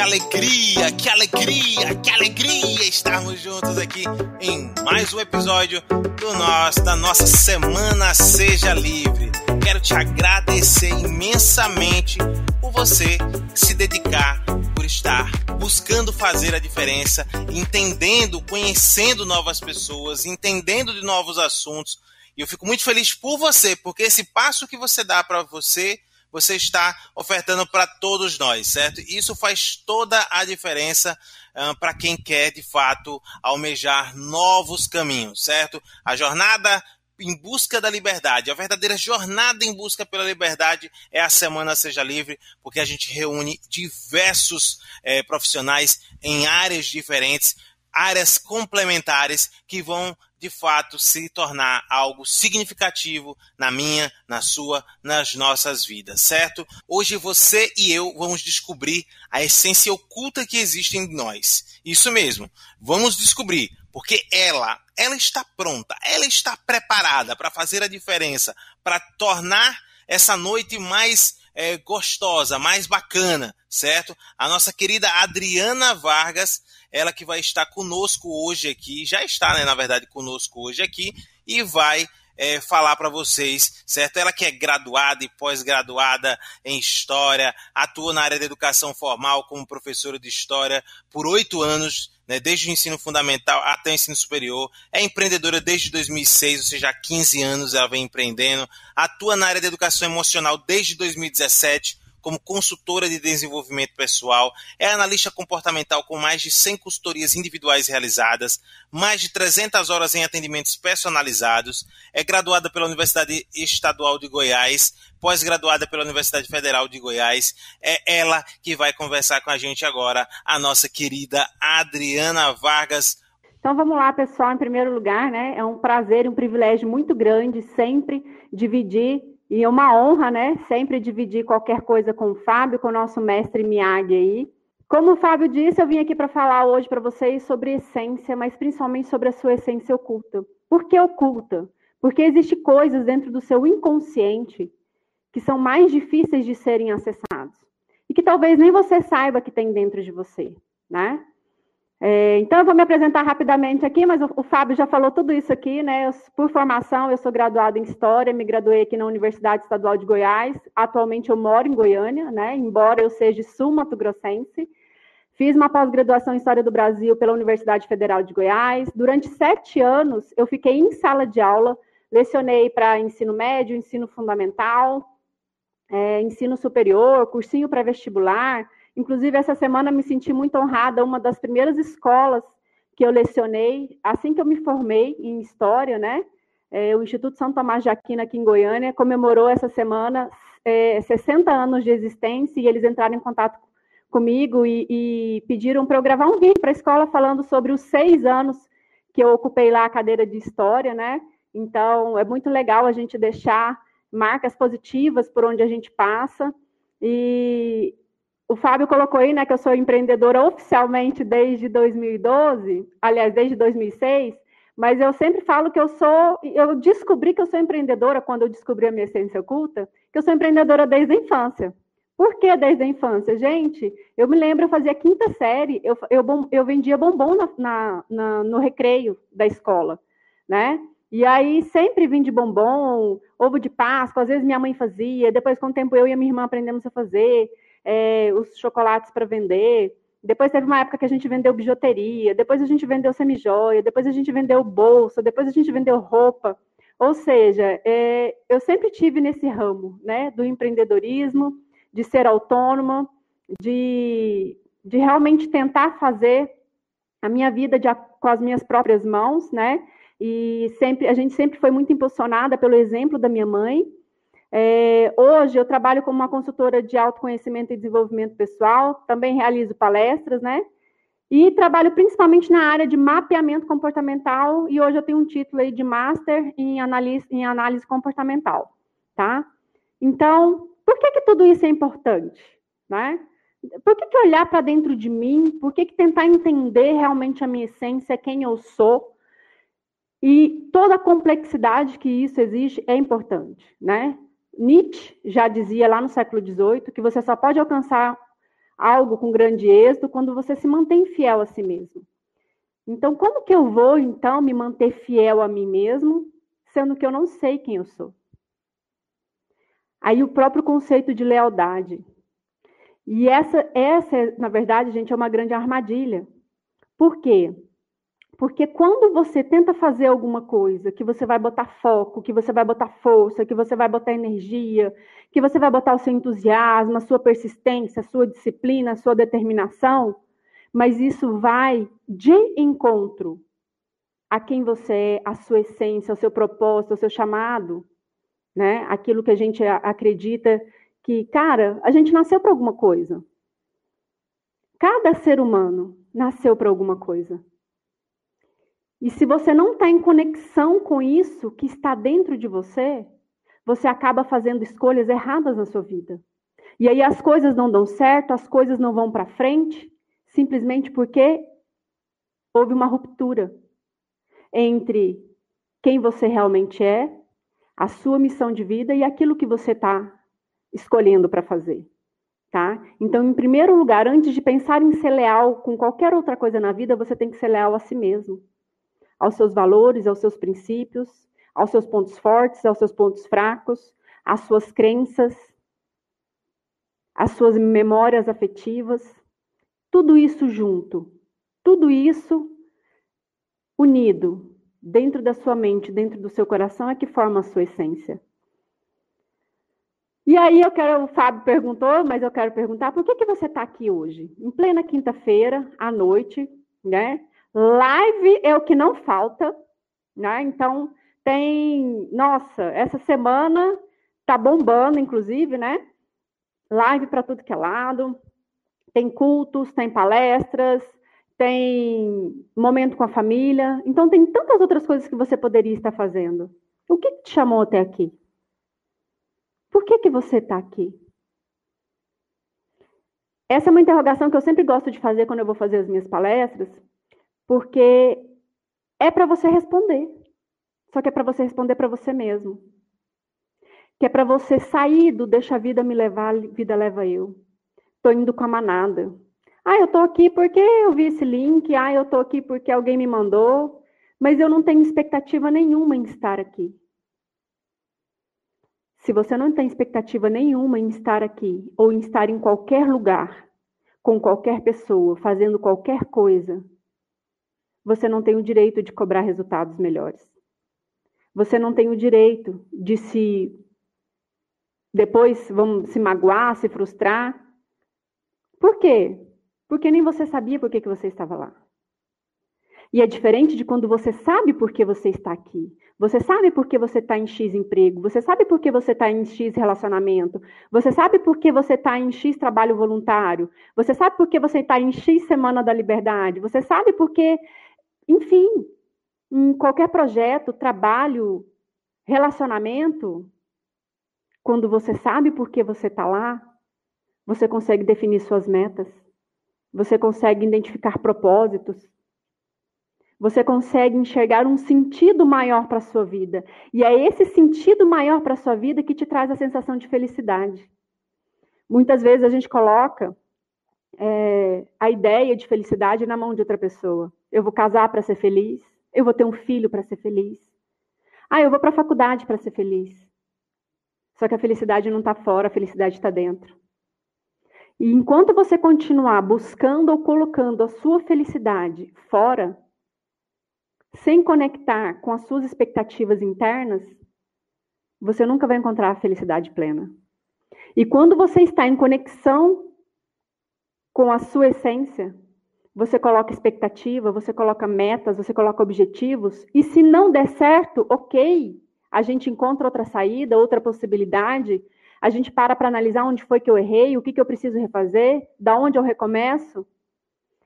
alegria, que alegria, que alegria estarmos juntos aqui em mais um episódio do nosso, da nossa Semana Seja Livre. Quero te agradecer imensamente por você se dedicar, por estar buscando fazer a diferença, entendendo, conhecendo novas pessoas, entendendo de novos assuntos. E eu fico muito feliz por você, porque esse passo que você dá para você você está ofertando para todos nós, certo? Isso faz toda a diferença uh, para quem quer, de fato, almejar novos caminhos, certo? A jornada em busca da liberdade. A verdadeira jornada em busca pela liberdade é a Semana Seja Livre, porque a gente reúne diversos eh, profissionais em áreas diferentes, áreas complementares que vão de fato se tornar algo significativo na minha, na sua, nas nossas vidas, certo? Hoje você e eu vamos descobrir a essência oculta que existe em nós. Isso mesmo, vamos descobrir, porque ela, ela está pronta, ela está preparada para fazer a diferença, para tornar essa noite mais é, gostosa, mais bacana, certo? A nossa querida Adriana Vargas ela que vai estar conosco hoje aqui, já está, né, na verdade, conosco hoje aqui, e vai é, falar para vocês, certo? Ela que é graduada e pós-graduada em História, atua na área da educação formal como professora de História por oito anos, né, desde o ensino fundamental até o ensino superior, é empreendedora desde 2006, ou seja, há 15 anos ela vem empreendendo, atua na área da educação emocional desde 2017, como consultora de desenvolvimento pessoal, é analista comportamental com mais de 100 consultorias individuais realizadas, mais de 300 horas em atendimentos personalizados, é graduada pela Universidade Estadual de Goiás, pós-graduada pela Universidade Federal de Goiás. É ela que vai conversar com a gente agora, a nossa querida Adriana Vargas. Então vamos lá, pessoal. Em primeiro lugar, né, é um prazer e um privilégio muito grande sempre dividir e é uma honra, né, sempre dividir qualquer coisa com o Fábio, com o nosso mestre Miyagi aí. Como o Fábio disse, eu vim aqui para falar hoje para vocês sobre essência, mas principalmente sobre a sua essência oculta. Por que oculta? Porque existem coisas dentro do seu inconsciente que são mais difíceis de serem acessados. E que talvez nem você saiba que tem dentro de você, né? É, então, eu vou me apresentar rapidamente aqui, mas o, o, Fábio já falou tudo isso aqui, né? Eu, por formação, eu sou graduada em História, me graduei aqui na Universidade Estadual de Goiás. Atualmente, eu moro em Goiânia, né? Embora eu seja sul-mato-grossense. Fiz uma pós-graduação em História do Brasil pela Universidade Federal de Goiás. Durante sete anos, eu fiquei em sala de aula, lecionei para ensino médio, ensino fundamental, é, ensino superior, cursinho pré-vestibular, Inclusive, essa semana me senti muito honrada, uma das primeiras escolas que eu lecionei, assim que eu me formei em História, né? É, o Instituto São Tomás de Aquino, aqui em Goiânia, comemorou essa semana é, 60 anos de existência e eles entraram em contato comigo e, e pediram para eu gravar um vídeo para a escola falando sobre os seis anos que eu ocupei lá a cadeira de História, né? Então, é muito legal a gente deixar marcas positivas por onde a gente passa. E o Fábio colocou aí, né, que eu sou empreendedora oficialmente desde 2012, aliás, desde 2006, mas eu sempre falo que eu sou, eu descobri que eu sou empreendedora quando eu descobri a minha essência oculta, que eu sou empreendedora desde a infância. Por que desde a infância? Gente, eu me lembro, eu fazia quinta série, eu, eu, eu vendia bombom na, na, na, no recreio da escola, né? E aí sempre vim de bombom, ovo de Páscoa, às vezes minha mãe fazia, depois com o tempo eu e a minha irmã aprendemos a fazer é, os chocolates para vender. Depois teve uma época que a gente vendeu bijuteria, depois a gente vendeu semijoia, depois a gente vendeu bolsa, depois a gente vendeu roupa. Ou seja, é, eu sempre tive nesse ramo, né, do empreendedorismo, de ser autônoma, de, de realmente tentar fazer a minha vida de, com as minhas próprias mãos, né? E sempre a gente sempre foi muito impulsionada pelo exemplo da minha mãe, é, hoje eu trabalho como uma consultora de autoconhecimento e desenvolvimento pessoal, também realizo palestras, né? E trabalho principalmente na área de mapeamento comportamental, e hoje eu tenho um título aí de Master em Análise, em análise Comportamental, tá? Então, por que, que tudo isso é importante, né? Por que, que olhar para dentro de mim? Por que, que tentar entender realmente a minha essência, quem eu sou? E toda a complexidade que isso existe é importante, né? Nietzsche já dizia lá no século XVIII que você só pode alcançar algo com grande êxito quando você se mantém fiel a si mesmo. Então, como que eu vou, então, me manter fiel a mim mesmo, sendo que eu não sei quem eu sou? Aí o próprio conceito de lealdade. E essa, essa, na verdade, gente, é uma grande armadilha. Por quê? Porque quando você tenta fazer alguma coisa, que você vai botar foco, que você vai botar força, que você vai botar energia, que você vai botar o seu entusiasmo, a sua persistência, a sua disciplina, a sua determinação, mas isso vai de encontro a quem você é, a sua essência, ao seu propósito, ao seu chamado, né? Aquilo que a gente acredita que, cara, a gente nasceu para alguma coisa. Cada ser humano nasceu para alguma coisa. E se você não está em conexão com isso que está dentro de você, você acaba fazendo escolhas erradas na sua vida. E aí as coisas não dão certo, as coisas não vão para frente, simplesmente porque houve uma ruptura entre quem você realmente é, a sua missão de vida e aquilo que você está escolhendo para fazer. Tá? Então, em primeiro lugar, antes de pensar em ser leal com qualquer outra coisa na vida, você tem que ser leal a si mesmo aos seus valores, aos seus princípios, aos seus pontos fortes, aos seus pontos fracos, às suas crenças, às suas memórias afetivas, tudo isso junto, tudo isso unido dentro da sua mente, dentro do seu coração é que forma a sua essência. E aí eu quero, o Fábio perguntou, mas eu quero perguntar, por que, que você está aqui hoje? Em plena quinta-feira, à noite, né? Live é o que não falta, né? Então, tem, nossa, essa semana tá bombando, inclusive, né? Live para tudo que é lado. Tem cultos, tem palestras, tem momento com a família. Então, tem tantas outras coisas que você poderia estar fazendo. O que te chamou até aqui? Por que, que você está aqui? Essa é uma interrogação que eu sempre gosto de fazer quando eu vou fazer as minhas palestras, porque é para você responder. Só que é para você responder para você mesmo. Que é para você sair do deixa a vida me levar, vida leva eu. Tô indo com a manada. Ah, eu tô aqui porque eu vi esse link. Ah, eu tô aqui porque alguém me mandou. Mas eu não tenho expectativa nenhuma em estar aqui. Se você não tem expectativa nenhuma em estar aqui ou em estar em qualquer lugar, com qualquer pessoa, fazendo qualquer coisa, você não tem o direito de cobrar resultados melhores. Você não tem o direito de se depois vamos se magoar, se frustrar. Por quê? Porque nem você sabia por que, que você estava lá. E é diferente de quando você sabe por que você está aqui. Você sabe por que você está em X emprego. Você sabe por que você está em X relacionamento. Você sabe por que você está em X trabalho voluntário. Você sabe por que você está em X semana da liberdade. Você sabe por que enfim, em qualquer projeto, trabalho, relacionamento, quando você sabe por que você está lá, você consegue definir suas metas, você consegue identificar propósitos, você consegue enxergar um sentido maior para a sua vida. E é esse sentido maior para a sua vida que te traz a sensação de felicidade. Muitas vezes a gente coloca é, a ideia de felicidade na mão de outra pessoa. Eu vou casar para ser feliz. Eu vou ter um filho para ser feliz. Ah, eu vou para a faculdade para ser feliz. Só que a felicidade não está fora, a felicidade está dentro. E enquanto você continuar buscando ou colocando a sua felicidade fora, sem conectar com as suas expectativas internas, você nunca vai encontrar a felicidade plena. E quando você está em conexão com a sua essência, você coloca expectativa, você coloca metas, você coloca objetivos, e se não der certo, ok, a gente encontra outra saída, outra possibilidade, a gente para para analisar onde foi que eu errei, o que, que eu preciso refazer, da onde eu recomeço.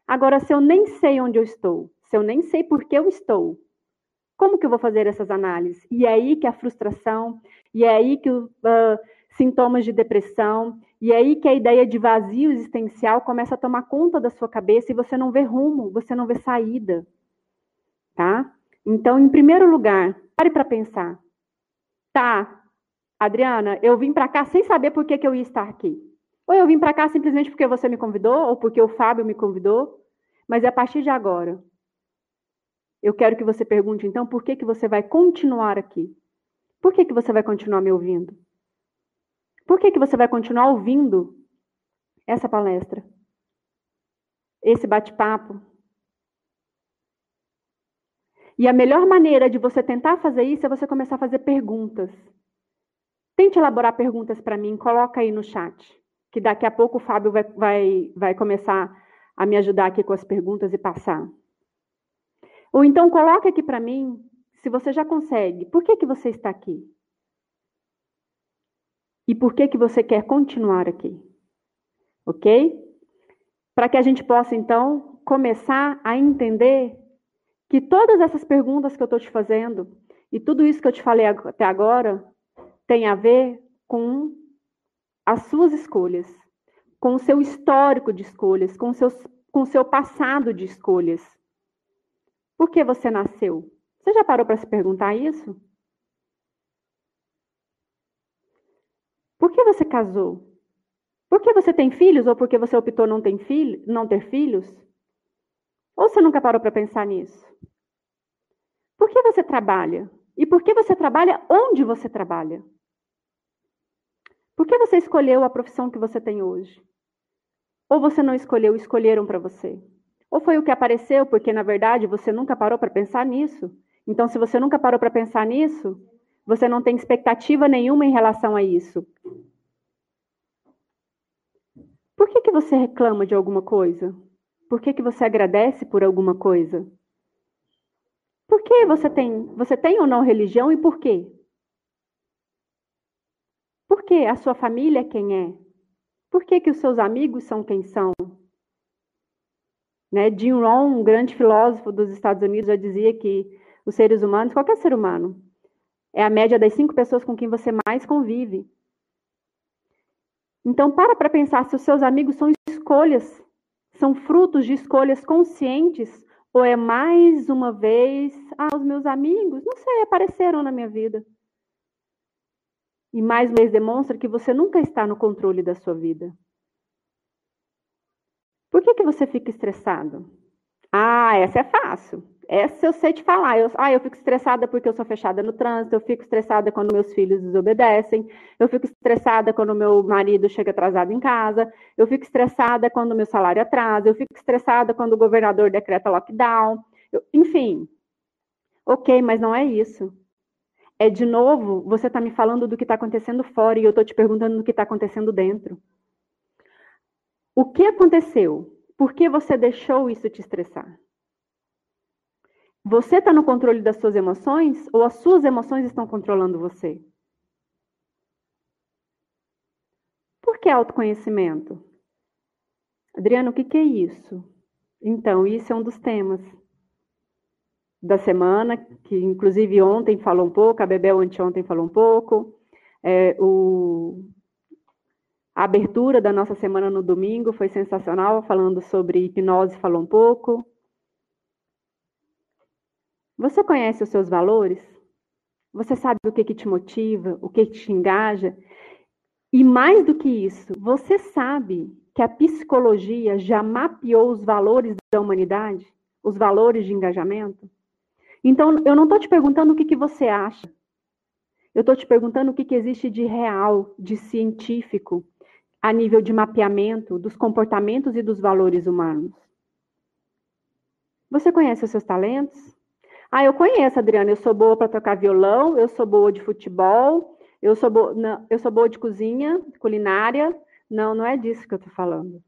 Agora, se eu nem sei onde eu estou, se eu nem sei por que eu estou, como que eu vou fazer essas análises? E é aí que a frustração, e é aí que os uh, sintomas de depressão, e aí que a ideia de vazio existencial começa a tomar conta da sua cabeça e você não vê rumo, você não vê saída. Tá? Então, em primeiro lugar, pare para pensar. Tá, Adriana, eu vim para cá sem saber por que, que eu ia estar aqui. Ou eu vim para cá simplesmente porque você me convidou, ou porque o Fábio me convidou, mas é a partir de agora. Eu quero que você pergunte, então, por que, que você vai continuar aqui? Por que, que você vai continuar me ouvindo? Por que, que você vai continuar ouvindo essa palestra? Esse bate-papo? E a melhor maneira de você tentar fazer isso é você começar a fazer perguntas. Tente elaborar perguntas para mim, coloca aí no chat, que daqui a pouco o Fábio vai, vai, vai começar a me ajudar aqui com as perguntas e passar. Ou então coloque aqui para mim, se você já consegue, por que, que você está aqui? E por que, que você quer continuar aqui? Ok? Para que a gente possa, então, começar a entender que todas essas perguntas que eu estou te fazendo e tudo isso que eu te falei até agora tem a ver com as suas escolhas, com o seu histórico de escolhas, com, seus, com o seu passado de escolhas. Por que você nasceu? Você já parou para se perguntar isso? Por que você casou? Por que você tem filhos ou porque você optou não, tem filho, não ter filhos? Ou você nunca parou para pensar nisso? Por que você trabalha? E por que você trabalha onde você trabalha? Por que você escolheu a profissão que você tem hoje? Ou você não escolheu, escolheram para você? Ou foi o que apareceu porque, na verdade, você nunca parou para pensar nisso? Então, se você nunca parou para pensar nisso, você não tem expectativa nenhuma em relação a isso. Por que, que você reclama de alguma coisa? Por que, que você agradece por alguma coisa? Por que você tem, você tem ou não religião e por quê? Por que a sua família é quem é? Por que, que os seus amigos são quem são? Né? Jim Rohn, um grande filósofo dos Estados Unidos, já dizia que os seres humanos, qualquer ser humano, é a média das cinco pessoas com quem você mais convive. Então, para para pensar se os seus amigos são escolhas, são frutos de escolhas conscientes ou é mais uma vez, ah, os meus amigos, não sei, apareceram na minha vida. E mais uma vez demonstra que você nunca está no controle da sua vida. Por que, que você fica estressado? Ah, essa é fácil. Essa eu sei te falar. Eu, ah, eu fico estressada porque eu sou fechada no trânsito, eu fico estressada quando meus filhos desobedecem, eu fico estressada quando meu marido chega atrasado em casa, eu fico estressada quando meu salário atrasa, eu fico estressada quando o governador decreta lockdown. Eu, enfim. Ok, mas não é isso. É de novo, você está me falando do que está acontecendo fora e eu estou te perguntando do que está acontecendo dentro. O que aconteceu? Por que você deixou isso te estressar? Você está no controle das suas emoções ou as suas emoções estão controlando você? Por que autoconhecimento? Adriano, o que, que é isso? Então, isso é um dos temas da semana, que inclusive ontem falou um pouco, a Bebel anteontem falou um pouco. É, o, a abertura da nossa semana no domingo foi sensacional, falando sobre hipnose, falou um pouco. Você conhece os seus valores? Você sabe o que, que te motiva, o que, que te engaja? E mais do que isso, você sabe que a psicologia já mapeou os valores da humanidade? Os valores de engajamento? Então, eu não estou te perguntando o que, que você acha. Eu estou te perguntando o que, que existe de real, de científico, a nível de mapeamento dos comportamentos e dos valores humanos. Você conhece os seus talentos? Ah, eu conheço, Adriana, eu sou boa para tocar violão, eu sou boa de futebol, eu sou, boa, não, eu sou boa de cozinha, culinária. Não, não é disso que eu estou falando.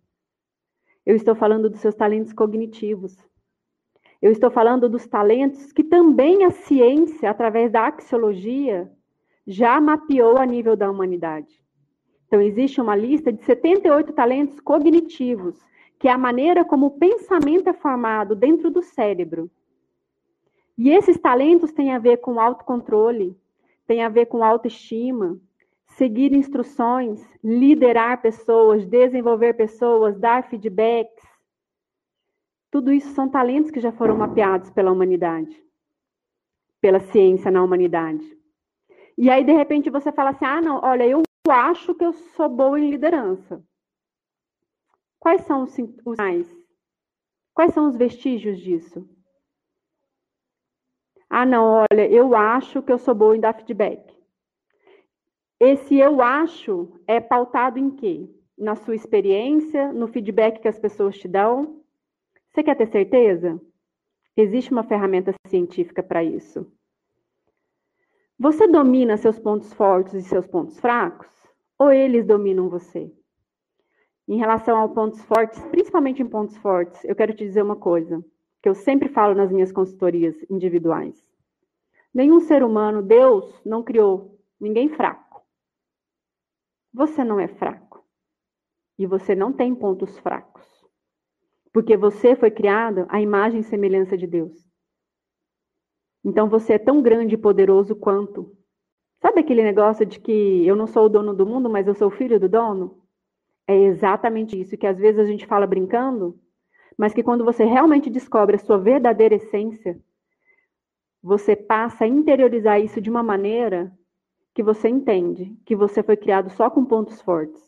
Eu estou falando dos seus talentos cognitivos. Eu estou falando dos talentos que também a ciência, através da axiologia, já mapeou a nível da humanidade. Então, existe uma lista de 78 talentos cognitivos, que é a maneira como o pensamento é formado dentro do cérebro. E esses talentos têm a ver com autocontrole, têm a ver com autoestima, seguir instruções, liderar pessoas, desenvolver pessoas, dar feedbacks. Tudo isso são talentos que já foram mapeados pela humanidade, pela ciência na humanidade. E aí, de repente, você fala assim: ah, não, olha, eu acho que eu sou boa em liderança. Quais são os sinais? Quais são os vestígios disso? Ah, não, olha, eu acho que eu sou boa em dar feedback. Esse eu acho é pautado em quê? Na sua experiência, no feedback que as pessoas te dão? Você quer ter certeza? Existe uma ferramenta científica para isso. Você domina seus pontos fortes e seus pontos fracos? Ou eles dominam você? Em relação a pontos fortes, principalmente em pontos fortes, eu quero te dizer uma coisa que eu sempre falo nas minhas consultorias individuais. Nenhum ser humano, Deus não criou ninguém fraco. Você não é fraco. E você não tem pontos fracos. Porque você foi criado à imagem e semelhança de Deus. Então você é tão grande e poderoso quanto. Sabe aquele negócio de que eu não sou o dono do mundo, mas eu sou o filho do dono? É exatamente isso que às vezes a gente fala brincando, mas que quando você realmente descobre a sua verdadeira essência, você passa a interiorizar isso de uma maneira que você entende que você foi criado só com pontos fortes.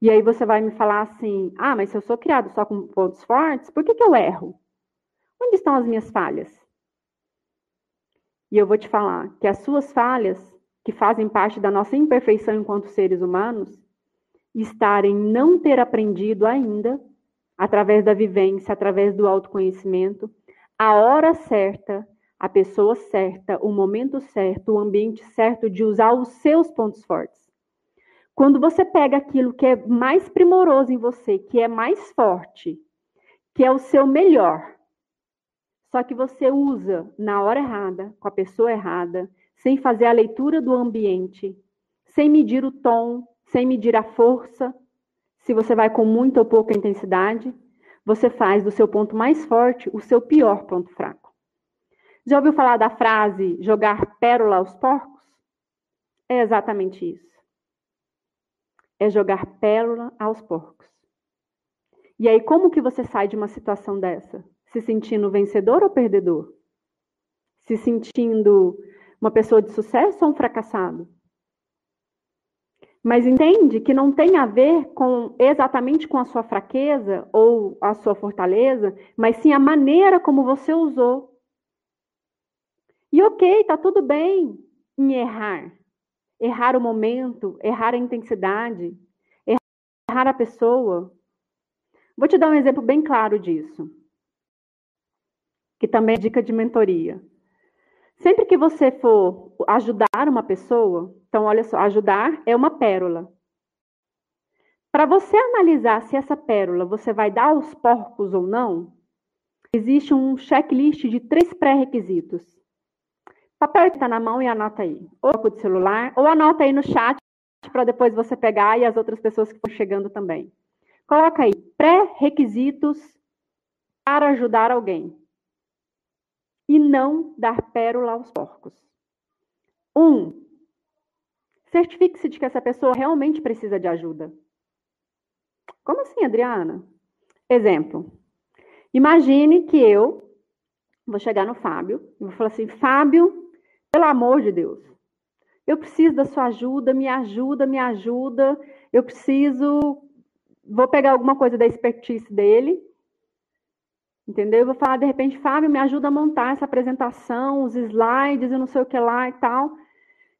E aí você vai me falar assim: ah, mas se eu sou criado só com pontos fortes, por que, que eu erro? Onde estão as minhas falhas? E eu vou te falar que as suas falhas, que fazem parte da nossa imperfeição enquanto seres humanos, estarem não ter aprendido ainda, através da vivência, através do autoconhecimento, a hora certa, a pessoa certa, o momento certo, o ambiente certo de usar os seus pontos fortes. Quando você pega aquilo que é mais primoroso em você, que é mais forte, que é o seu melhor, só que você usa na hora errada, com a pessoa errada, sem fazer a leitura do ambiente, sem medir o tom, sem medir a força, se você vai com muita ou pouca intensidade, você faz do seu ponto mais forte o seu pior ponto fraco. Já ouviu falar da frase jogar pérola aos porcos? É exatamente isso. É jogar pérola aos porcos. E aí, como que você sai de uma situação dessa? Se sentindo vencedor ou perdedor? Se sentindo uma pessoa de sucesso ou um fracassado? Mas entende que não tem a ver com exatamente com a sua fraqueza ou a sua fortaleza, mas sim a maneira como você usou. E ok, tá tudo bem em errar. Errar o momento, errar a intensidade, errar a pessoa. Vou te dar um exemplo bem claro disso, que também é dica de mentoria. Sempre que você for ajudar uma pessoa, então olha só, ajudar é uma pérola. Para você analisar se essa pérola você vai dar aos porcos ou não, existe um checklist de três pré-requisitos. Papel está na mão e anota aí. Ou de celular, ou anota aí no chat para depois você pegar e as outras pessoas que estão chegando também. Coloca aí pré-requisitos para ajudar alguém e não dar pérola aos porcos. Um, certifique-se de que essa pessoa realmente precisa de ajuda. Como assim, Adriana? Exemplo. Imagine que eu vou chegar no Fábio e vou falar assim: Fábio, pelo amor de Deus, eu preciso da sua ajuda, me ajuda, me ajuda. Eu preciso. Vou pegar alguma coisa da expertise dele Entendeu? Eu vou falar, de repente, Fábio, me ajuda a montar essa apresentação, os slides e não sei o que lá e tal.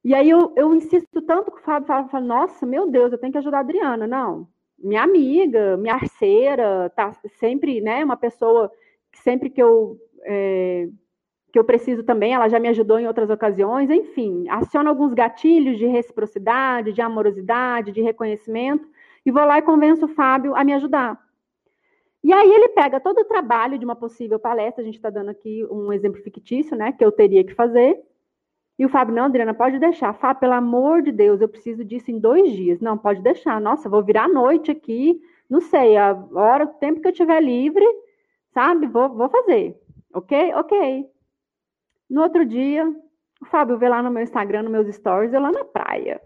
E aí eu, eu insisto tanto que o Fábio fala, fala, nossa, meu Deus, eu tenho que ajudar a Adriana. Não, minha amiga, minha parceira, tá sempre, né, uma pessoa que sempre que eu, é, que eu preciso também, ela já me ajudou em outras ocasiões, enfim, aciona alguns gatilhos de reciprocidade, de amorosidade, de reconhecimento, e vou lá e convenço o Fábio a me ajudar. E aí ele pega todo o trabalho de uma possível palestra, a gente está dando aqui um exemplo fictício, né, que eu teria que fazer. E o Fábio, não, Adriana, pode deixar. Fábio, pelo amor de Deus, eu preciso disso em dois dias. Não, pode deixar. Nossa, vou virar a noite aqui, não sei, a hora, o tempo que eu tiver livre, sabe? Vou, vou fazer. Ok? Ok. No outro dia, o Fábio vê lá no meu Instagram, nos meus stories, eu lá na praia.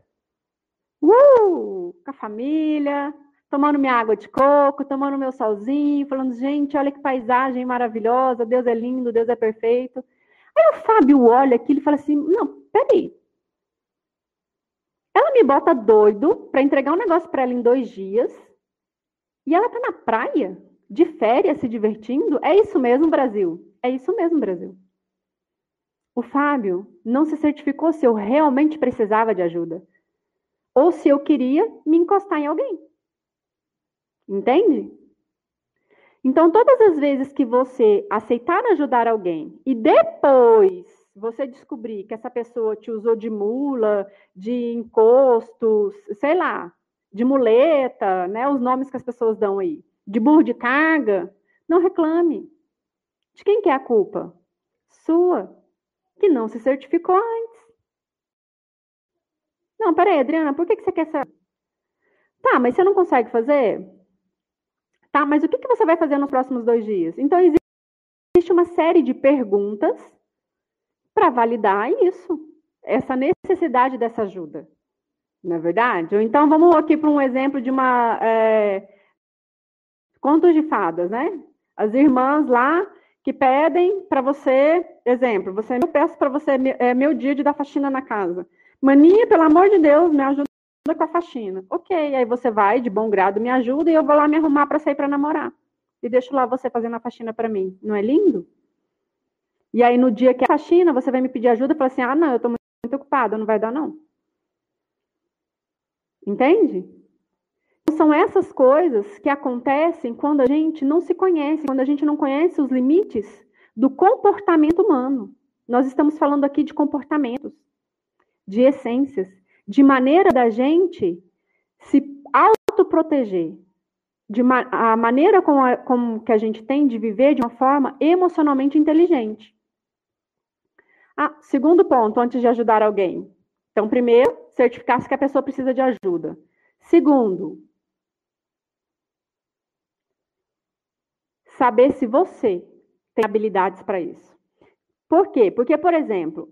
Uh! Com a família, tomando minha água de coco, tomando meu solzinho, falando, gente, olha que paisagem maravilhosa, Deus é lindo, Deus é perfeito. Aí o Fábio olha aquilo e fala assim: não, peraí. Ela me bota doido para entregar um negócio para ela em dois dias. E ela está na praia, de férias, se divertindo. É isso mesmo, Brasil? É isso mesmo, Brasil. O Fábio não se certificou se eu realmente precisava de ajuda ou se eu queria me encostar em alguém. Entende? Então, todas as vezes que você aceitar ajudar alguém e depois você descobrir que essa pessoa te usou de mula, de encostos, sei lá, de muleta, né, os nomes que as pessoas dão aí, de burro de carga, não reclame. De quem que é a culpa? Sua, que não se certificou antes. Não, peraí, Adriana, por que, que você quer saber? Tá, mas você não consegue fazer? Tá, mas o que, que você vai fazer nos próximos dois dias? Então, existe uma série de perguntas para validar isso, essa necessidade dessa ajuda. Não é verdade? Então, vamos aqui para um exemplo de uma. É, contos de fadas, né? As irmãs lá que pedem para você, exemplo, você eu peço para você é meu dia de dar faxina na casa. Maninha, pelo amor de Deus, me ajuda com a faxina. Ok, aí você vai, de bom grado, me ajuda e eu vou lá me arrumar para sair para namorar. E deixo lá você fazendo a faxina para mim. Não é lindo? E aí, no dia que é a faxina, você vai me pedir ajuda e fala assim: ah, não, eu muito, muito ocupada, não vai dar, não. Entende? São essas coisas que acontecem quando a gente não se conhece, quando a gente não conhece os limites do comportamento humano. Nós estamos falando aqui de comportamentos de essências, de maneira da gente se autoproteger, de ma a maneira como, a, como que a gente tem de viver de uma forma emocionalmente inteligente. Ah, segundo ponto, antes de ajudar alguém. Então, primeiro, certificar-se que a pessoa precisa de ajuda. Segundo, saber se você tem habilidades para isso. Por quê? Porque, por exemplo,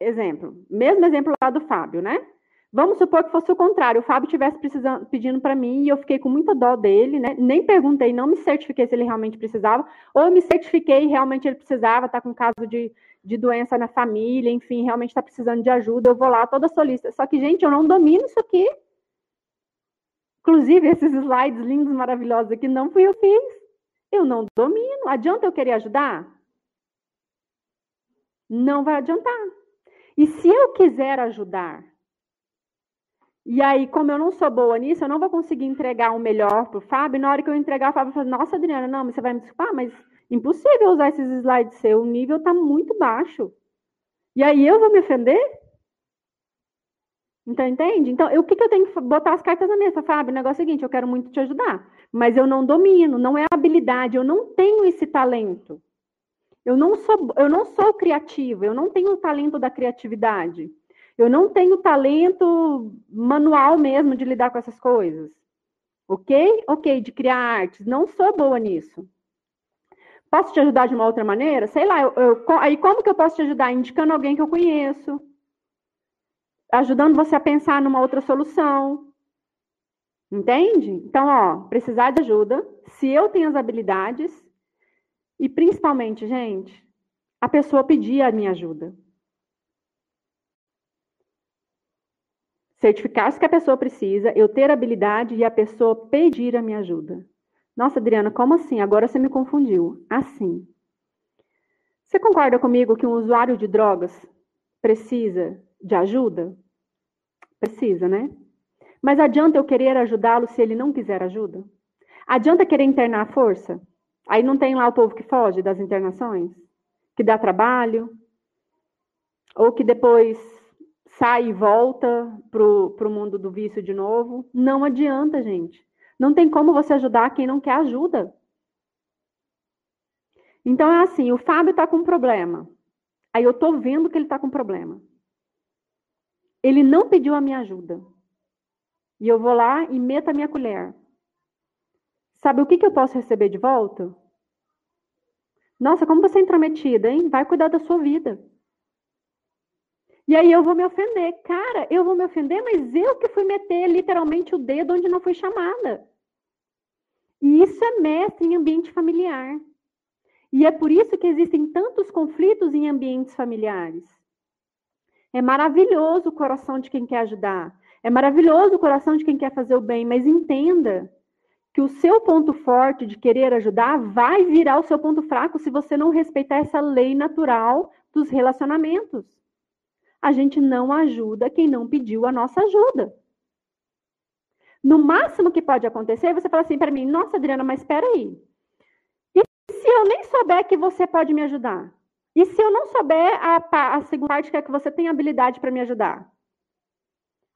exemplo, mesmo exemplo lá do Fábio, né? Vamos supor que fosse o contrário, o Fábio tivesse precisando, pedindo para mim e eu fiquei com muita dó dele, né? Nem perguntei, não me certifiquei se ele realmente precisava, ou me certifiquei realmente ele precisava, tá com caso de, de doença na família, enfim, realmente está precisando de ajuda, eu vou lá toda solista. Só que, gente, eu não domino isso aqui. Inclusive, esses slides lindos, maravilhosos aqui, não fui eu que fiz. Eu não domino. Adianta eu querer ajudar? Não vai adiantar. E se eu quiser ajudar, e aí, como eu não sou boa nisso, eu não vou conseguir entregar o um melhor para o Fábio. E na hora que eu entregar, o Fábio vai falar: Nossa, Adriana, não, mas você vai me desculpar, mas impossível usar esses slides seu, o nível está muito baixo. E aí eu vou me ofender? Então, entende? Então, eu, o que, que eu tenho que botar as cartas na mesa? Fábio, o negócio é o seguinte: eu quero muito te ajudar, mas eu não domino, não é habilidade, eu não tenho esse talento. Eu não sou, eu não sou criativa, eu não tenho o talento da criatividade. Eu não tenho talento manual mesmo de lidar com essas coisas. Ok? Ok, de criar artes. Não sou boa nisso. Posso te ajudar de uma outra maneira? Sei lá, eu, eu, aí como que eu posso te ajudar? Indicando alguém que eu conheço. Ajudando você a pensar numa outra solução. Entende? Então, ó, precisar de ajuda. Se eu tenho as habilidades, e principalmente, gente, a pessoa pedir a minha ajuda. Certificar-se que a pessoa precisa, eu ter habilidade e a pessoa pedir a minha ajuda. Nossa, Adriana, como assim? Agora você me confundiu. Assim. Você concorda comigo que um usuário de drogas precisa de ajuda? Precisa, né? Mas adianta eu querer ajudá-lo se ele não quiser ajuda? Adianta querer internar a força? Aí não tem lá o povo que foge das internações? Que dá trabalho? Ou que depois sai e volta para o mundo do vício de novo? Não adianta, gente. Não tem como você ajudar quem não quer ajuda. Então é assim, o Fábio está com um problema. Aí eu estou vendo que ele está com um problema. Ele não pediu a minha ajuda. E eu vou lá e meto a minha colher. Sabe o que, que eu posso receber de volta? Nossa, como você é intrometida, hein? Vai cuidar da sua vida. E aí eu vou me ofender. Cara, eu vou me ofender, mas eu que fui meter literalmente o dedo onde não fui chamada. E isso é mestre em ambiente familiar. E é por isso que existem tantos conflitos em ambientes familiares. É maravilhoso o coração de quem quer ajudar. É maravilhoso o coração de quem quer fazer o bem, mas entenda que o seu ponto forte de querer ajudar vai virar o seu ponto fraco se você não respeitar essa lei natural dos relacionamentos. A gente não ajuda quem não pediu a nossa ajuda. No máximo que pode acontecer, você fala assim para mim: Nossa, Adriana, mas espera aí. E se eu nem souber que você pode me ajudar? E se eu não souber a, a segunda parte, que é que você tem habilidade para me ajudar?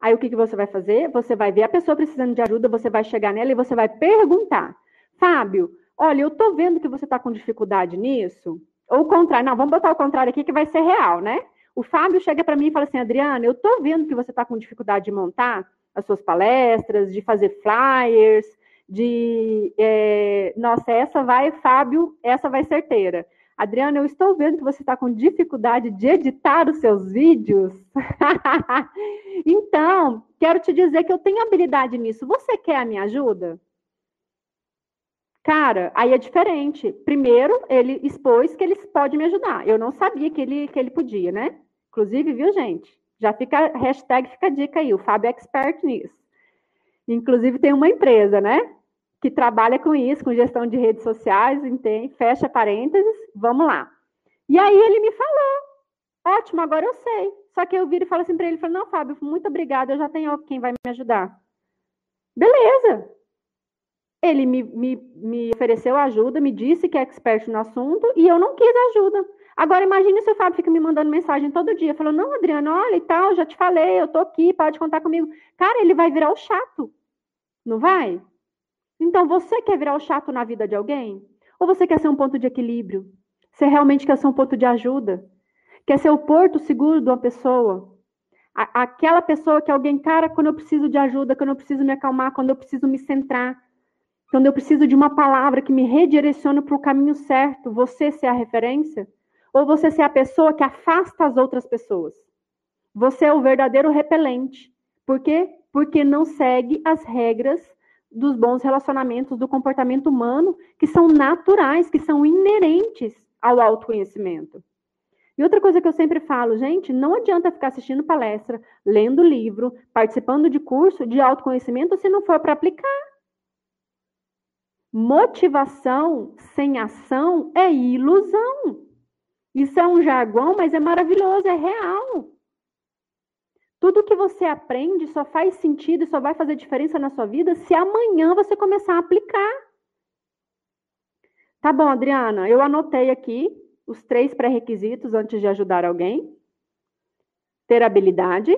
Aí o que, que você vai fazer? Você vai ver a pessoa precisando de ajuda, você vai chegar nela e você vai perguntar: Fábio, olha, eu tô vendo que você está com dificuldade nisso. Ou o contrário, não, vamos botar o contrário aqui que vai ser real, né? O Fábio chega para mim e fala assim: Adriana, eu tô vendo que você está com dificuldade de montar as suas palestras, de fazer flyers, de. É... Nossa, essa vai, Fábio, essa vai certeira. Adriana, eu estou vendo que você está com dificuldade de editar os seus vídeos. então, quero te dizer que eu tenho habilidade nisso. Você quer a minha ajuda? Cara, aí é diferente. Primeiro, ele expôs que ele pode me ajudar. Eu não sabia que ele, que ele podia, né? Inclusive, viu, gente? Já fica, hashtag fica a dica aí, o Fábio é expert nisso. Inclusive, tem uma empresa, né? Que trabalha com isso, com gestão de redes sociais, entende? fecha parênteses, vamos lá. E aí ele me falou, ótimo, agora eu sei. Só que eu viro e falo assim para ele, falo, não, Fábio, muito obrigada, eu já tenho quem vai me ajudar. Beleza. Ele me, me, me ofereceu ajuda, me disse que é expert no assunto e eu não quis ajuda. Agora imagine se o Fábio fica me mandando mensagem todo dia, falando, não, Adriano, olha e tal, já te falei, eu tô aqui, pode contar comigo. Cara, ele vai virar o chato, não vai? Então, você quer virar o chato na vida de alguém? Ou você quer ser um ponto de equilíbrio? Você realmente quer ser um ponto de ajuda? Quer ser o porto seguro de uma pessoa? A aquela pessoa que alguém, cara, quando eu preciso de ajuda, quando eu preciso me acalmar, quando eu preciso me centrar, quando eu preciso de uma palavra que me redirecione para o caminho certo, você ser a referência? Ou você ser a pessoa que afasta as outras pessoas? Você é o verdadeiro repelente. Por quê? Porque não segue as regras dos bons relacionamentos, do comportamento humano, que são naturais, que são inerentes ao autoconhecimento. E outra coisa que eu sempre falo, gente, não adianta ficar assistindo palestra, lendo livro, participando de curso de autoconhecimento se não for para aplicar. Motivação sem ação é ilusão. Isso é um jargão, mas é maravilhoso, é real. Tudo que você aprende só faz sentido e só vai fazer diferença na sua vida se amanhã você começar a aplicar. Tá bom, Adriana, eu anotei aqui os três pré-requisitos antes de ajudar alguém: ter habilidade,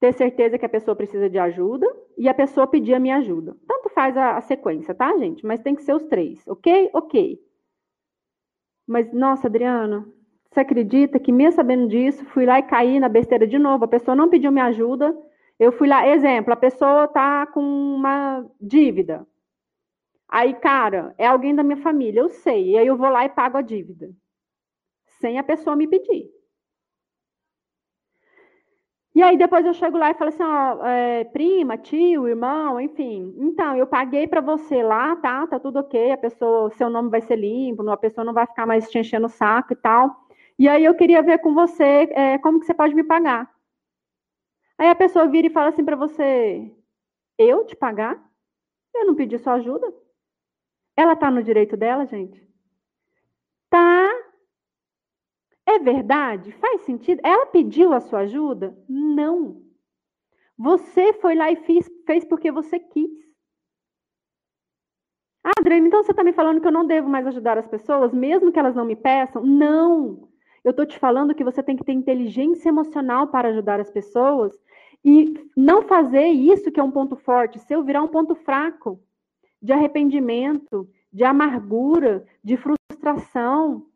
ter certeza que a pessoa precisa de ajuda e a pessoa pedir a minha ajuda. Tanto faz a, a sequência, tá, gente? Mas tem que ser os três, ok? Ok. Mas, nossa, Adriana, você acredita que, mesmo sabendo disso, fui lá e caí na besteira de novo? A pessoa não pediu minha ajuda. Eu fui lá, exemplo, a pessoa tá com uma dívida. Aí, cara, é alguém da minha família, eu sei. E aí eu vou lá e pago a dívida. Sem a pessoa me pedir. E aí depois eu chego lá e falo assim, ó, é, prima, tio, irmão, enfim. Então, eu paguei para você lá, tá? Tá tudo ok. A pessoa, seu nome vai ser limpo, a pessoa não vai ficar mais te enchendo o saco e tal. E aí eu queria ver com você é, como que você pode me pagar. Aí a pessoa vira e fala assim para você: Eu te pagar? Eu não pedi sua ajuda. Ela tá no direito dela, gente? Tá. É verdade? Faz sentido? Ela pediu a sua ajuda? Não. Você foi lá e fez, fez porque você quis. Ah, Adriana, então você está me falando que eu não devo mais ajudar as pessoas, mesmo que elas não me peçam? Não. Eu estou te falando que você tem que ter inteligência emocional para ajudar as pessoas e não fazer isso, que é um ponto forte, seu virar um ponto fraco de arrependimento, de amargura, de frustração,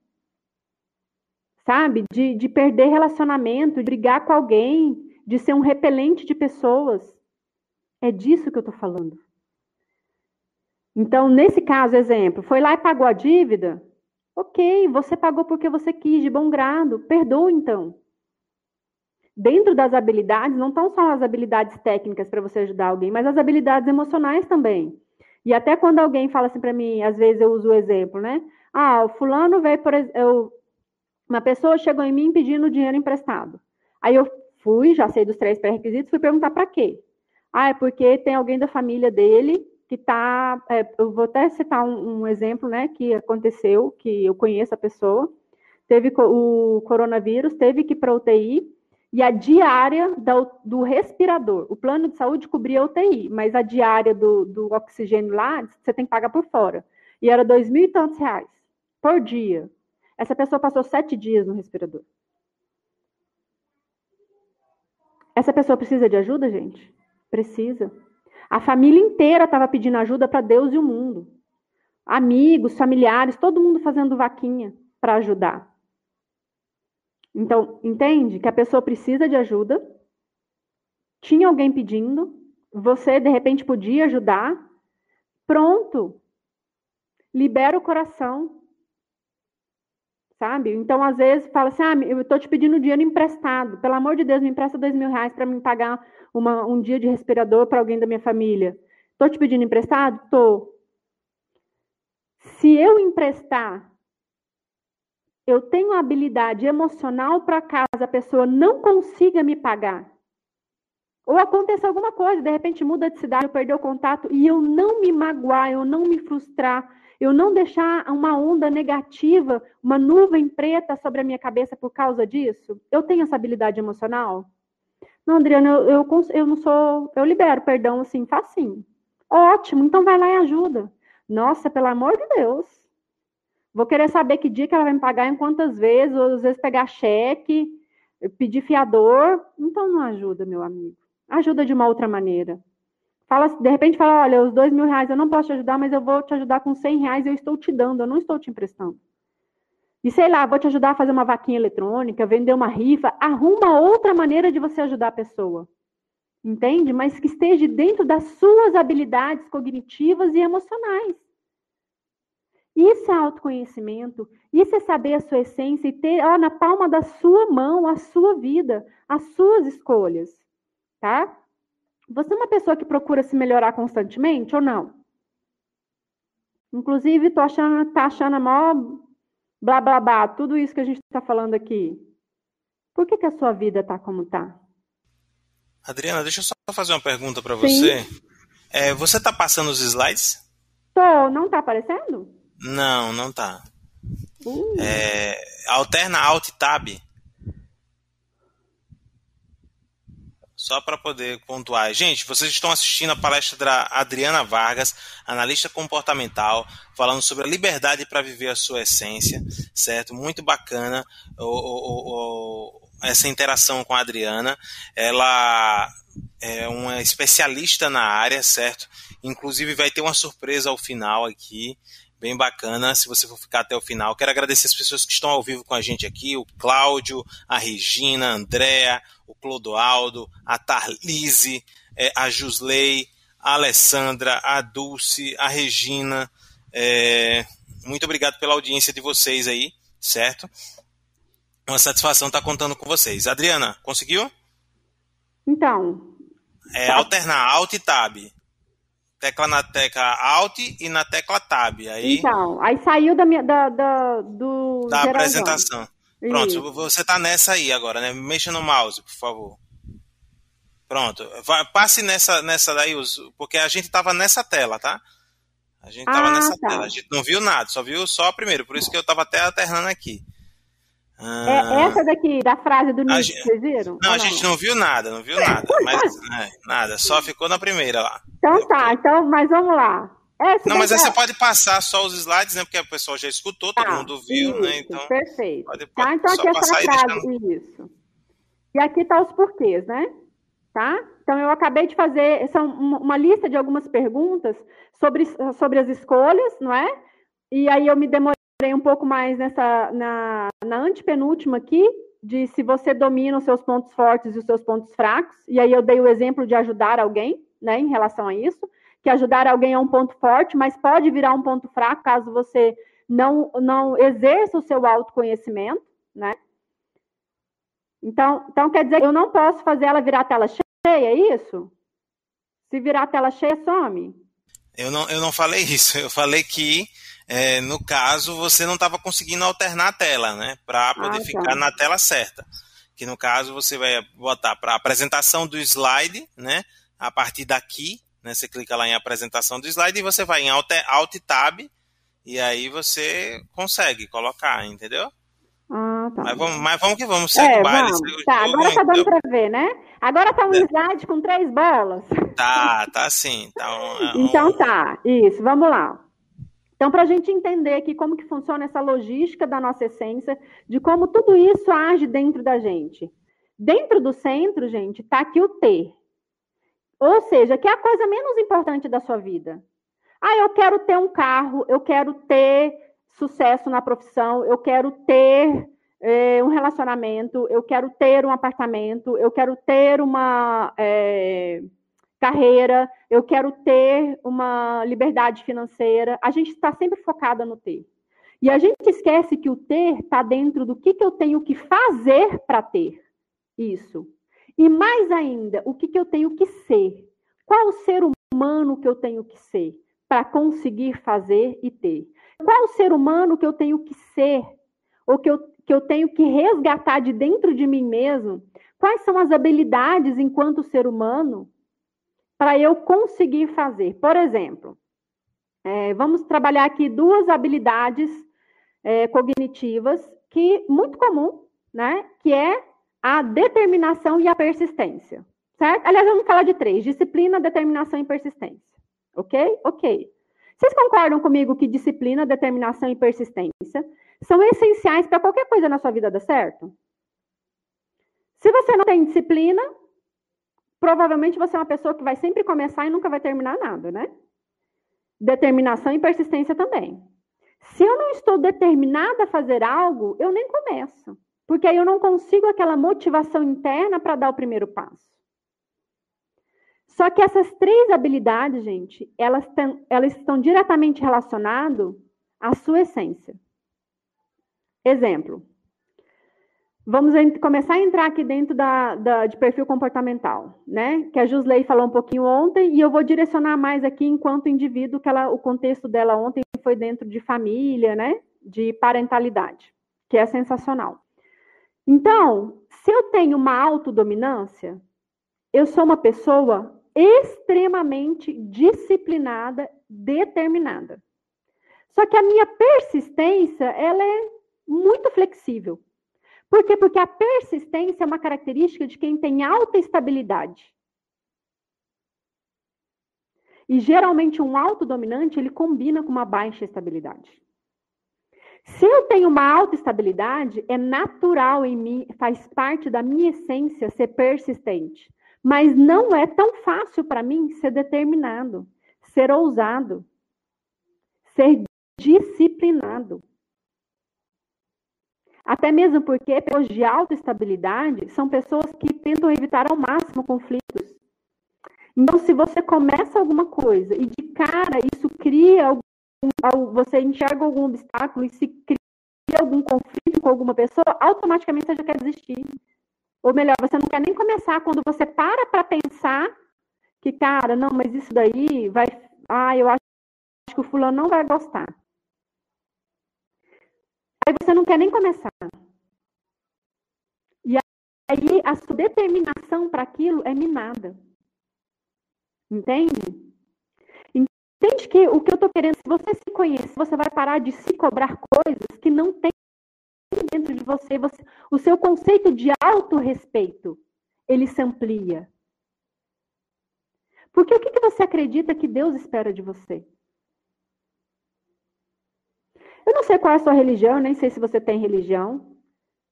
sabe? De, de perder relacionamento, de brigar com alguém, de ser um repelente de pessoas. É disso que eu estou falando. Então, nesse caso, exemplo, foi lá e pagou a dívida, Ok, você pagou porque você quis, de bom grado. Perdoa então. Dentro das habilidades, não estão só as habilidades técnicas para você ajudar alguém, mas as habilidades emocionais também. E até quando alguém fala assim para mim, às vezes eu uso o exemplo, né? Ah, o fulano veio, por exemplo, uma pessoa chegou em mim pedindo dinheiro emprestado. Aí eu fui, já sei dos três pré-requisitos, fui perguntar para quê? Ah, é porque tem alguém da família dele que está. É, eu vou até citar um, um, exemplo, né, que aconteceu, que eu conheço a pessoa. Teve o coronavírus, teve que ir para UTI, e a diária do, do, respirador. O plano de saúde cobria a UTI, mas a diária do, do oxigênio lá, você tem que pagar por fora. E era dois mil e tantos reais por dia. Essa pessoa passou sete dias no respirador. Essa pessoa precisa de ajuda, gente? Precisa. A família inteira estava pedindo ajuda para Deus e o mundo. Amigos, familiares, todo mundo fazendo vaquinha para ajudar. Então, entende que a pessoa precisa de ajuda. Tinha alguém pedindo, você de repente podia ajudar. Pronto. Libera o coração sabe? Então, às vezes, fala assim, ah, eu estou te pedindo dinheiro emprestado, pelo amor de Deus, me empresta dois mil reais para me pagar uma, um dia de respirador para alguém da minha família. Estou te pedindo emprestado? Estou. Se eu emprestar, eu tenho habilidade emocional para caso a pessoa não consiga me pagar. Ou aconteça alguma coisa, de repente muda de cidade, eu perder o contato e eu não me magoar, eu não me frustrar, eu não deixar uma onda negativa, uma nuvem preta sobre a minha cabeça por causa disso? Eu tenho essa habilidade emocional? Não, Adriana, eu, eu, eu não sou. Eu libero perdão assim, facinho. Ótimo, então vai lá e ajuda. Nossa, pelo amor de Deus. Vou querer saber que dia que ela vai me pagar, em quantas vezes, ou às vezes pegar cheque, pedir fiador. Então não ajuda, meu amigo. Ajuda de uma outra maneira. Fala, de repente fala, olha, os dois mil reais eu não posso te ajudar, mas eu vou te ajudar com cem reais, eu estou te dando, eu não estou te emprestando. E sei lá, vou te ajudar a fazer uma vaquinha eletrônica, vender uma rifa, arruma outra maneira de você ajudar a pessoa. Entende? Mas que esteja dentro das suas habilidades cognitivas e emocionais. Isso é autoconhecimento, isso é saber a sua essência e ter ó, na palma da sua mão a sua vida, as suas escolhas, tá? Você é uma pessoa que procura se melhorar constantemente ou não? Inclusive, tô achando, tá achando a maior blá blá blá, tudo isso que a gente está falando aqui. Por que, que a sua vida tá como tá? Adriana, deixa eu só fazer uma pergunta para você. É, você tá passando os slides? Tô, não tá aparecendo? Não, não tá. Uh. É, alterna Alt Tab. Só para poder pontuar. Gente, vocês estão assistindo a palestra da Adriana Vargas, analista comportamental, falando sobre a liberdade para viver a sua essência, certo? Muito bacana o, o, o, essa interação com a Adriana. Ela é uma especialista na área, certo? Inclusive vai ter uma surpresa ao final aqui bem bacana se você for ficar até o final. Quero agradecer as pessoas que estão ao vivo com a gente aqui, o Cláudio, a Regina, a Andréa, o Clodoaldo, a Tarlise, é, a Jusley, a Alessandra, a Dulce, a Regina. É, muito obrigado pela audiência de vocês aí, certo? Uma satisfação estar contando com vocês. Adriana, conseguiu? Então. É alternar Alt e Tab tecla na tecla Alt e na tecla Tab. Aí, então, aí saiu da minha da, da do da apresentação. Pronto, você está nessa aí agora, né? Mexa no mouse, por favor. Pronto, Vai, passe nessa nessa daí, porque a gente estava nessa tela, tá? A gente estava ah, nessa tá. tela, a gente não viu nada, só viu só a primeira, por isso que eu estava até alternando aqui. É ah, é essa daqui, da frase do Nietzsche, gente, vocês viram? Não, a gente não viu nada, não viu nada. Mas, é, nada, só ficou na primeira lá. Então tá, então, mas vamos lá. Essa não, mas aí você pode passar só os slides, né? Porque o pessoal já escutou, todo tá, mundo viu, isso, né? Então, perfeito. Pode, pode tá, então aqui essa frase, isso. E aqui tá os porquês, né? Tá? Então eu acabei de fazer essa uma lista de algumas perguntas sobre, sobre as escolhas, não é? E aí eu me demorei um pouco mais nessa na, na antepenúltima aqui, de se você domina os seus pontos fortes e os seus pontos fracos. E aí eu dei o exemplo de ajudar alguém, né, em relação a isso, que ajudar alguém é um ponto forte, mas pode virar um ponto fraco caso você não não exerça o seu autoconhecimento, né? Então, então quer dizer que eu não posso fazer ela virar tela cheia, é isso? Se virar tela cheia, some. Eu não, eu não falei isso. Eu falei que é, no caso, você não estava conseguindo alternar a tela, né? Para poder ah, tá. ficar na tela certa. Que no caso você vai botar para apresentação do slide, né? A partir daqui, Né? Você clica lá em apresentação do slide e você vai em Alt, Alt Tab e aí você consegue colocar, entendeu? Ah, tá. Mas vamos, mas vamos que vamos, segue É, o baile. vamos. Tá, jogo, agora tá dando entendeu? pra ver, né? Agora tá um É. slide com três bolas. Tá, tá sim. Tá um- um- Então tá, isso, vamos lá. Então, para a gente entender aqui como que funciona essa logística da nossa essência, de como tudo isso age dentro da gente. Dentro do centro, gente, está aqui o ter. Ou seja, que é a coisa menos importante da sua vida. Ah, eu quero ter um carro, eu quero ter sucesso na profissão, eu quero ter eh, um relacionamento, eu quero ter um apartamento, eu quero ter uma eh, carreira, eu quero ter uma liberdade financeira. A gente está sempre focada no ter. E a gente esquece que o ter está dentro do que, que eu tenho que fazer para ter isso. E mais ainda, o que, que eu tenho que ser. Qual o ser humano que eu tenho que ser para conseguir fazer e ter? Qual o ser humano que eu tenho que ser? Ou que eu, que eu tenho que resgatar de dentro de mim mesmo? Quais são as habilidades enquanto ser humano para eu conseguir fazer? Por exemplo, é, vamos trabalhar aqui duas habilidades é, cognitivas que muito comum, né? Que é a determinação e a persistência, certo? Aliás, vamos falar de três: disciplina, determinação e persistência. Ok? Ok. Vocês concordam comigo que disciplina, determinação e persistência são essenciais para qualquer coisa na sua vida dar certo? Se você não tem disciplina, provavelmente você é uma pessoa que vai sempre começar e nunca vai terminar nada, né? Determinação e persistência também. Se eu não estou determinada a fazer algo, eu nem começo. Porque aí eu não consigo aquela motivação interna para dar o primeiro passo. Só que essas três habilidades, gente, elas, tão, elas estão diretamente relacionadas à sua essência. Exemplo. Vamos começar a entrar aqui dentro da, da, de perfil comportamental, né? Que a Jusley falou um pouquinho ontem, e eu vou direcionar mais aqui enquanto indivíduo, que ela, o contexto dela ontem foi dentro de família, né? De parentalidade, que é sensacional. Então, se eu tenho uma autodominância, eu sou uma pessoa extremamente disciplinada, determinada. Só que a minha persistência, ela é muito flexível. Por quê? Porque a persistência é uma característica de quem tem alta estabilidade. E geralmente um autodominante, ele combina com uma baixa estabilidade. Se eu tenho uma alta estabilidade, é natural em mim, faz parte da minha essência ser persistente. Mas não é tão fácil para mim ser determinado, ser ousado, ser disciplinado. Até mesmo porque pessoas de alta estabilidade são pessoas que tentam evitar ao máximo conflitos. Então, se você começa alguma coisa e de cara isso cria você enxerga algum obstáculo e se cria algum conflito com alguma pessoa, automaticamente você já quer desistir. Ou melhor, você não quer nem começar quando você para para pensar que, cara, não, mas isso daí vai. Ah, eu acho que o fulano não vai gostar. Aí você não quer nem começar. E aí a sua determinação para aquilo é minada. Entende? Entende que o que eu estou querendo, se você se conhece, você vai parar de se cobrar coisas que não tem dentro de você, você o seu conceito de autorrespeito, ele se amplia. Porque o que, que você acredita que Deus espera de você? Eu não sei qual é a sua religião, nem sei se você tem religião.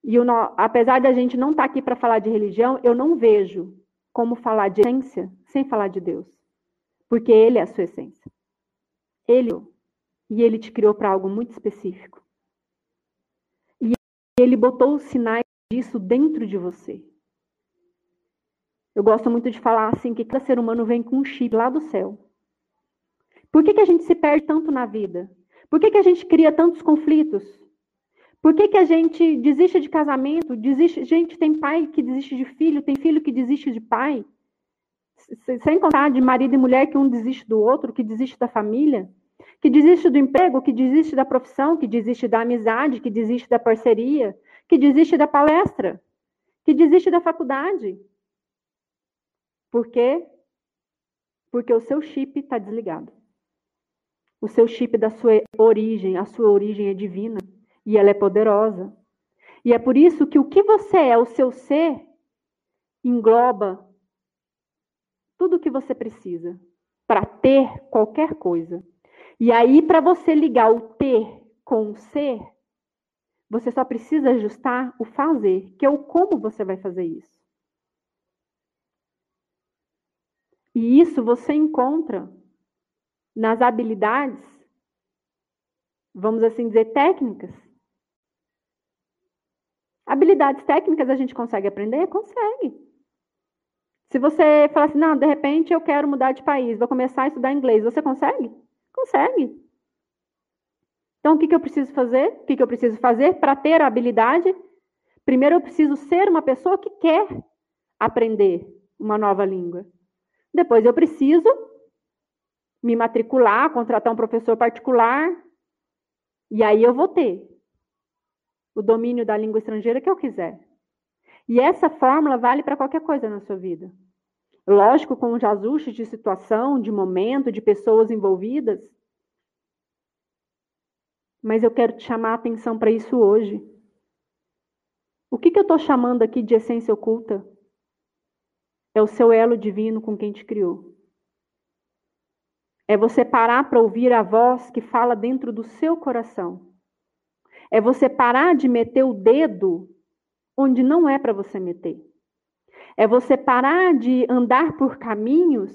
E apesar da gente não estar tá aqui para falar de religião, eu não vejo como falar de essência sem falar de Deus. Porque Ele é a sua essência. Ele e Ele te criou para algo muito específico. E Ele botou os sinais disso dentro de você. Eu gosto muito de falar assim que cada ser humano vem com um chip lá do céu. Por que, que a gente se perde tanto na vida? Por que, que a gente cria tantos conflitos? Por que, que a gente desiste de casamento? Desiste, gente, tem pai que desiste de filho, tem filho que desiste de pai. Sem contar de marido e mulher que um desiste do outro, que desiste da família, que desiste do emprego, que desiste da profissão, que desiste da amizade, que desiste da parceria, que desiste da palestra, que desiste da faculdade. Por quê? Porque o seu chip está desligado. O seu chip da sua origem, a sua origem é divina e ela é poderosa. E é por isso que o que você é, o seu ser, engloba tudo o que você precisa para ter qualquer coisa. E aí, para você ligar o ter com o ser, você só precisa ajustar o fazer, que é o como você vai fazer isso. E isso você encontra nas habilidades, vamos assim dizer, técnicas. Habilidades técnicas a gente consegue aprender? Consegue. Se você falar assim, não, de repente eu quero mudar de país, vou começar a estudar inglês, você consegue? Consegue. Então, o que, que eu preciso fazer? O que, que eu preciso fazer para ter a habilidade? Primeiro, eu preciso ser uma pessoa que quer aprender uma nova língua. Depois, eu preciso me matricular, contratar um professor particular, e aí eu vou ter o domínio da língua estrangeira que eu quiser. E essa fórmula vale para qualquer coisa na sua vida. Lógico, com os ajustes de situação, de momento, de pessoas envolvidas. Mas eu quero te chamar a atenção para isso hoje. O que, que eu estou chamando aqui de essência oculta? É o seu elo divino com quem te criou. É você parar para ouvir a voz que fala dentro do seu coração. É você parar de meter o dedo onde não é para você meter. É você parar de andar por caminhos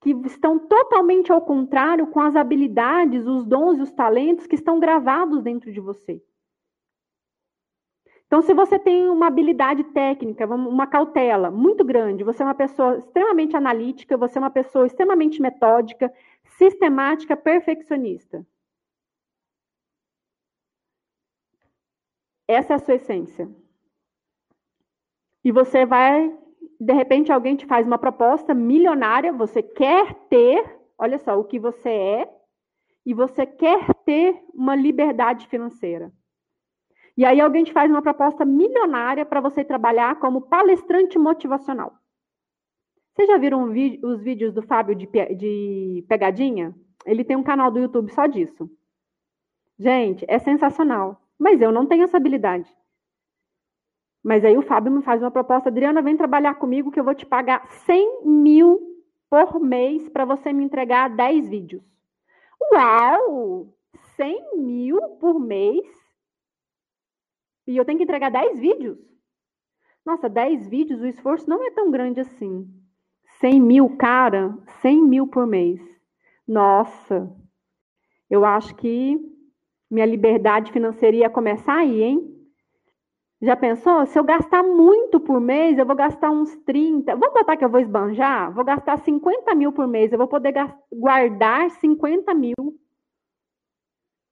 que estão totalmente ao contrário com as habilidades, os dons e os talentos que estão gravados dentro de você. Então, se você tem uma habilidade técnica, uma cautela muito grande, você é uma pessoa extremamente analítica, você é uma pessoa extremamente metódica, sistemática, perfeccionista. Essa é a sua essência. E você vai, de repente, alguém te faz uma proposta milionária, você quer ter, olha só, o que você é, e você quer ter uma liberdade financeira. E aí alguém te faz uma proposta milionária para você trabalhar como palestrante motivacional. Vocês já viram os vídeos do Fábio de, de pegadinha? Ele tem um canal do YouTube só disso. Gente, é sensacional. Mas eu não tenho essa habilidade. Mas aí o Fábio me faz uma proposta, Adriana, vem trabalhar comigo que eu vou te pagar 100 mil por mês para você me entregar 10 vídeos. Uau! 100 mil por mês? E eu tenho que entregar 10 vídeos? Nossa, 10 vídeos, o esforço não é tão grande assim. 100 mil, cara, 100 mil por mês. Nossa, eu acho que minha liberdade financeira ia começar aí, hein? Já pensou? Se eu gastar muito por mês, eu vou gastar uns 30. Vamos botar que eu vou esbanjar? Vou gastar 50 mil por mês. Eu vou poder guardar 50 mil.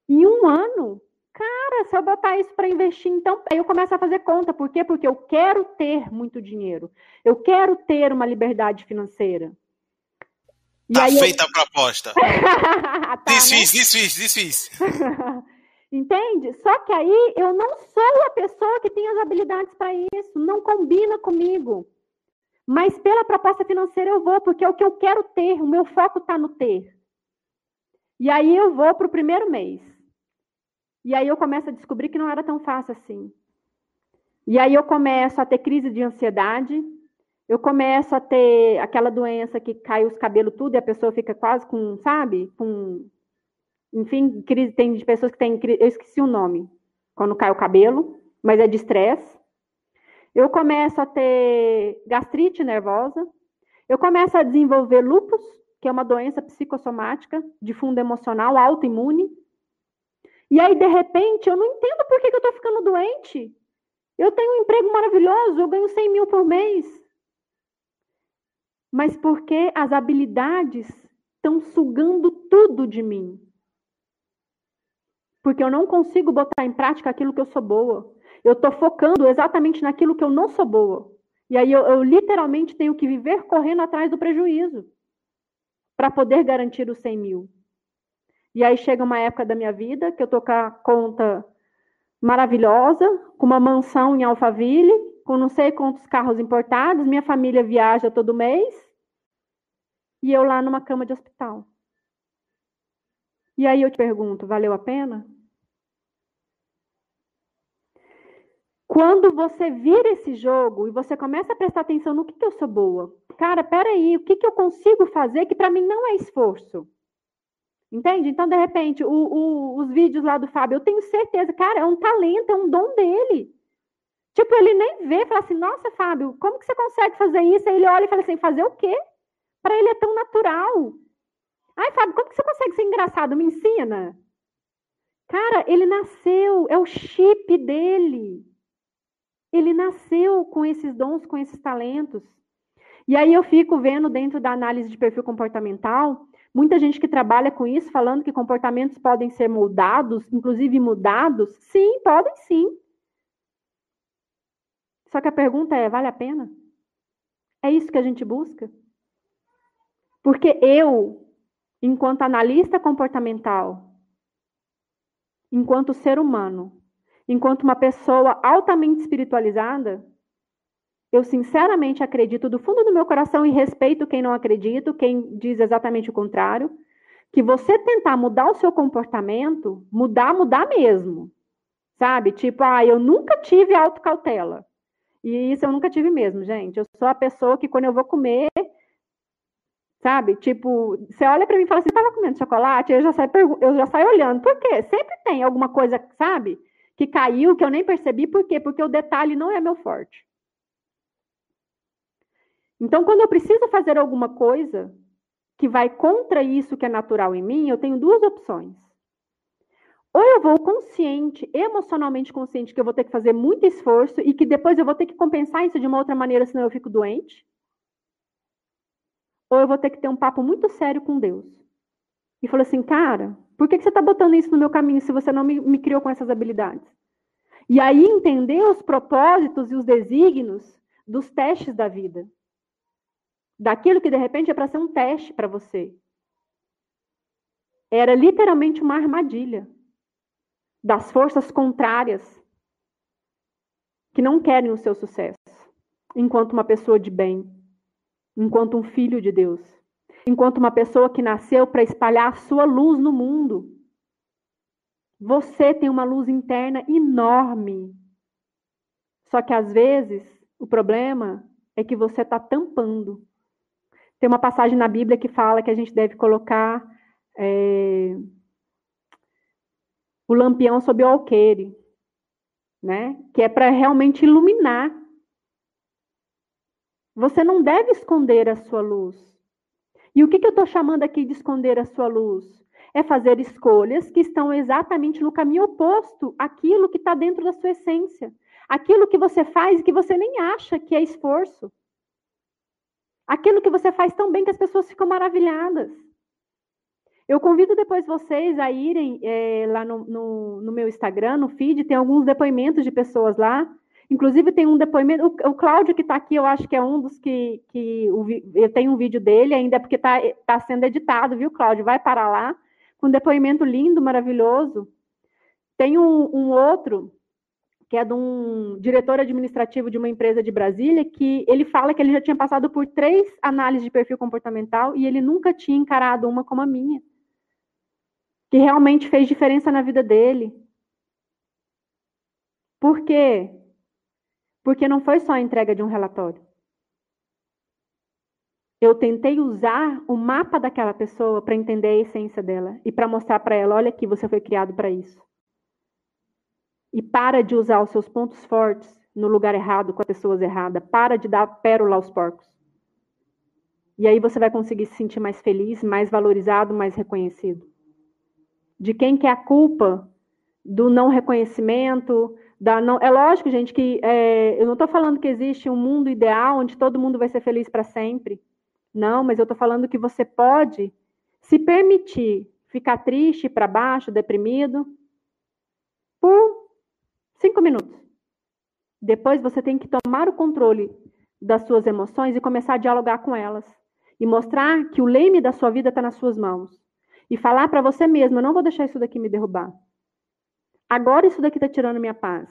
Em um ano. Cara, se eu botar isso para investir, então, aí eu começo a fazer conta. Por quê? Porque eu quero ter muito dinheiro. Eu quero ter uma liberdade financeira. E tá feita eu... a proposta. tá, desfiz, né? desfiz, desfiz. Entende? Só que aí eu não sou a pessoa que tem as habilidades para isso, não combina comigo. Mas pela proposta financeira eu vou, porque é o que eu quero ter, o meu foco está no ter. E aí eu vou para o primeiro mês. E aí eu começo a descobrir que não era tão fácil assim. E aí eu começo a ter crise de ansiedade, eu começo a ter aquela doença que cai os cabelos tudo e a pessoa fica quase com, sabe, com enfim, crise, tem pessoas que têm, eu esqueci o nome, quando cai o cabelo, mas é de estresse. Eu começo a ter gastrite nervosa. Eu começo a desenvolver lupus, que é uma doença psicossomática de fundo emocional autoimune. E aí, de repente, eu não entendo por que, que eu estou ficando doente. Eu tenho um emprego maravilhoso, eu ganho 100 mil por mês. Mas porque as habilidades estão sugando tudo de mim porque eu não consigo botar em prática aquilo que eu sou boa. Eu estou focando exatamente naquilo que eu não sou boa. E aí eu, eu literalmente tenho que viver correndo atrás do prejuízo para poder garantir os 100 mil. E aí chega uma época da minha vida que eu estou com a conta maravilhosa, com uma mansão em Alphaville, com não sei quantos carros importados, minha família viaja todo mês. e eu lá numa cama de hospital. E aí eu te pergunto, valeu a pena? Quando você vira esse jogo e você começa a prestar atenção no que, que eu sou boa, cara, peraí, o que, que eu consigo fazer que para mim não é esforço? Entende? Então, de repente, o, o, os vídeos lá do Fábio, eu tenho certeza, cara, é um talento, é um dom dele. Tipo, ele nem vê, fala assim, nossa, Fábio, como que você consegue fazer isso? Aí ele olha e fala assim, fazer o quê? Para ele é tão natural. Ai, Fábio, como que você consegue ser engraçado? Me ensina. Cara, ele nasceu, é o chip dele. Ele nasceu com esses dons, com esses talentos. E aí eu fico vendo dentro da análise de perfil comportamental, muita gente que trabalha com isso falando que comportamentos podem ser moldados, inclusive mudados. Sim, podem sim. Só que a pergunta é: vale a pena? É isso que a gente busca? Porque eu, enquanto analista comportamental, enquanto ser humano, enquanto uma pessoa altamente espiritualizada, eu sinceramente acredito do fundo do meu coração e respeito quem não acredita, quem diz exatamente o contrário, que você tentar mudar o seu comportamento, mudar, mudar mesmo. Sabe? Tipo, ah, eu nunca tive autocautela. E isso eu nunca tive mesmo, gente. Eu sou a pessoa que quando eu vou comer, sabe? Tipo, você olha para mim e fala assim, tava comendo chocolate? Eu já saio, eu já saio olhando. Por quê? Sempre tem alguma coisa, sabe? Que caiu, que eu nem percebi. Por quê? Porque o detalhe não é meu forte. Então, quando eu preciso fazer alguma coisa que vai contra isso que é natural em mim, eu tenho duas opções. Ou eu vou consciente, emocionalmente consciente, que eu vou ter que fazer muito esforço e que depois eu vou ter que compensar isso de uma outra maneira, senão eu fico doente. Ou eu vou ter que ter um papo muito sério com Deus. E falou assim, cara, por que, que você está botando isso no meu caminho se você não me, me criou com essas habilidades? E aí entender os propósitos e os desígnios dos testes da vida. Daquilo que de repente é para ser um teste para você. Era literalmente uma armadilha das forças contrárias que não querem o seu sucesso, enquanto uma pessoa de bem, enquanto um filho de Deus, enquanto uma pessoa que nasceu para espalhar a sua luz no mundo. Você tem uma luz interna enorme. Só que às vezes o problema é que você está tampando. Tem uma passagem na Bíblia que fala que a gente deve colocar é, o lampião sob o alqueire, né? Que é para realmente iluminar. Você não deve esconder a sua luz. E o que, que eu estou chamando aqui de esconder a sua luz? É fazer escolhas que estão exatamente no caminho oposto àquilo que está dentro da sua essência. Aquilo que você faz e que você nem acha que é esforço. Aquilo que você faz tão bem que as pessoas ficam maravilhadas. Eu convido depois vocês a irem é, lá no, no, no, meu Instagram, no feed, tem alguns depoimentos de pessoas lá. Inclusive, tem um depoimento. O, o Cláudio, que está aqui, eu acho que é um dos que. que o, eu tenho um vídeo dele, ainda porque está tá sendo editado, viu, Cláudio? Vai para lá. Com um depoimento lindo, maravilhoso. Tem um, um outro que é de um diretor administrativo de uma empresa de Brasília, que ele fala que ele já tinha passado por três análises de perfil comportamental e ele nunca tinha encarado uma como a minha que realmente fez diferença na vida dele. Por quê? Porque não foi só a entrega de um relatório. Eu tentei usar o mapa daquela pessoa para entender a essência dela e para mostrar para ela: olha aqui, você foi criado para isso. E para de usar os seus pontos fortes no lugar errado, com as pessoas erradas. Para de dar pérola aos porcos. E aí você vai conseguir se sentir mais feliz, mais valorizado, mais reconhecido de quem que é a culpa do não reconhecimento, da não. É lógico, gente, que é, eu não estou falando que existe um mundo ideal onde todo mundo vai ser feliz para sempre. Não, mas eu estou falando que você pode se permitir ficar triste, para baixo, deprimido, por cinco minutos. Depois você tem que tomar o controle das suas emoções e começar a dialogar com elas. E mostrar que o leme da sua vida está nas suas mãos e falar para você mesmo: eu não vou deixar isso daqui me derrubar. Agora isso daqui está tirando minha paz.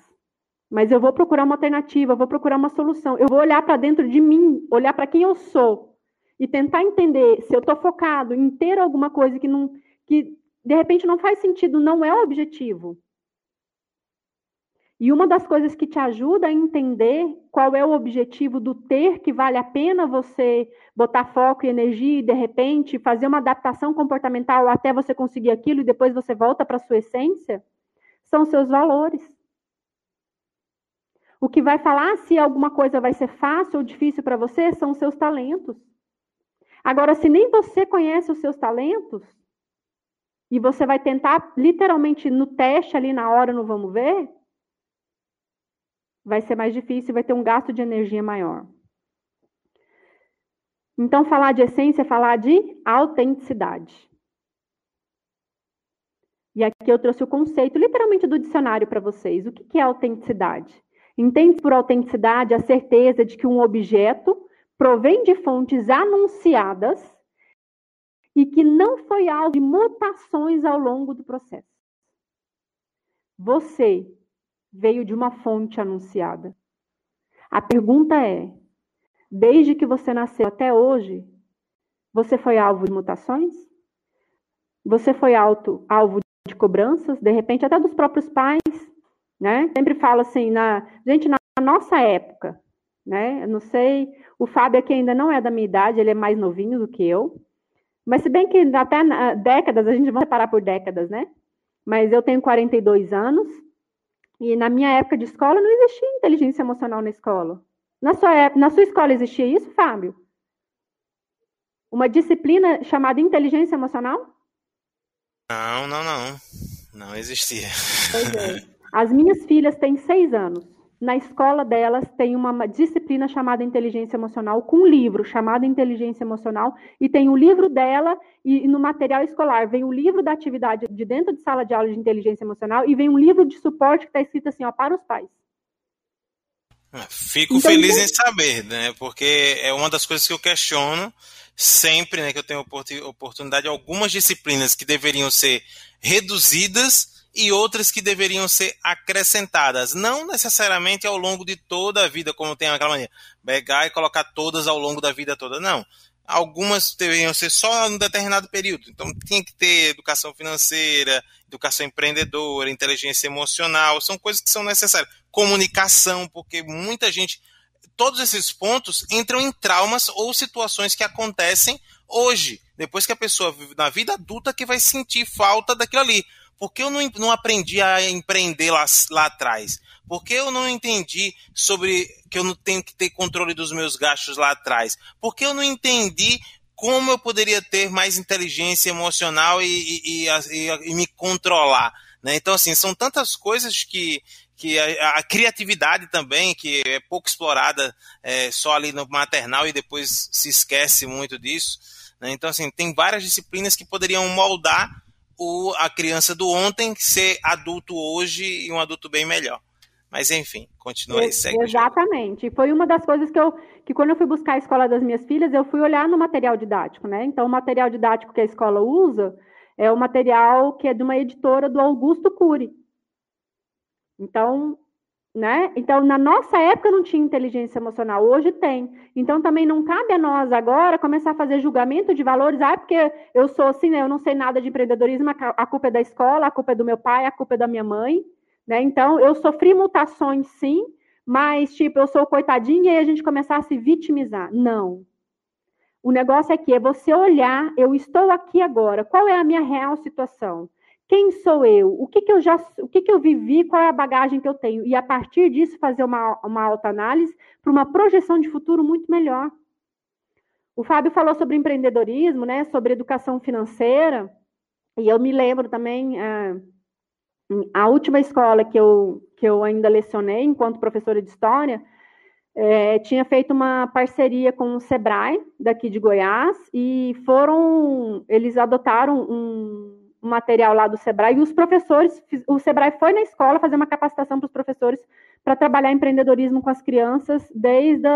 Mas eu vou procurar uma alternativa, eu vou procurar uma solução. Eu vou olhar para dentro de mim, olhar para quem eu sou e tentar entender se eu estou focado em ter alguma coisa que não que de repente não faz sentido, não é o objetivo. E uma das coisas que te ajuda a entender qual é o objetivo do ter, que vale a pena você botar foco e energia e, de repente, fazer uma adaptação comportamental até você conseguir aquilo e depois você volta para a sua essência, são seus valores. O que vai falar se alguma coisa vai ser fácil ou difícil para você são seus talentos. Agora, se nem você conhece os seus talentos, e você vai tentar literalmente no teste ali na hora, no vamos ver, vai ser mais difícil, vai ter um gasto de energia maior. Então, falar de essência é falar de autenticidade. E aqui eu trouxe o conceito, literalmente, do dicionário para vocês. O que é autenticidade? Entende por autenticidade a certeza de que um objeto provém de fontes anunciadas e que não foi alvo de mutações ao longo do processo. Você veio de uma fonte anunciada. A pergunta é: desde que você nasceu até hoje, você foi alvo de mutações? Você foi alto, alvo de cobranças, de repente até dos próprios pais, né? Sempre falo assim, na gente na nossa época, né? Eu não sei, o Fábio aqui ainda não é da minha idade, ele é mais novinho do que eu. Mas se bem que até décadas, a gente vai separar por décadas, né? Mas eu tenho 42 anos e na minha época de escola não existia inteligência emocional na escola. Na sua, época, na sua escola existia isso, Fábio? Uma disciplina chamada inteligência emocional? Não, não, não. Não existia. Pois é. As minhas filhas têm seis anos na escola delas tem uma disciplina chamada inteligência emocional, com um livro chamado inteligência emocional, e tem o livro dela, e, no material escolar vem o livro da atividade de dentro de sala de aula de inteligência emocional, e vem um livro de suporte que está escrito assim, ó, para os pais. Ah, fico então, feliz então... em saber, né? Porque é uma das coisas que eu questiono sempre, né? Que eu tenho oportunidade, algumas disciplinas que deveriam ser reduzidas e outras que deveriam ser acrescentadas, não necessariamente ao longo de toda a vida, como tem aquela mania, pegar e colocar todas ao longo da vida toda, não. Algumas deveriam ser só em um determinado período. Então, tinha que ter educação financeira, educação empreendedora, inteligência emocional, são coisas que são necessárias. Comunicação, porque muita gente. Todos esses pontos entram em traumas ou situações que acontecem hoje, depois que a pessoa vive na vida adulta, que vai sentir falta daquilo ali por que eu não, não aprendi a empreender lá, lá atrás? Por que eu não entendi sobre que eu não tenho que ter controle dos meus gastos lá atrás? Por que eu não entendi como eu poderia ter mais inteligência emocional e, e, e, e me controlar? Né? Então, assim, são tantas coisas que, que a, a, criatividade também, que é pouco explorada é, só ali no maternal e depois se esquece muito disso. Né? Então, assim, tem várias disciplinas que poderiam moldar o, a criança do ontem ser adulto hoje e um adulto bem melhor. Mas enfim, continua aí, segue. Exatamente. Foi uma das coisas que eu, que quando eu fui buscar a escola das minhas filhas, eu fui olhar no material didático, né? Então, o material didático que a escola usa é o material que é de uma editora do Augusto Cury. Então, né? Então, na nossa época não tinha inteligência emocional, hoje tem. Então, também não cabe a nós agora começar a fazer julgamento de valores. Ah, porque eu sou assim, né? eu não sei nada de empreendedorismo, a culpa é da escola, a culpa é do meu pai, a culpa é da minha mãe. Né? Então, eu sofri mutações, sim, mas, tipo, eu sou coitadinha e a gente começar a se vitimizar. Não. O negócio aqui é você olhar, eu estou aqui agora, qual é a minha real situação? Quem sou eu? O que, que eu já, o que, que eu vivi? Qual é a bagagem que eu tenho? E a partir disso fazer uma, uma autoanálise para uma projeção de futuro muito melhor. O Fábio falou sobre empreendedorismo, né? Sobre educação financeira. E eu me lembro também a, a última escola que eu que eu ainda lecionei enquanto professora de história é, tinha feito uma parceria com o Sebrae daqui de Goiás e foram eles adotaram um o material lá do Sebrae, e os professores, o Sebrae foi na escola fazer uma capacitação para os professores para trabalhar empreendedorismo com as crianças desde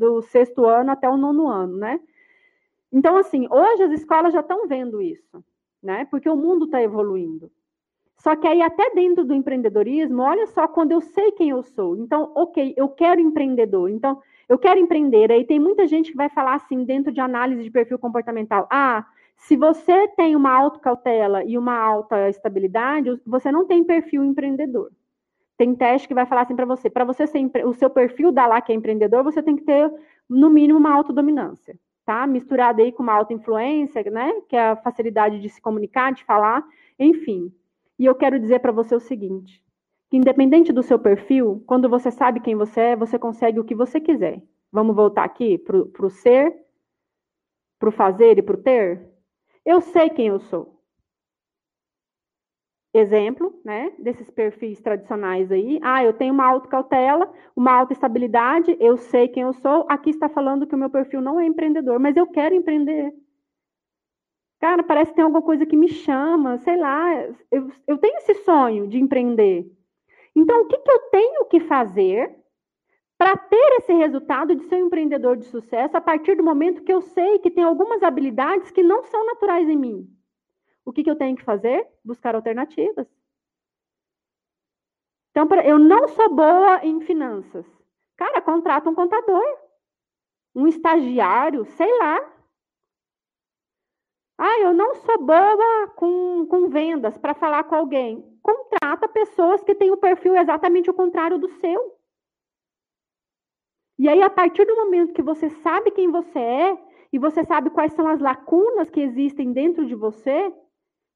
o sexto ano até o nono ano, né? Então, assim, hoje as escolas já estão vendo isso, né? Porque o mundo está evoluindo. Só que aí, até dentro do empreendedorismo, olha só, quando eu sei quem eu sou, então, ok, eu quero empreendedor. Então, Eu quero empreender. Aí tem muita gente que vai falar assim, dentro de análise de perfil comportamental. Ah, se você tem uma autocautela e uma alta estabilidade, você não tem perfil empreendedor. Tem teste que vai falar assim para você, para você ser o seu perfil da lá que é empreendedor, você tem que ter no mínimo uma autodominância, tá? Misturado aí com uma autoinfluência, né, que é a facilidade de se comunicar, de falar, enfim. E eu quero dizer para você o seguinte, que independente do seu perfil, quando você sabe quem você é, você consegue o que você quiser. Vamos voltar aqui para o ser, para o fazer e para o ter? Eu sei quem eu sou. Exemplo, né, desses perfis tradicionais aí. Ah, eu tenho uma autocautela, uma autoestabilidade, eu sei quem eu sou. Aqui está falando que o meu perfil não é empreendedor, mas eu quero empreender. Cara, parece que tem alguma coisa que me chama, sei lá. Eu, eu tenho esse sonho de empreender. Então, o que, que eu tenho que fazer para ter esse resultado de ser um empreendedor de sucesso a partir do momento que eu sei que tem algumas habilidades que não são naturais em mim? O que, que eu tenho que fazer? Buscar alternativas. Então, eu não sou boa em finanças. Cara, contrata um contador, um estagiário, sei lá. Ah, eu não sou boa com, com vendas para falar com alguém. Contrata pessoas que têm o perfil exatamente o contrário do seu. E aí, a partir do momento que você sabe quem você é e você sabe quais são as lacunas que existem dentro de você,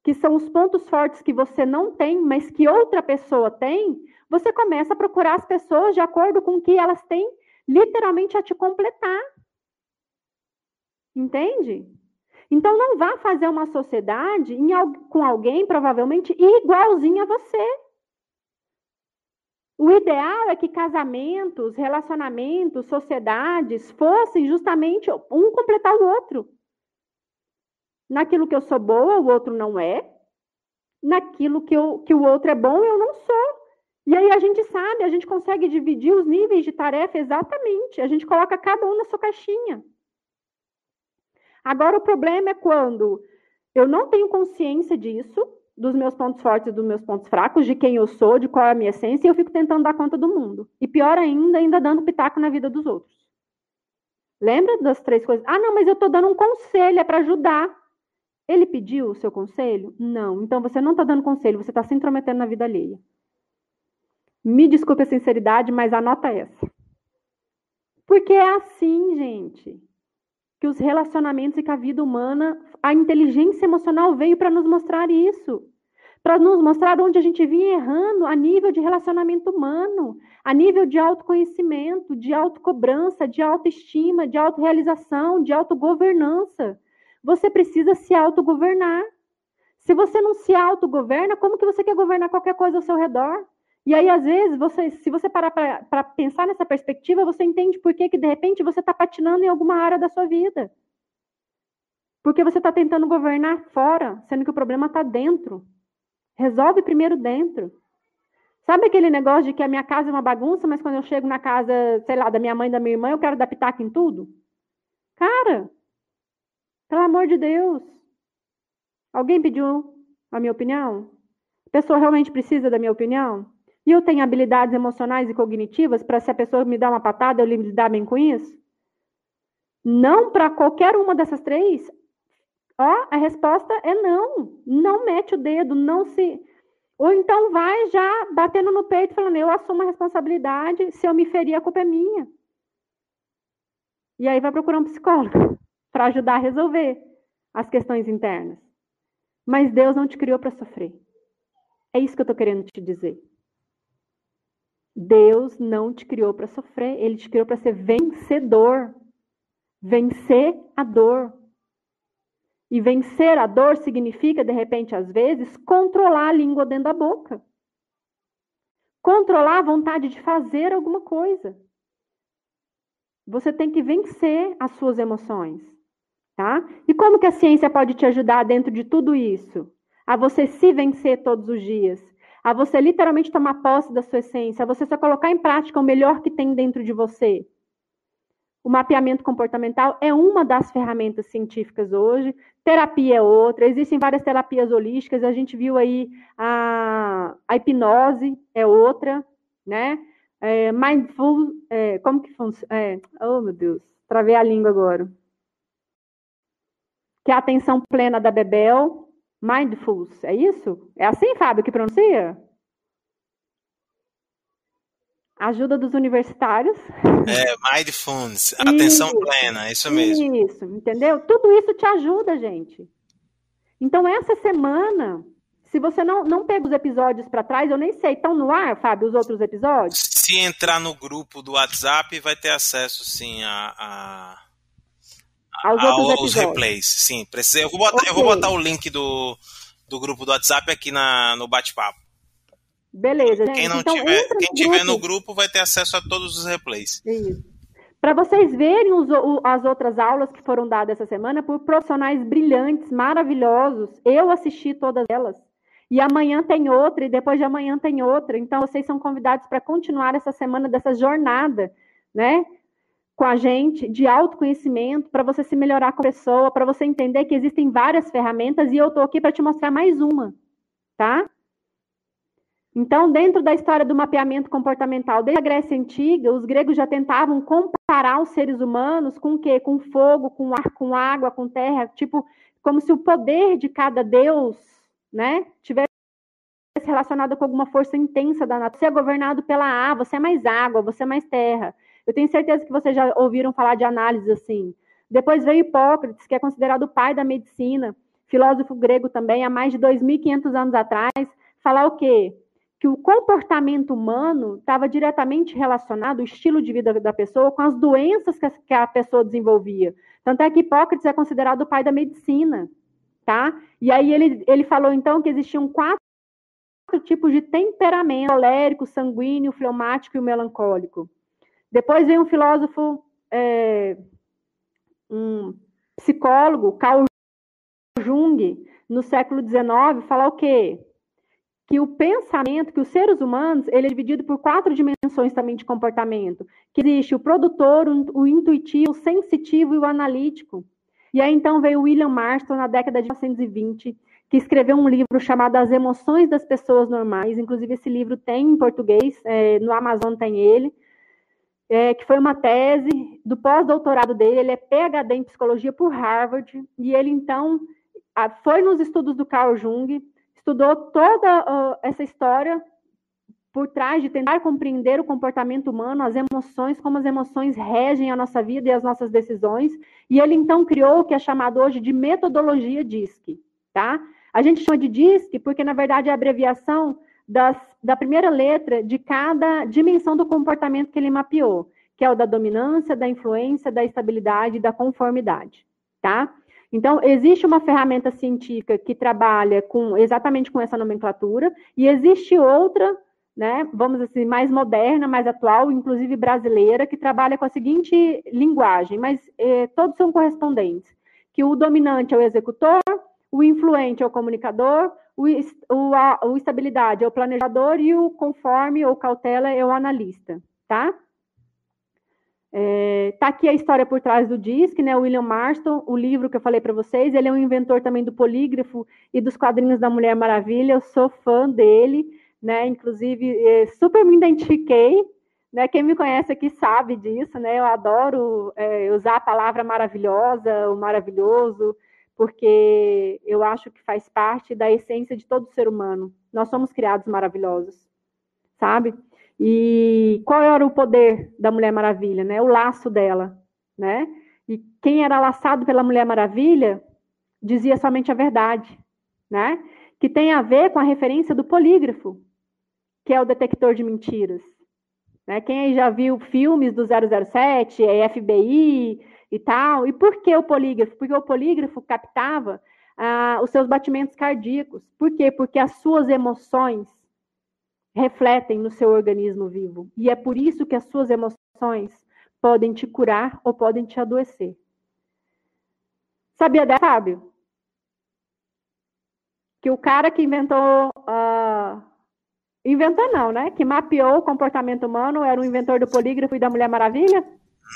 que são os pontos fortes que você não tem, mas que outra pessoa tem, você começa a procurar as pessoas de acordo com o que elas têm literalmente a te completar. Entende? Então não vá fazer uma sociedade em, com alguém provavelmente igualzinho a você. O ideal é que casamentos, relacionamentos, sociedades fossem justamente um completar o outro. Naquilo que eu sou boa, o outro não é. Naquilo que, eu, que o outro é bom, eu não sou. E aí a gente sabe, a gente consegue dividir os níveis de tarefa exatamente. A gente coloca cada um na sua caixinha. Agora, o problema é quando eu não tenho consciência disso, dos meus pontos fortes e dos meus pontos fracos, de quem eu sou, de qual é a minha essência, e eu fico tentando dar conta do mundo. E pior ainda, ainda dando pitaco na vida dos outros. Lembra das três coisas? Ah, não, mas eu estou dando um conselho, é para ajudar. Ele pediu o seu conselho? Não. Então você não está dando conselho, você está se intrometendo na vida alheia. Me desculpe a sinceridade, mas anota essa. Porque é assim, gente, que os relacionamentos e que a vida humana, a inteligência emocional veio para nos mostrar isso. Para nos mostrar onde a gente vinha errando a nível de relacionamento humano, a nível de autoconhecimento, de autocobrança, de autoestima, de autorrealização, de autogovernança. Você precisa se autogovernar. Se você não se autogoverna, como que você quer governar qualquer coisa ao seu redor? E aí, às vezes, você, se você parar para pensar nessa perspectiva, você entende por que, que de repente, você está patinando em alguma área da sua vida. Porque você está tentando governar fora, sendo que o problema está dentro. Resolve primeiro dentro. Sabe aquele negócio de que a minha casa é uma bagunça, mas quando eu chego na casa, sei lá, da minha mãe da minha irmã, eu quero dar pitaco em tudo? Cara, pelo amor de Deus. Alguém pediu a minha opinião? A pessoa realmente precisa da minha opinião? E eu tenho habilidades emocionais e cognitivas para se a pessoa me dá uma patada, eu lidar bem com isso? Não para qualquer uma dessas três? Ó, a resposta é não. Não mete o dedo, não se. Ou então vai já batendo no peito, falando: eu assumo a responsabilidade, se eu me ferir, a culpa é minha. E aí vai procurar um psicólogo para ajudar a resolver as questões internas. Mas Deus não te criou para sofrer. É isso que eu estou querendo te dizer. Deus não te criou para sofrer, ele te criou para ser vencedor. Vencer a dor. E vencer a dor significa, de repente, às vezes, controlar a língua dentro da boca. Controlar a vontade de fazer alguma coisa. Você tem que vencer as suas emoções. Tá? E como que a ciência pode te ajudar dentro de tudo isso? A você se vencer todos os dias, a você literalmente tomar posse da sua essência, a você só colocar em prática o melhor que tem dentro de você. O mapeamento comportamental é uma das ferramentas científicas hoje, terapia é outra, existem várias terapias holísticas, a gente viu aí a, a hipnose é outra, né? é, mindful, é, como que funciona? É, oh, meu Deus, travei a língua agora. Que é a atenção plena da Bebel, mindful, é isso? É assim, Fábio, que pronuncia? Ajuda dos universitários. É, mindfulness, atenção isso, plena, isso mesmo. Isso, entendeu? Tudo isso te ajuda, gente. Então, essa semana, se você não, não pega os episódios para trás, eu nem sei, estão no ar, Fábio, os outros episódios? Se entrar no grupo do WhatsApp, vai ter acesso, sim, a, a, aos, aos replays. Sim, precisa, eu, vou botar, okay. eu vou botar o link do, do grupo do WhatsApp aqui na, no bate-papo. Beleza, gente. Quem não então, tiver, quem no tiver grupo. no grupo vai ter acesso a todos os replays. Isso. Para vocês verem os, o, as outras aulas que foram dadas essa semana por profissionais brilhantes, maravilhosos. Eu assisti todas elas. E amanhã tem outra, e depois de amanhã tem outra. Então, vocês são convidados para continuar essa semana dessa jornada, né? Com a gente, de autoconhecimento, para você se melhorar como pessoa, para você entender que existem várias ferramentas, e eu estou aqui para te mostrar mais uma, tá? Então, dentro da história do mapeamento comportamental, desde a Grécia Antiga, os gregos já tentavam comparar os seres humanos com o quê? Com fogo, com ar, com água, com terra, tipo, como se o poder de cada deus, né, tivesse relacionado com alguma força intensa da natureza. Você é governado pela A, você é mais água, você é mais terra. Eu tenho certeza que vocês já ouviram falar de análise assim. Depois veio Hipócrates, que é considerado o pai da medicina, filósofo grego também, há mais de 2.500 anos atrás, falar o quê? que o comportamento humano estava diretamente relacionado, o estilo de vida da pessoa, com as doenças que a pessoa desenvolvia. Tanto é que Hipócrates é considerado o pai da medicina, tá? E aí ele, ele falou, então, que existiam quatro tipos de temperamento, colérico, sanguíneo, fleumático e melancólico. Depois vem um filósofo, é, um psicólogo, Carl Jung, no século XIX, falar o quê? que o pensamento, que os seres humanos, ele é dividido por quatro dimensões também de comportamento. Que existe o produtor, o intuitivo, o sensitivo e o analítico. E aí então veio William Marston na década de 1920, que escreveu um livro chamado As Emoções das Pessoas Normais. Inclusive esse livro tem em português, é, no Amazon tem ele. É, que foi uma tese do pós-doutorado dele, ele é PhD em psicologia por Harvard, e ele então foi nos estudos do Carl Jung, estudou toda essa história por trás de tentar compreender o comportamento humano, as emoções, como as emoções regem a nossa vida e as nossas decisões, e ele então criou o que é chamado hoje de metodologia DISC, tá? A gente chama de DISC porque, na verdade, é a abreviação das, da primeira letra de cada dimensão do comportamento que ele mapeou, que é o da dominância, da influência, da estabilidade e da conformidade, tá? Então, existe uma ferramenta científica que trabalha com exatamente com essa nomenclatura, e existe outra, né, vamos assim, mais moderna, mais atual, inclusive brasileira, que trabalha com a seguinte linguagem, mas eh, todos são correspondentes, que o dominante é o executor, o influente é o comunicador, o, o, a, o estabilidade é o planejador e o conforme ou cautela é o analista, tá? É, tá aqui a história por trás do disco, né? William Marston, o livro que eu falei para vocês, ele é um inventor também do polígrafo e dos quadrinhos da Mulher Maravilha. Eu sou fã dele, né? Inclusive, é, super me identifiquei. Né? Quem me conhece aqui sabe disso, né? Eu adoro é, usar a palavra maravilhosa, o maravilhoso, porque eu acho que faz parte da essência de todo ser humano. Nós somos criados maravilhosos, sabe? E qual era o poder da Mulher Maravilha, né? O laço dela, né? E quem era laçado pela Mulher Maravilha dizia somente a verdade, né? Que tem a ver com a referência do polígrafo, que é o detector de mentiras. Né? Quem aí já viu filmes do 007, FBI e tal? E por que o polígrafo? Porque o polígrafo captava ah, os seus batimentos cardíacos. Por quê? Porque as suas emoções refletem no seu organismo vivo. E é por isso que as suas emoções podem te curar ou podem te adoecer. Sabia dessa, Fábio? Que o cara que inventou. Uh, inventou não, né? Que mapeou o comportamento humano era o inventor do polígrafo e da Mulher Maravilha?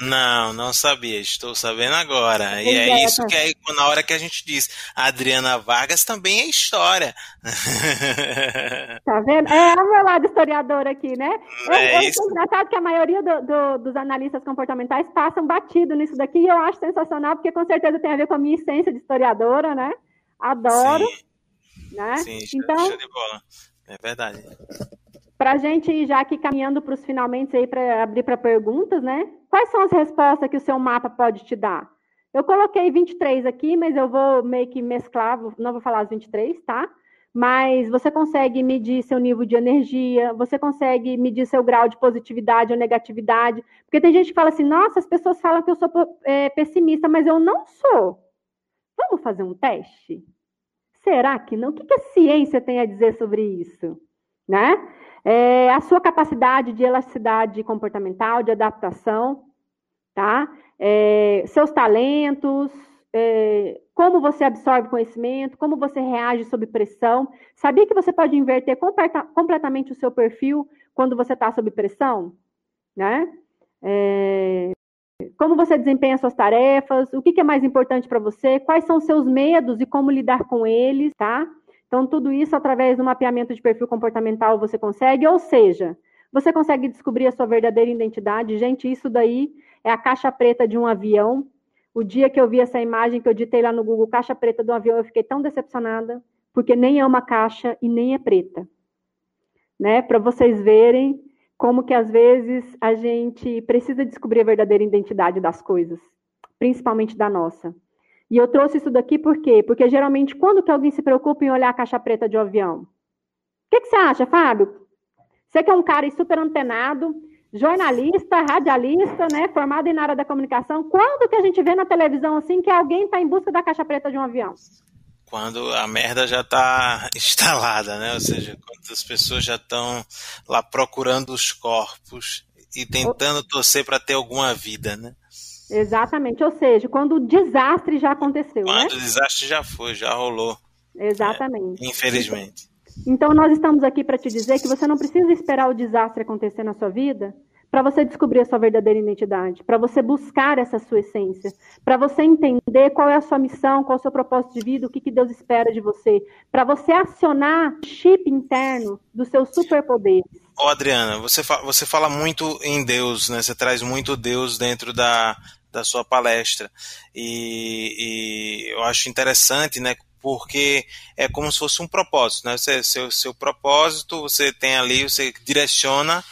Não, não sabia. Estou sabendo agora. E é, é isso que é na hora que a gente diz. A Adriana Vargas também é história. Tá vendo? É o meu lado historiador aqui, né? É, é isso. engraçado que a maioria do, do, dos analistas comportamentais passam batido nisso daqui e eu acho sensacional, porque com certeza tem a ver com a minha essência de historiadora, né? Adoro. Sim. Né? Sim, então, show de bola. É verdade. Para a gente ir já aqui caminhando para os finalmente aí para abrir para perguntas, né? Quais são as respostas que o seu mapa pode te dar? Eu coloquei 23 aqui, mas eu vou meio que mesclar, não vou falar as 23, tá? Mas você consegue medir seu nível de energia, você consegue medir seu grau de positividade ou negatividade. Porque tem gente que fala assim: nossa, as pessoas falam que eu sou é, pessimista, mas eu não sou. Vamos fazer um teste? Será que não? O que, que a ciência tem a dizer sobre isso? Né? É, a sua capacidade de elasticidade comportamental, de adaptação, tá? É, seus talentos, é, como você absorve conhecimento, como você reage sob pressão. Sabia que você pode inverter completamente o seu perfil quando você está sob pressão? Né? É, como você desempenha suas tarefas, o que, que é mais importante para você, quais são seus medos e como lidar com eles, tá? Então, tudo isso através do mapeamento de perfil comportamental você consegue, ou seja, você consegue descobrir a sua verdadeira identidade. Gente, isso daí é a caixa preta de um avião. O dia que eu vi essa imagem que eu ditei lá no Google, caixa preta do avião, eu fiquei tão decepcionada, porque nem é uma caixa e nem é preta. Né? Para vocês verem como que às vezes a gente precisa descobrir a verdadeira identidade das coisas, principalmente da nossa. E eu trouxe isso daqui por quê? Porque geralmente, quando que alguém se preocupa em olhar a caixa preta de um avião? O que, que você acha, Fábio? Você que é um cara super antenado, jornalista, radialista, né, formado em área da comunicação, quando que a gente vê na televisão assim que alguém está em busca da caixa preta de um avião? Quando a merda já está instalada, né? Ou seja, quando as pessoas já estão lá procurando os corpos e tentando torcer para ter alguma vida, né? Exatamente, ou seja, quando o desastre já aconteceu. Quando né? o desastre já foi, já rolou. Exatamente. É, infelizmente. Então, nós estamos aqui para te dizer que você não precisa esperar o desastre acontecer na sua vida para você descobrir a sua verdadeira identidade, para você buscar essa sua essência, para você entender qual é a sua missão, qual é o seu propósito de vida, o que, que Deus espera de você, para você acionar o chip interno dos seus superpoderes. Ô Adriana, você, fa você fala muito em Deus, né? Você traz muito Deus dentro da, da sua palestra. E, e, eu acho interessante, né? Porque é como se fosse um propósito, né? Você, seu, seu propósito, você tem ali, você direciona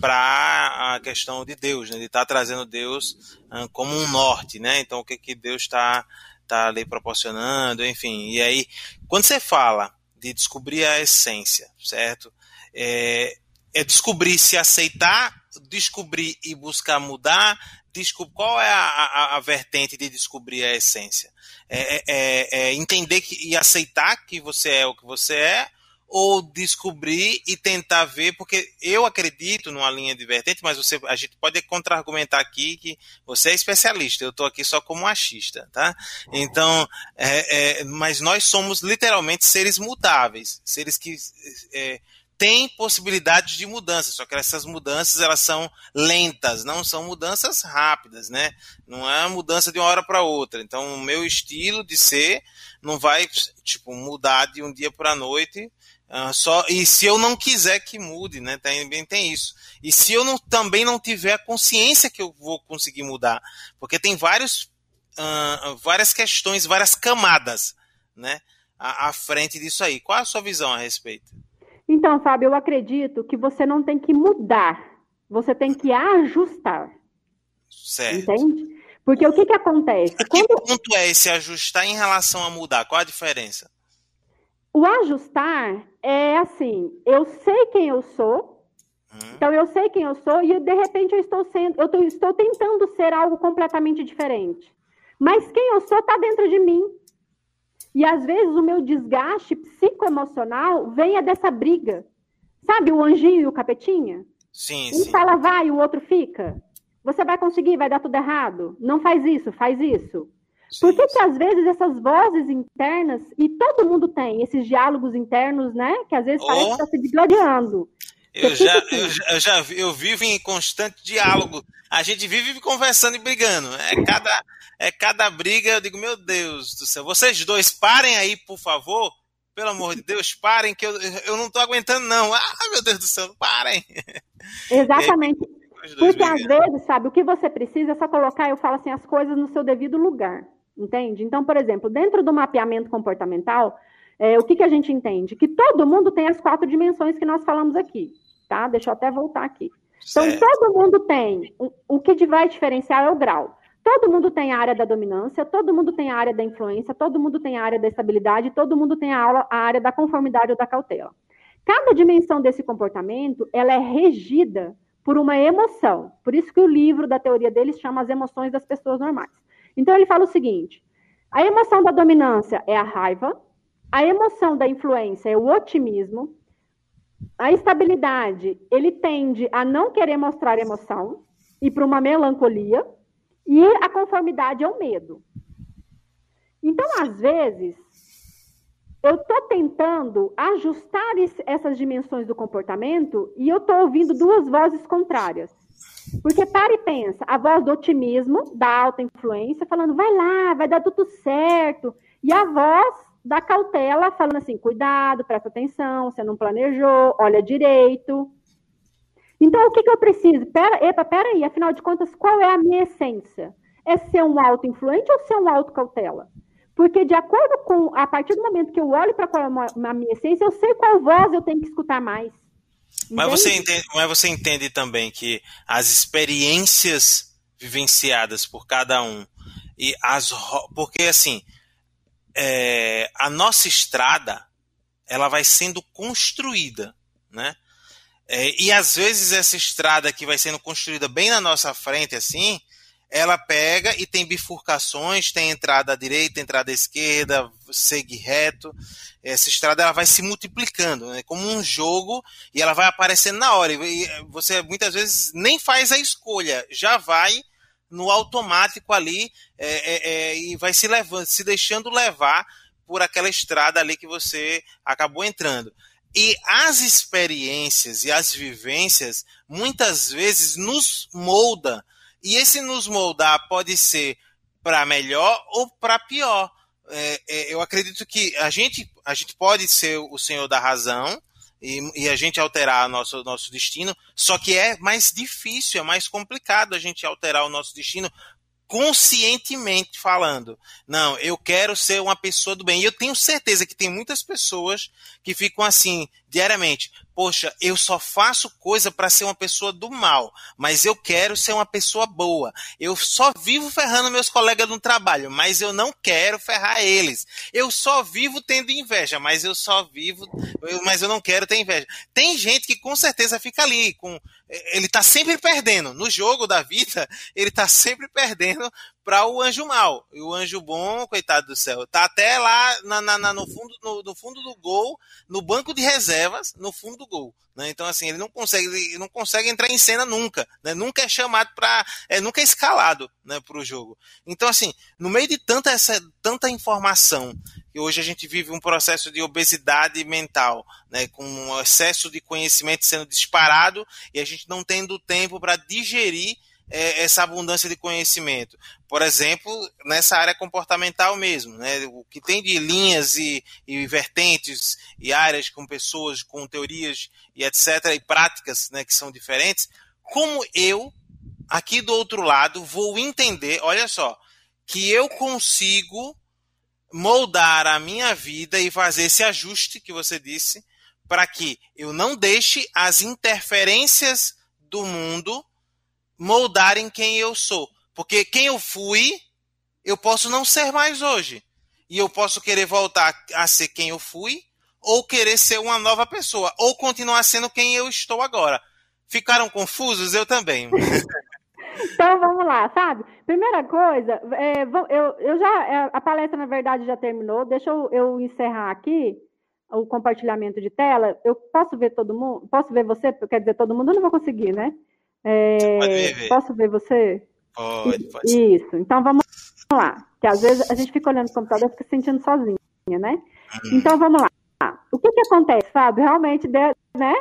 para a questão de Deus, né? De estar tá trazendo Deus uh, como um norte, né? Então, o que, que Deus está tá ali proporcionando, enfim. E aí, quando você fala de descobrir a essência, certo? É, é descobrir se aceitar, descobrir e buscar mudar, descobrir qual é a, a, a, vertente de descobrir a essência? É, é, é, é, entender que, e aceitar que você é o que você é, ou descobrir e tentar ver, porque eu acredito numa linha de vertente, mas você, a gente pode contra-argumentar aqui que você é especialista, eu estou aqui só como achista, tá? Então, é, é, mas nós somos literalmente seres mutáveis, seres que é, tem possibilidades de mudança, só que essas mudanças elas são lentas, não são mudanças rápidas, né? Não é mudança de uma hora para outra. Então, o meu estilo de ser não vai tipo mudar de um dia para a noite. Uh, só e se eu não quiser que mude, né? Também tem isso. E se eu não, também não tiver a consciência que eu vou conseguir mudar, porque tem vários, uh, várias questões, várias camadas, né? À, à frente disso aí. Qual a sua visão a respeito? Então, Fábio, eu acredito que você não tem que mudar, você tem que ajustar. Certo. Entende? Porque o que, que acontece? A que Quando... ponto é esse ajustar em relação a mudar? Qual a diferença? O ajustar é assim, eu sei quem eu sou, hum. então eu sei quem eu sou e de repente eu estou sendo, eu estou tentando ser algo completamente diferente. Mas quem eu sou está dentro de mim. E às vezes o meu desgaste psicoemocional vem dessa briga. Sabe o anjinho e o capetinha? Sim, um sim. fala vai, o outro fica. Você vai conseguir, vai dar tudo errado. Não faz isso, faz isso. Sim, Por que, que às vezes essas vozes internas, e todo mundo tem esses diálogos internos, né? Que às vezes oh. parece que está se gloriando. Eu já, eu, já, eu já eu vivo em constante diálogo. A gente vive conversando e brigando. É cada, é cada briga, eu digo, meu Deus do céu. Vocês dois parem aí, por favor. Pelo amor de Deus, parem, que eu, eu não tô aguentando, não. Ah, meu Deus do céu, parem. Exatamente. Porque às vezes, sabe, o que você precisa é só colocar, eu falo assim, as coisas no seu devido lugar. Entende? Então, por exemplo, dentro do mapeamento comportamental, é, o que, que a gente entende? Que todo mundo tem as quatro dimensões que nós falamos aqui, tá? Deixa eu até voltar aqui. Então, certo. todo mundo tem. O, que vai diferenciar é o grau. Todo mundo tem a área da dominância, todo mundo tem a área da influência, todo mundo tem a área da estabilidade, todo mundo tem a área da conformidade ou da cautela. Cada dimensão desse comportamento, ela é regida por uma emoção. Por isso que o livro da teoria deles chama as emoções das pessoas normais. Então ele fala o seguinte: a emoção da dominância é a raiva, a emoção da influência é o otimismo, a estabilidade, ele tende a não querer mostrar emoção e para uma melancolia, e a conformidade é o medo. Então, às vezes, eu estou tentando ajustar essas dimensões do comportamento e eu estou ouvindo duas vozes contrárias. Porque para e pensa, a voz do otimismo, da alta influência, falando, vai lá, vai dar tudo certo. E a voz da cautela, falando assim, cuidado, presta atenção, você não planejou, olha direito. Então, o que, que eu preciso? Pera, epa, peraí, afinal de contas, qual é a minha essência? É ser um auto-influente ou ser um auto-cautela? Porque, de acordo com, a partir do momento que eu olho para qual é a minha essência, eu sei qual voz eu tenho que escutar mais. Mas você, entende, mas você entende também que as experiências vivenciadas por cada um e as porque assim é, a nossa estrada ela vai sendo construída, né? É, e às vezes essa estrada que vai sendo construída bem na nossa frente, assim, ela pega e tem bifurcações, tem entrada à direita, entrada à esquerda, segue reto. Essa estrada ela vai se multiplicando, né? como um jogo, e ela vai aparecendo na hora. E você muitas vezes nem faz a escolha, já vai no automático ali é, é, é, e vai se levando, se deixando levar por aquela estrada ali que você acabou entrando. E as experiências e as vivências muitas vezes nos molda. E esse nos moldar pode ser para melhor ou para pior. É, é, eu acredito que a gente, a gente pode ser o senhor da razão e, e, a gente alterar nosso, nosso destino, só que é mais difícil, é mais complicado a gente alterar o nosso destino conscientemente falando. Não, eu quero ser uma pessoa do bem. E eu tenho certeza que tem muitas pessoas que ficam assim diariamente. Poxa, eu só faço coisa para ser uma pessoa do mal, mas eu quero ser uma pessoa boa. Eu só vivo ferrando meus colegas no trabalho, mas eu não quero ferrar eles. Eu só vivo tendo inveja, mas eu só vivo, eu, mas eu não quero ter inveja. Tem gente que com certeza fica ali com ele tá sempre perdendo. No jogo da vida, ele tá sempre perdendo para o anjo mal. E o anjo bom, coitado do céu, tá até lá na, na, na, no, fundo, no, no, fundo do gol, no banco de reservas, no fundo do gol. Né? Então, assim, ele não consegue, ele não consegue entrar em cena nunca. Né? Nunca é chamado para. É, nunca é escalado né, para o jogo. Então, assim, no meio de tanta, essa, tanta informação, que hoje a gente vive um processo de obesidade mental, né, com um excesso de conhecimento sendo disparado e a gente não tendo tempo para digerir é, essa abundância de conhecimento. Por exemplo, nessa área comportamental mesmo, né, o que tem de linhas e, e vertentes e áreas com pessoas, com teorias e etc., e práticas né, que são diferentes, como eu, aqui do outro lado, vou entender, olha só, que eu consigo moldar a minha vida e fazer esse ajuste que você disse, para que eu não deixe as interferências do mundo moldarem quem eu sou. Porque quem eu fui, eu posso não ser mais hoje. E eu posso querer voltar a ser quem eu fui, ou querer ser uma nova pessoa, ou continuar sendo quem eu estou agora. Ficaram confusos? Eu também. então vamos lá, sabe? Primeira coisa, é, eu, eu já é, a palestra na verdade já terminou. Deixa eu, eu encerrar aqui o compartilhamento de tela. Eu posso ver todo mundo? Posso ver você? Quer dizer, todo mundo eu não vou conseguir, né? É, ver. Posso ver você? Pode, pode. Isso. Então vamos lá. Que às vezes a gente fica olhando o computador e fica se sentindo sozinha, né? Uhum. Então vamos lá. O que que acontece, Fábio? Realmente, né?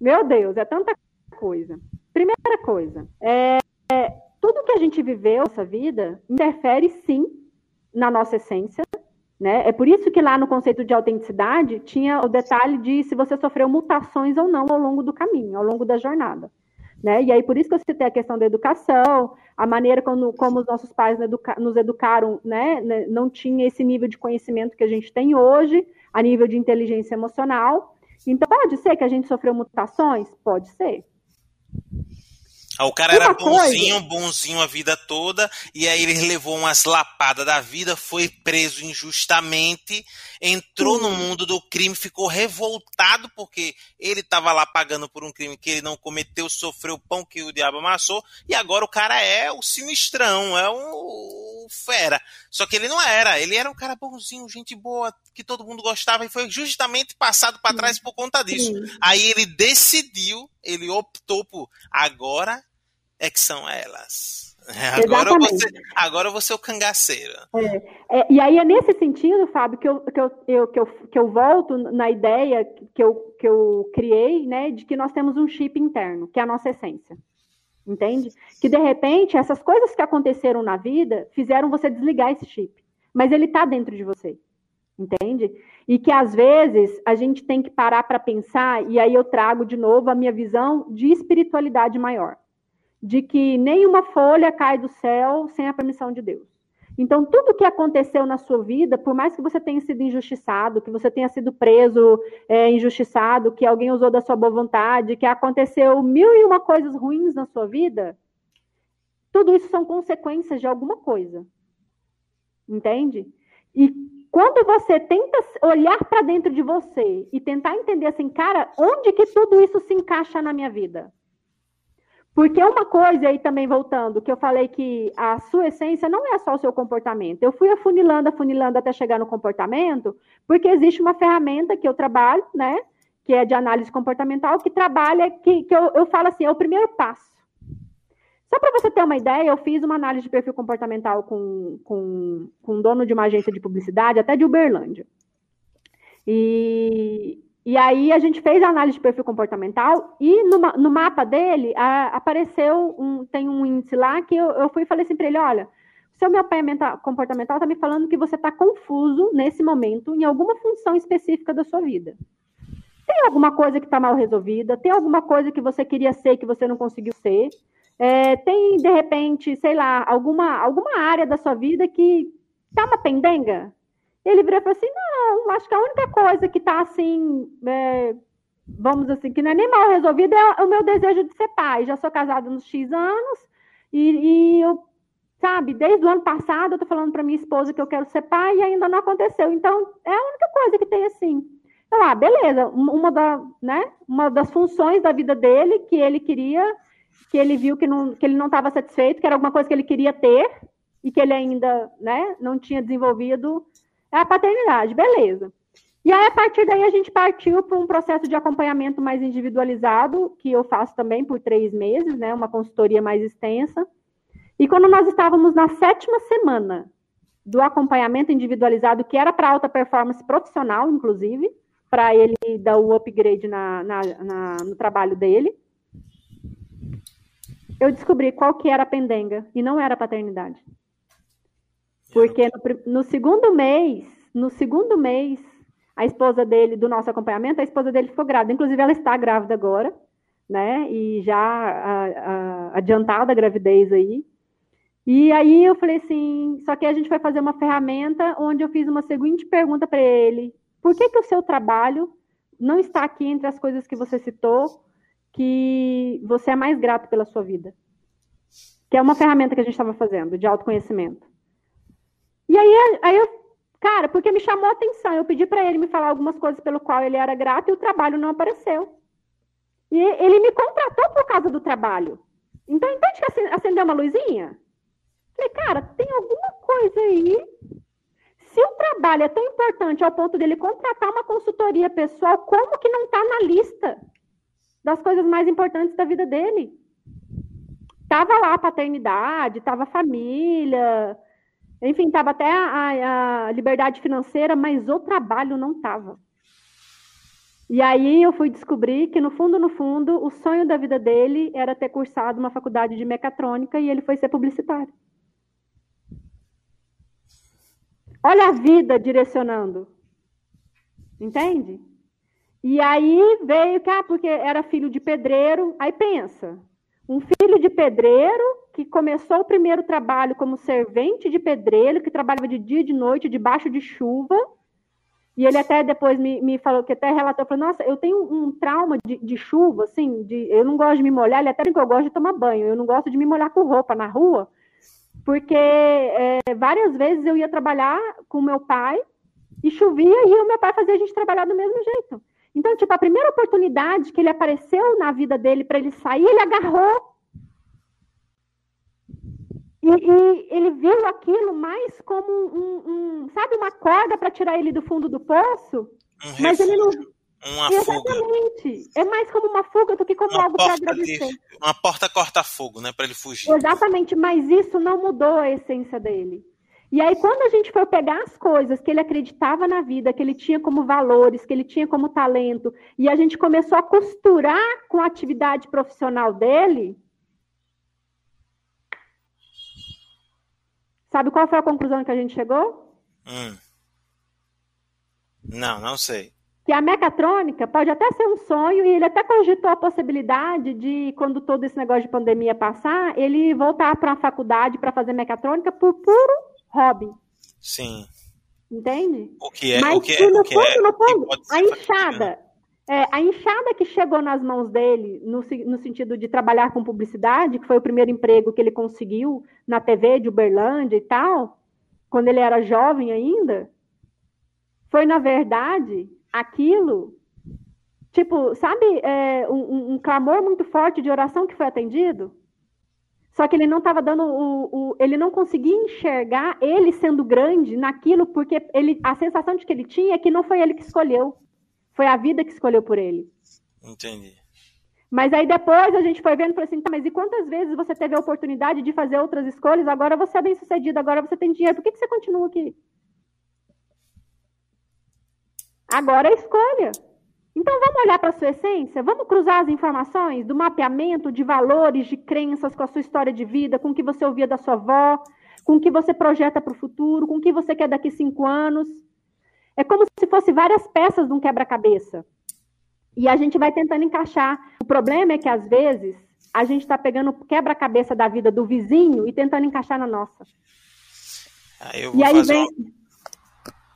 Meu Deus, é tanta coisa. Primeira coisa, é, é, tudo que a gente viveu nessa vida interfere sim na nossa essência, né? É por isso que lá no conceito de autenticidade tinha o detalhe de se você sofreu mutações ou não ao longo do caminho, ao longo da jornada. Né? E aí, por isso que eu citei a questão da educação, a maneira como, como os nossos pais nos educaram, né? né? Não tinha esse nível de conhecimento que a gente tem hoje, a nível de inteligência emocional. Então, pode ser que a gente sofreu mutações? Pode ser. O cara era bonzinho, bonzinho a vida toda, e aí ele levou umas lapadas da vida, foi preso injustamente, entrou Sim. no mundo do crime, ficou revoltado porque ele estava lá pagando por um crime que ele não cometeu, sofreu o pão que o diabo amassou, e agora o cara é o sinistrão, é o fera. Só que ele não era, ele era um cara bonzinho, gente boa, que todo mundo gostava, e foi justamente passado para trás por conta disso. Sim. Aí ele decidiu, ele optou por agora é que são elas. Agora você, agora você é o cangaceiro. É, é, e aí é nesse sentido, Fábio, que eu, que, eu, eu, que, eu, que eu volto na ideia que eu, que eu criei, né, de que nós temos um chip interno, que é a nossa essência. Entende? Que de repente essas coisas que aconteceram na vida fizeram você desligar esse chip. Mas ele está dentro de você. Entende? E que às vezes a gente tem que parar para pensar, e aí eu trago de novo a minha visão de espiritualidade maior de que nenhuma folha cai do céu sem a permissão de Deus. Então, tudo que aconteceu na sua vida, por mais que você tenha sido injustiçado, que você tenha sido preso, é, injustiçado, que alguém usou da sua boa vontade, que aconteceu mil e uma coisas ruins na sua vida, tudo isso são consequências de alguma coisa. Entende? E quando você tenta olhar para dentro de você e tentar entender assim, cara, onde que tudo isso se encaixa na minha vida? Porque uma coisa aí também voltando, que eu falei que a sua essência não é só o seu comportamento. Eu fui afunilando, afunilando até chegar no comportamento, porque existe uma ferramenta que eu trabalho, né? Que é de análise comportamental, que trabalha, que, que eu, eu falo assim, é o primeiro passo. Só para você ter uma ideia, eu fiz uma análise de perfil comportamental com, com, com um dono de uma agência de publicidade, até de Uberlândia. E e aí a gente fez a análise de perfil comportamental e no, no mapa dele a, apareceu um, tem um índice lá que eu, eu fui e falei assim para ele, olha, seu mapeamento comportamental está me falando que você está confuso nesse momento em alguma função específica da sua vida. Tem alguma coisa que está mal resolvida? Tem alguma coisa que você queria ser que você não conseguiu ser? É, tem, de repente, sei lá, alguma, alguma área da sua vida que está uma pendenga? Ele virou e falou assim: não, acho que a única coisa que está assim, é, vamos assim, que não é nem mal resolvida é o meu desejo de ser pai. Já sou casada nos X anos e, e eu, sabe, desde o ano passado eu tô falando para minha esposa que eu quero ser pai e ainda não aconteceu. Então, é a única coisa que tem assim. Então, ah, beleza, uma, da, né, uma das funções da vida dele que ele queria, que ele viu que, não, que ele não estava satisfeito, que era alguma coisa que ele queria ter e que ele ainda né, não tinha desenvolvido, é a paternidade, beleza. E aí, a partir daí, a gente partiu para um processo de acompanhamento mais individualizado, que eu faço também por três meses, né? Uma consultoria mais extensa. E quando nós estávamos na sétima semana do acompanhamento individualizado, que era para alta performance profissional, inclusive, para ele dar o upgrade na, na, na, no trabalho dele, eu descobri qual que era a pendenga, e não era paternidade. Porque no, no, segundo mês, no segundo mês, a esposa dele, do nosso acompanhamento, a esposa dele ficou grávida. Inclusive, ela está grávida agora, né? E já a, a, adiantada a gravidez aí. E aí eu falei assim, só que a gente foi fazer uma ferramenta onde eu fiz uma seguinte pergunta para ele: por que, que o seu trabalho não está aqui entre as coisas que você citou, que você é mais grato pela sua vida? Que é uma ferramenta que a gente estava fazendo de autoconhecimento. E aí, aí eu, cara, porque me chamou a atenção. Eu pedi para ele me falar algumas coisas pelo qual ele era grato e o trabalho não apareceu. E ele me contratou por causa do trabalho. Então, entende que acendeu uma luzinha? Falei, cara, tem alguma coisa aí. Se o trabalho é tão importante ao ponto dele contratar uma consultoria pessoal, como que não está na lista das coisas mais importantes da vida dele? Tava lá a paternidade, tava a família, enfim, estava até a, a, liberdade financeira, mas o trabalho não estava. E aí eu fui descobrir que, no fundo, no fundo, o sonho da vida dele era ter cursado uma faculdade de mecatrônica e ele foi ser publicitário. Olha a vida direcionando. Entende? E aí veio que, ah, porque era filho de pedreiro. Aí pensa, um filho de pedreiro que começou o primeiro trabalho como servente de pedreiro, que trabalhava de dia e de noite, debaixo de chuva, e ele até depois me, me falou, que até relatou, falou, nossa, eu tenho um trauma de, de chuva, assim, de, eu não gosto de me molhar, ele até que eu gosto de tomar banho, eu não gosto de me molhar com roupa na rua, porque é, várias vezes eu ia trabalhar com meu pai, e chovia, e o meu pai fazia a gente trabalhar do mesmo jeito. Então, tipo, a primeira oportunidade que ele apareceu na vida dele para ele sair, ele agarrou e, e, ele viu aquilo mais como um, um sabe, uma corda para tirar ele do fundo do poço. Um mas ele não. Uma Exatamente. Fuga. É mais como uma fuga do que como uma algo para agradecer. De, uma porta corta-fogo, né? Para ele fugir. Exatamente, mas isso não mudou a essência dele. E aí, quando a gente for pegar as coisas que ele acreditava na vida, que ele tinha como valores, que ele tinha como talento, e a gente começou a costurar com a atividade profissional dele, Sabe qual foi a conclusão que a gente chegou? Hum. Não, não sei. Que a mecatrônica pode até ser um sonho, e ele até cogitou a possibilidade de, quando todo esse negócio de pandemia passar, ele voltar para a faculdade para fazer mecatrônica por puro hobby. Sim. Entende? O que é, Mas, o que é, no o que fundo, é, no fundo, a enxada, é, a enxada que chegou nas mãos dele, no, no, sentido de trabalhar com publicidade, que foi o primeiro emprego que ele conseguiu na TV de Uberlândia e tal, quando ele era jovem ainda, foi, na verdade, aquilo, tipo, sabe, é, um, um, clamor muito forte de oração que foi atendido? Só que ele não estava dando o, o, Ele não conseguia enxergar ele sendo grande naquilo, porque ele, a sensação de que ele tinha é que não foi ele que escolheu. Foi a vida que escolheu por ele. Entendi. Mas aí depois a gente foi vendo e falou assim, tá, mas e quantas vezes você teve a oportunidade de fazer outras escolhas? Agora você é bem sucedido, agora você tem dinheiro, por que, que você continua aqui? Agora é escolha. Então vamos olhar para a sua essência, vamos cruzar as informações do mapeamento de valores, de crenças com a sua história de vida, com o que você ouvia da sua avó, com o que você projeta para o futuro, com o que você quer daqui cinco anos. É como se fosse várias peças de um quebra-cabeça. E a gente vai tentando encaixar. O problema é que, às vezes, a gente está pegando o quebra-cabeça da vida do vizinho e tentando encaixar na nossa. Ah, e aí vem... Uma...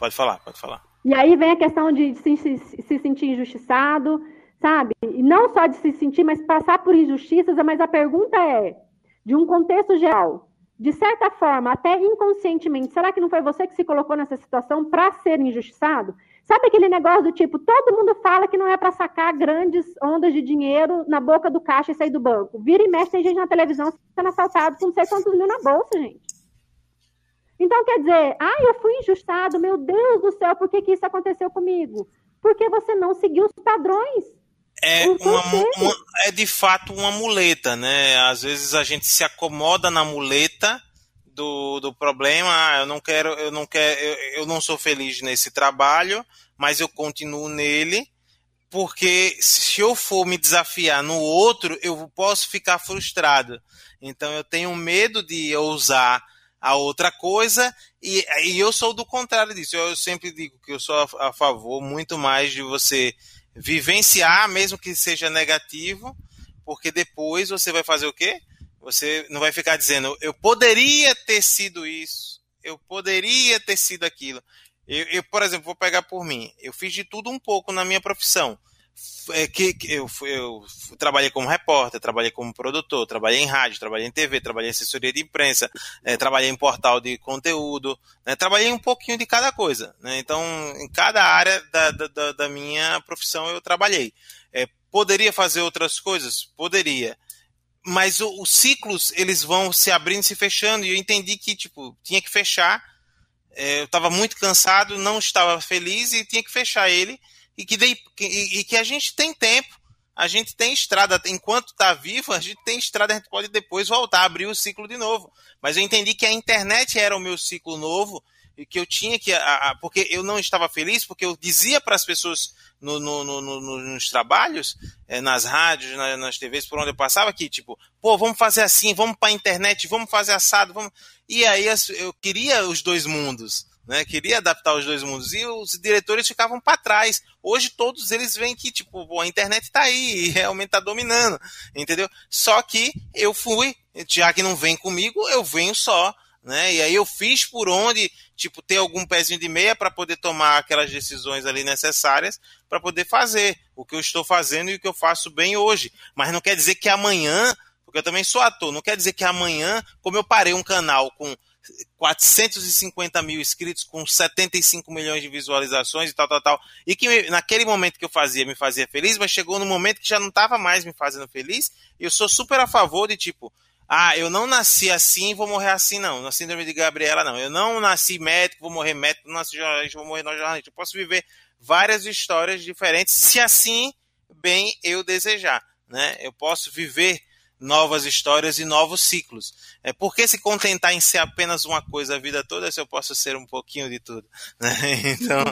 Pode falar, pode falar. E aí vem a questão de se, se, se sentir injustiçado, sabe? E não só de se sentir, mas passar por injustiças, mas a pergunta é, de um contexto geral, de certa forma, até inconscientemente, será que não foi você que se colocou nessa situação para ser injustiçado? Sabe aquele negócio do tipo, todo mundo fala que não é para sacar grandes ondas de dinheiro na boca do caixa e sair do banco. Vira e mexe, tem gente na televisão sendo assaltado com não sei quantos mil na bolsa, gente. Então, quer dizer, ah, eu fui injustado, meu Deus do céu, por que, que isso aconteceu comigo? Porque você não seguiu os padrões é, uma, uma, é de fato uma muleta, né? Às vezes a gente se acomoda na muleta do, do problema. Ah, eu não quero, eu não quero, eu, eu não sou feliz nesse trabalho, mas eu continuo nele porque se eu for me desafiar no outro, eu posso ficar frustrado. Então eu tenho medo de ousar a outra coisa e, e eu sou do contrário disso. Eu sempre digo que eu sou a, a favor muito mais de você vivenciar, mesmo que seja negativo, porque depois você vai fazer o quê? Você não vai ficar dizendo, eu poderia ter sido isso, eu poderia ter sido aquilo. Eu, eu, por exemplo, vou pegar por mim. Eu fiz de tudo um pouco na minha profissão é, que, que eu, eu, trabalhei como repórter, trabalhei como produtor, trabalhei em rádio, trabalhei em TV, trabalhei em assessoria de imprensa, é, trabalhei em portal de conteúdo, né, trabalhei um pouquinho de cada coisa. Né, então, em cada área da, da, da minha profissão eu trabalhei. É, poderia fazer outras coisas? Poderia. Mas os ciclos, eles vão se abrindo e se fechando, e eu entendi que, tipo, tinha que fechar. É, eu estava muito cansado, não estava feliz e tinha que fechar ele e que, e, e que a gente tem tempo, a gente tem estrada, enquanto está vivo, a gente tem estrada, a gente pode depois voltar, abrir o ciclo de novo. Mas eu entendi que a internet era o meu ciclo novo, que eu tinha que. A, a, porque eu não estava feliz, porque eu dizia para as pessoas no, no, no, nos trabalhos, é, nas rádios, nas, nas TVs, por onde eu passava, que tipo, pô, vamos fazer assim, vamos para a internet, vamos fazer assado, vamos. E aí eu queria os dois mundos. Né, queria adaptar os dois mundos e os diretores ficavam para trás. Hoje todos eles veem que tipo a internet está aí e realmente está dominando, entendeu? Só que eu fui, já que não vem comigo, eu venho só né? E aí eu fiz por onde, tipo, ter algum pezinho de meia para poder tomar aquelas decisões ali necessárias para poder fazer o que eu estou fazendo e o que eu faço bem hoje. Mas não quer dizer que amanhã, porque eu também sou ator, não quer dizer que amanhã, como eu parei um canal com 450 mil inscritos, com 75 milhões de visualizações e tal, tal, tal, e que naquele momento que eu fazia me fazia feliz, mas chegou no momento que já não estava mais me fazendo feliz, e eu sou super a favor de tipo, ah, eu não nasci assim vou morrer assim, não. Na síndrome de Gabriela, não. Eu não nasci médico, vou morrer médico, não nasci jornalista, vou morrer jornalista. Eu posso viver várias histórias diferentes, se assim bem eu desejar. Né? Eu posso viver novas histórias e novos ciclos. É, por que se contentar em ser apenas uma coisa a vida toda se eu posso ser um pouquinho de tudo? Né? Então.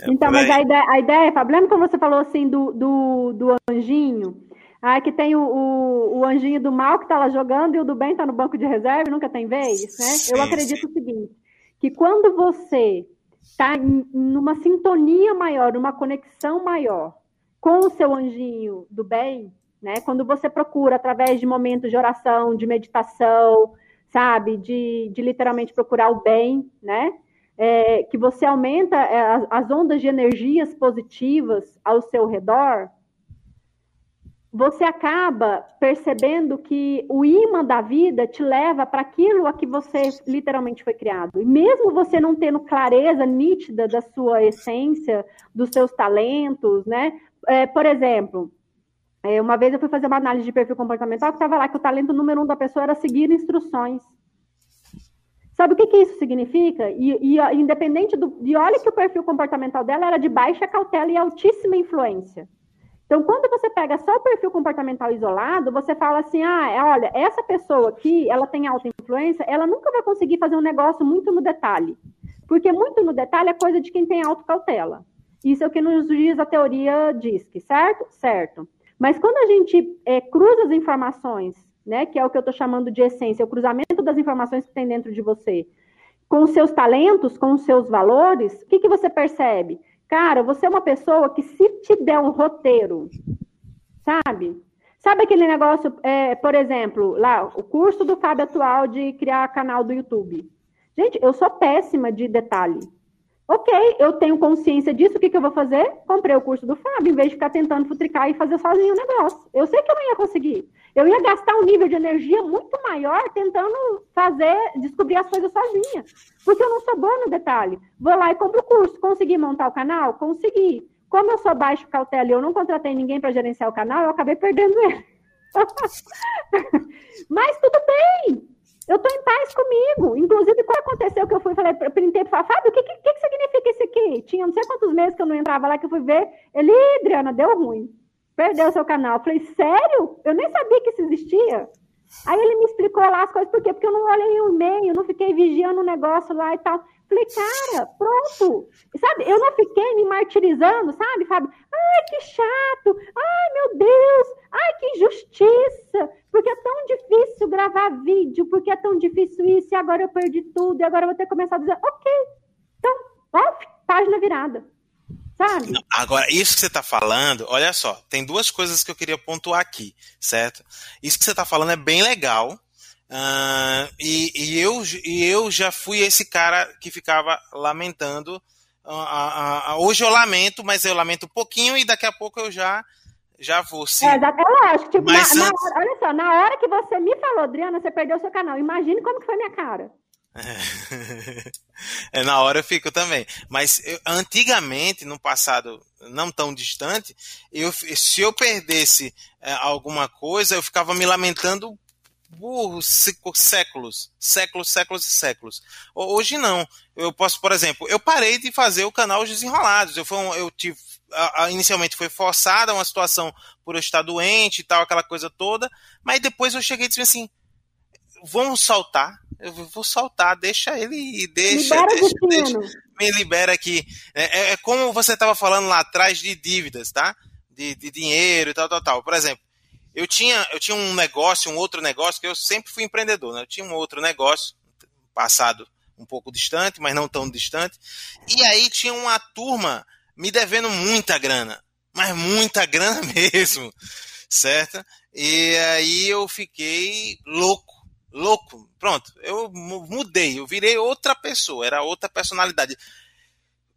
É então, mas a ideia, a ideia, Fábio, lembra quando você falou assim do, do, do anjinho? Ah, que tem o, o, o, anjinho do mal que está lá jogando e o do bem está no banco de reserva e nunca tem vez, né? Sim, Eu acredito sim. o seguinte, que quando você está numa sintonia maior, numa conexão maior com o seu anjinho do bem, né? Quando você procura através de momentos de oração, de meditação, sabe, de, de literalmente procurar o bem, né? É, que você aumenta é, as ondas de energias positivas ao seu redor, você acaba percebendo que o imã da vida te leva para aquilo a que você literalmente foi criado. E mesmo você não tendo clareza nítida da sua essência, dos seus talentos, né? É, por exemplo, é, uma vez eu fui fazer uma análise de perfil comportamental que estava lá que o talento número um da pessoa era seguir instruções. Sabe o que, que isso significa? E, e independente do. E olha que o perfil comportamental dela era de baixa cautela e altíssima influência. Então, quando você pega só o perfil comportamental isolado, você fala assim: ah, é, olha, essa pessoa aqui, ela tem alta influência, ela nunca vai conseguir fazer um negócio muito no detalhe. Porque muito no detalhe é coisa de quem tem autocautela. Isso é o que nos diz a teoria DISC, certo? Certo. Mas quando a gente é, cruza as informações, né, que é o que eu estou chamando de essência, o cruzamento das informações que tem dentro de você, com os seus talentos, com os seus valores, o que, que você percebe? Cara, você é uma pessoa que se te der um roteiro, sabe? Sabe aquele negócio, é, por exemplo, lá, o curso do Fábio atual de criar canal do YouTube. Gente, eu sou péssima de detalhe. Ok, eu tenho consciência disso, o que, que eu vou fazer? Comprei o curso do Fábio, em vez de ficar tentando futricar e fazer sozinho o negócio. Eu sei que eu não ia conseguir. Eu ia gastar um nível de energia muito maior tentando fazer, descobrir as coisas sozinha. Porque eu não sou boa no detalhe. Vou lá e compro o curso. Consegui montar o canal? Consegui. Como eu sou baixo cautela e eu não contratei ninguém para gerenciar o canal, eu acabei perdendo ele. Mas tudo bem. Eu estou em paz comigo. Inclusive, quando aconteceu que eu fui, falei, printei para Fábio, o que, que, que significa isso aqui? Tinha não sei quantos meses que eu não entrava lá, que eu fui ver. Ele, Adriana, deu ruim perdeu seu canal. Eu falei, sério? Eu nem sabia que isso existia. Aí ele me explicou lá as coisas, por quê? Porque eu não olhei o e-mail, não fiquei vigiando o negócio lá e tal. Falei, cara, pronto. Sabe, eu não fiquei me martirizando, sabe, Fábio? Ai, que chato. Ai, meu Deus. Ai, que injustiça. Porque é tão difícil gravar vídeo, porque é tão difícil isso, e agora eu perdi tudo, e agora eu vou ter que começar a dizer, ok. Então, página virada. Sabe? agora, isso que você está falando, olha só, tem duas coisas que eu queria pontuar aqui, certo? Isso que você está falando é bem legal. Uh, e, e, eu, e eu já fui esse cara que ficava lamentando. Uh, uh, hoje eu lamento, mas eu lamento um pouquinho e daqui a pouco eu já já vou sim. É, é lógico, tipo, mas na, antes... na, olha só, na hora que você me falou, Adriana, você perdeu seu canal. Imagine como que foi minha cara. É, na hora eu fico também. Mas eu, antigamente, no passado não tão distante, eu, se eu perdesse é, alguma coisa, eu ficava me lamentando por séculos, séculos, séculos e séculos. Hoje não. Eu posso, por exemplo, eu parei de fazer o canal Os Desenrolados. Eu, um, eu tive, a, a, inicialmente foi forçada uma situação por eu estar doente e tal, aquela coisa toda, mas depois eu cheguei e disse assim, vamos saltar Eu vou soltar, deixa ele ir, deixa, libera deixa, deixa, me libera aqui. É, é, é como você estava falando lá atrás de dívidas, tá? De, de dinheiro e tal, tal, tal. Por exemplo, eu tinha, eu tinha um negócio, um outro negócio, que eu sempre fui empreendedor, né? Eu tinha um outro negócio, passado um pouco distante, mas não tão distante. E aí tinha uma turma me devendo muita grana, mas muita grana mesmo, certo? E aí eu fiquei louco, louco. Pronto, eu mudei, eu virei outra pessoa, era outra personalidade.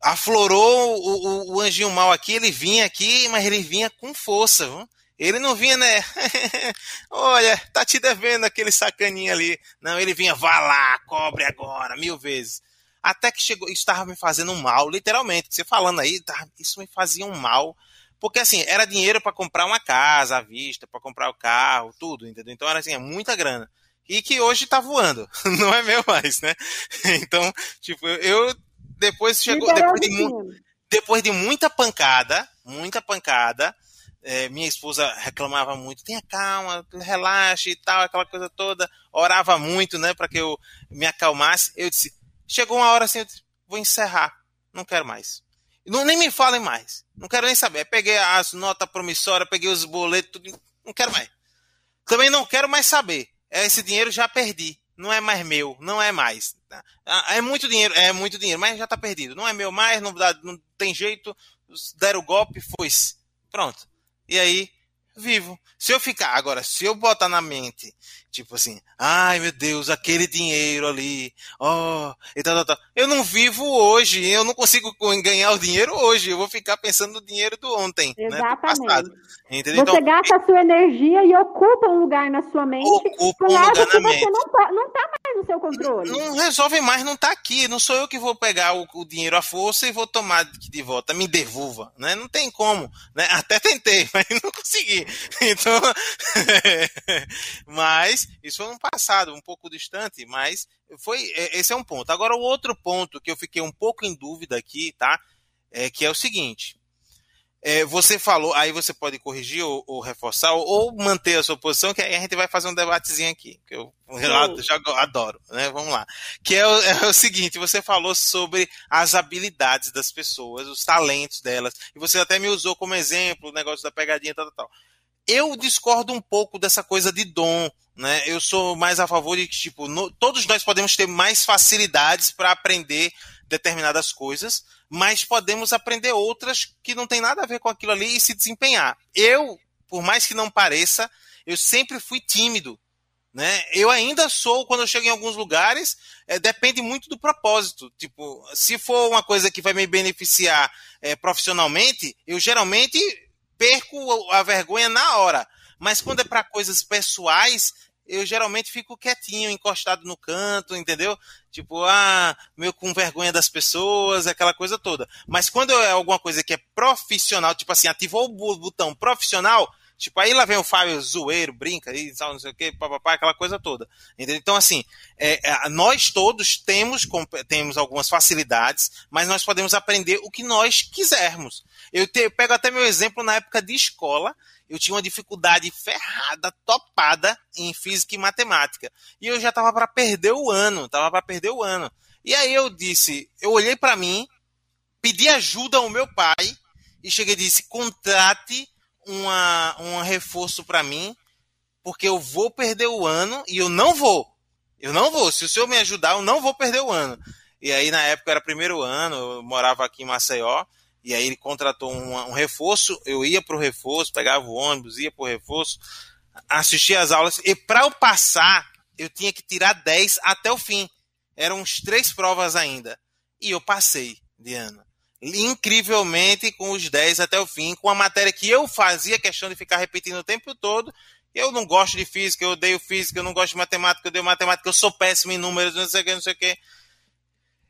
Aflorou o, o, o anjinho mal aqui, ele vinha aqui, mas ele vinha com força. Viu? Ele não vinha, né? Olha, tá te devendo aquele sacaninho ali. Não, ele vinha, vá lá, cobre agora, mil vezes. Até que chegou, isso estava me fazendo mal, literalmente. Você falando aí, tá, isso me fazia um mal. Porque assim, era dinheiro para comprar uma casa à vista, para comprar o carro, tudo, entendeu? Então era assim, é muita grana. E que hoje tá voando, não é meu mais, né? Então, tipo, eu depois chegou, depois de, depois de muita pancada, muita pancada, é, minha esposa reclamava muito, tenha calma, relaxe e tal, aquela coisa toda, orava muito, né, para que eu me acalmasse. Eu disse, chegou uma hora assim, eu disse, vou encerrar, não quero mais. Não, nem me falem mais, não quero nem saber. Peguei as notas promissórias, peguei os boletos, tudo, não quero mais. Também não quero mais saber. Esse dinheiro já perdi, não é mais meu, não é mais. Ah, é muito dinheiro, é muito dinheiro, mas já está perdido. Não é meu mais, não, dá, não tem jeito, deram o golpe, foi. Pronto e aí vivo. Se eu ficar, agora, se eu botar na mente, tipo assim, ai meu Deus, aquele dinheiro ali, ó, oh, e tal, tal, tal. Eu não vivo hoje, eu não consigo ganhar o dinheiro hoje, eu vou ficar pensando no dinheiro do ontem, Exatamente. né, do passado. Entendeu? Você então, gasta a sua energia e ocupa um lugar na sua mente ocupa um lugar na mente. você não, tá, não tá mais no seu controle. Não, não resolve mais, não tá aqui. Não sou eu que vou pegar o, o, dinheiro à força e vou tomar de volta. Me devolva, né? Não tem como, né? Até tentei, mas não consegui. Então, mas isso foi um passado um pouco distante, mas foi esse é um ponto. Agora o outro ponto que eu fiquei um pouco em dúvida aqui, tá? É que é o seguinte é, você falou, aí você pode corrigir ou, ou, reforçar, ou, manter a sua posição, que aí a gente vai fazer um debatezinho aqui, que eu já adoro, né? Vamos lá. Que é o, é o, seguinte, você falou sobre as habilidades das pessoas, os talentos delas, e você até me usou como exemplo o negócio da pegadinha, tal, tal, tal. Eu discordo um pouco dessa coisa de dom, né? Eu sou mais a favor de que, tipo, no, todos nós podemos ter mais facilidades para aprender determinadas coisas, mas podemos aprender outras que não tem nada a ver com aquilo ali e se desempenhar. Eu, por mais que não pareça, eu sempre fui tímido. Né? Eu ainda sou, quando eu chego em alguns lugares, é, depende muito do propósito. Tipo, se for uma coisa que vai me beneficiar é, profissionalmente, eu geralmente perco a vergonha na hora. Mas quando é para coisas pessoais, eu geralmente fico quietinho, encostado no canto, entendeu? Tipo, ah, meio com vergonha das pessoas, aquela coisa toda. Mas quando é alguma coisa que é profissional, tipo assim, ativou o botão profissional, tipo, aí lá vem o Fábio zoeiro, brinca, aí, não sei o que, papapá, aquela coisa toda. Entendeu? Então, assim, é, é, nós todos temos, temos algumas facilidades, mas nós podemos aprender o que nós quisermos. Eu, te, eu pego até meu exemplo na época de escola, eu tinha uma dificuldade ferrada, topada em física e matemática. E eu já estava para perder o ano, estava para perder o ano. E aí eu disse, eu olhei para mim, pedi ajuda ao meu pai e cheguei e disse: contrate uma, um reforço para mim, porque eu vou perder o ano e eu não vou. Eu não vou. Se o senhor me ajudar, eu não vou perder o ano. E aí, na época, era primeiro ano, eu morava aqui em Maceió. E aí ele contratou um, um reforço, eu ia para o reforço, pegava o ônibus, ia para o reforço, assistia às aulas, e para eu passar, eu tinha que tirar 10 até o fim. Eram uns três provas ainda. E eu passei, Diana. Incrivelmente com os 10 até o fim, com a matéria que eu fazia questão de ficar repetindo o tempo todo. Eu não gosto de física, eu odeio física, eu não gosto de matemática, eu odeio matemática, eu sou péssimo em números, não sei o que, não sei o que.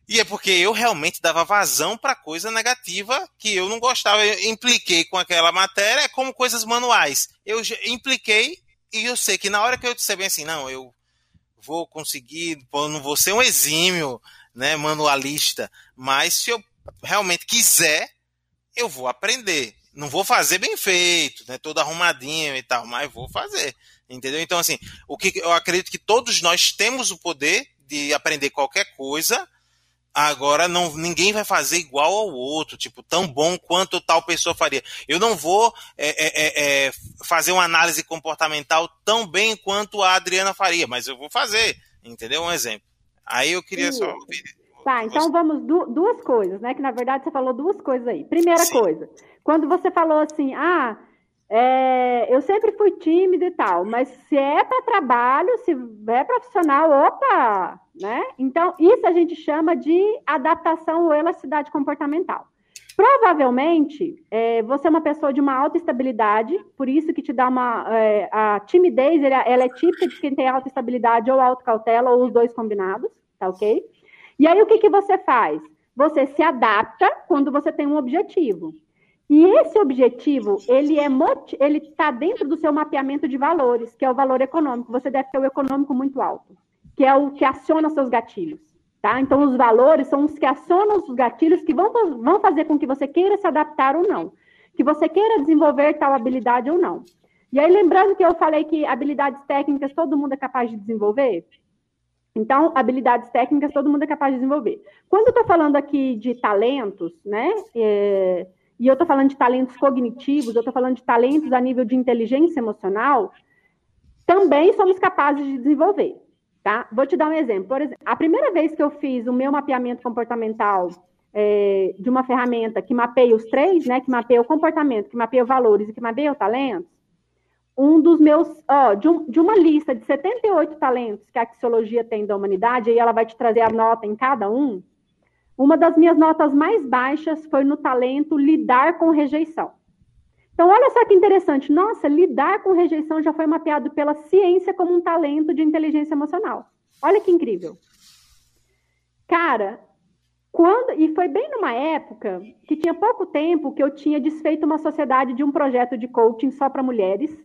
E é porque eu realmente dava vazão para coisa negativa que eu não gostava. Eu impliquei com aquela matéria como coisas manuais. Eu impliquei e eu sei que na hora que eu disser bem assim, não, eu vou conseguir, não vou ser um exímio, né, manualista, mas se eu realmente quiser, eu vou aprender. Não vou fazer bem feito, né, todo arrumadinho e tal, mas vou fazer. Entendeu? Então, assim, o que eu acredito que todos nós temos o poder de aprender qualquer coisa, agora não ninguém vai fazer igual ao outro, tipo, tão bom quanto tal pessoa faria. Eu não vou é, é, é, é fazer uma análise comportamental tão bem quanto a Adriana faria, mas eu vou fazer, entendeu? Um exemplo. Aí eu queria Sim. só ouvir. Tá, então vamos du duas coisas, né? Que na verdade você falou duas coisas aí. Primeira Sim. coisa, quando você falou assim, ah, é, eu sempre fui tímido e tal, mas se é para trabalho, se é profissional, opa, né? Então, isso a gente chama de adaptação ou elasticidade comportamental. Provavelmente, é, você é uma pessoa de uma alta estabilidade, por isso que te dá uma. É, a timidez, ela, ela, é típica de quem tem alta estabilidade ou alta cautela, ou os dois combinados, tá ok? E aí, o que, que você faz? Você se adapta quando você tem um objetivo. E esse objetivo, ele é ele está dentro do seu mapeamento de valores, que é o valor econômico. Você deve ter o econômico muito alto, que é o que aciona seus gatilhos. Tá? Então, os valores são os que acionam os gatilhos que vão, vão fazer com que você queira se adaptar ou não, que você queira desenvolver tal habilidade ou não. E aí, lembrando que eu falei que habilidades técnicas todo mundo é capaz de desenvolver, então, habilidades técnicas todo mundo é capaz de desenvolver. Quando eu estou falando aqui de talentos, né? É, e eu estou falando de talentos cognitivos, eu estou falando de talentos a nível de inteligência emocional, também somos capazes de desenvolver. Tá? Vou te dar um exemplo. Por exemplo, a primeira vez que eu fiz o meu mapeamento comportamental é, de uma ferramenta que mapeia os três, né, que mapeia o comportamento, que mapeia valores e que mapeia o talento, um dos meus, ó, de, um, de, uma lista de 78 talentos que a axiologia tem da humanidade, e ela vai te trazer a nota em cada um, uma das minhas notas mais baixas foi no talento lidar com rejeição. Então, olha só que interessante. Nossa, lidar com rejeição já foi mapeado pela ciência como um talento de inteligência emocional. Olha que incrível. Cara, quando e foi bem numa época que tinha pouco tempo que eu tinha desfeito uma sociedade de um projeto de coaching só para mulheres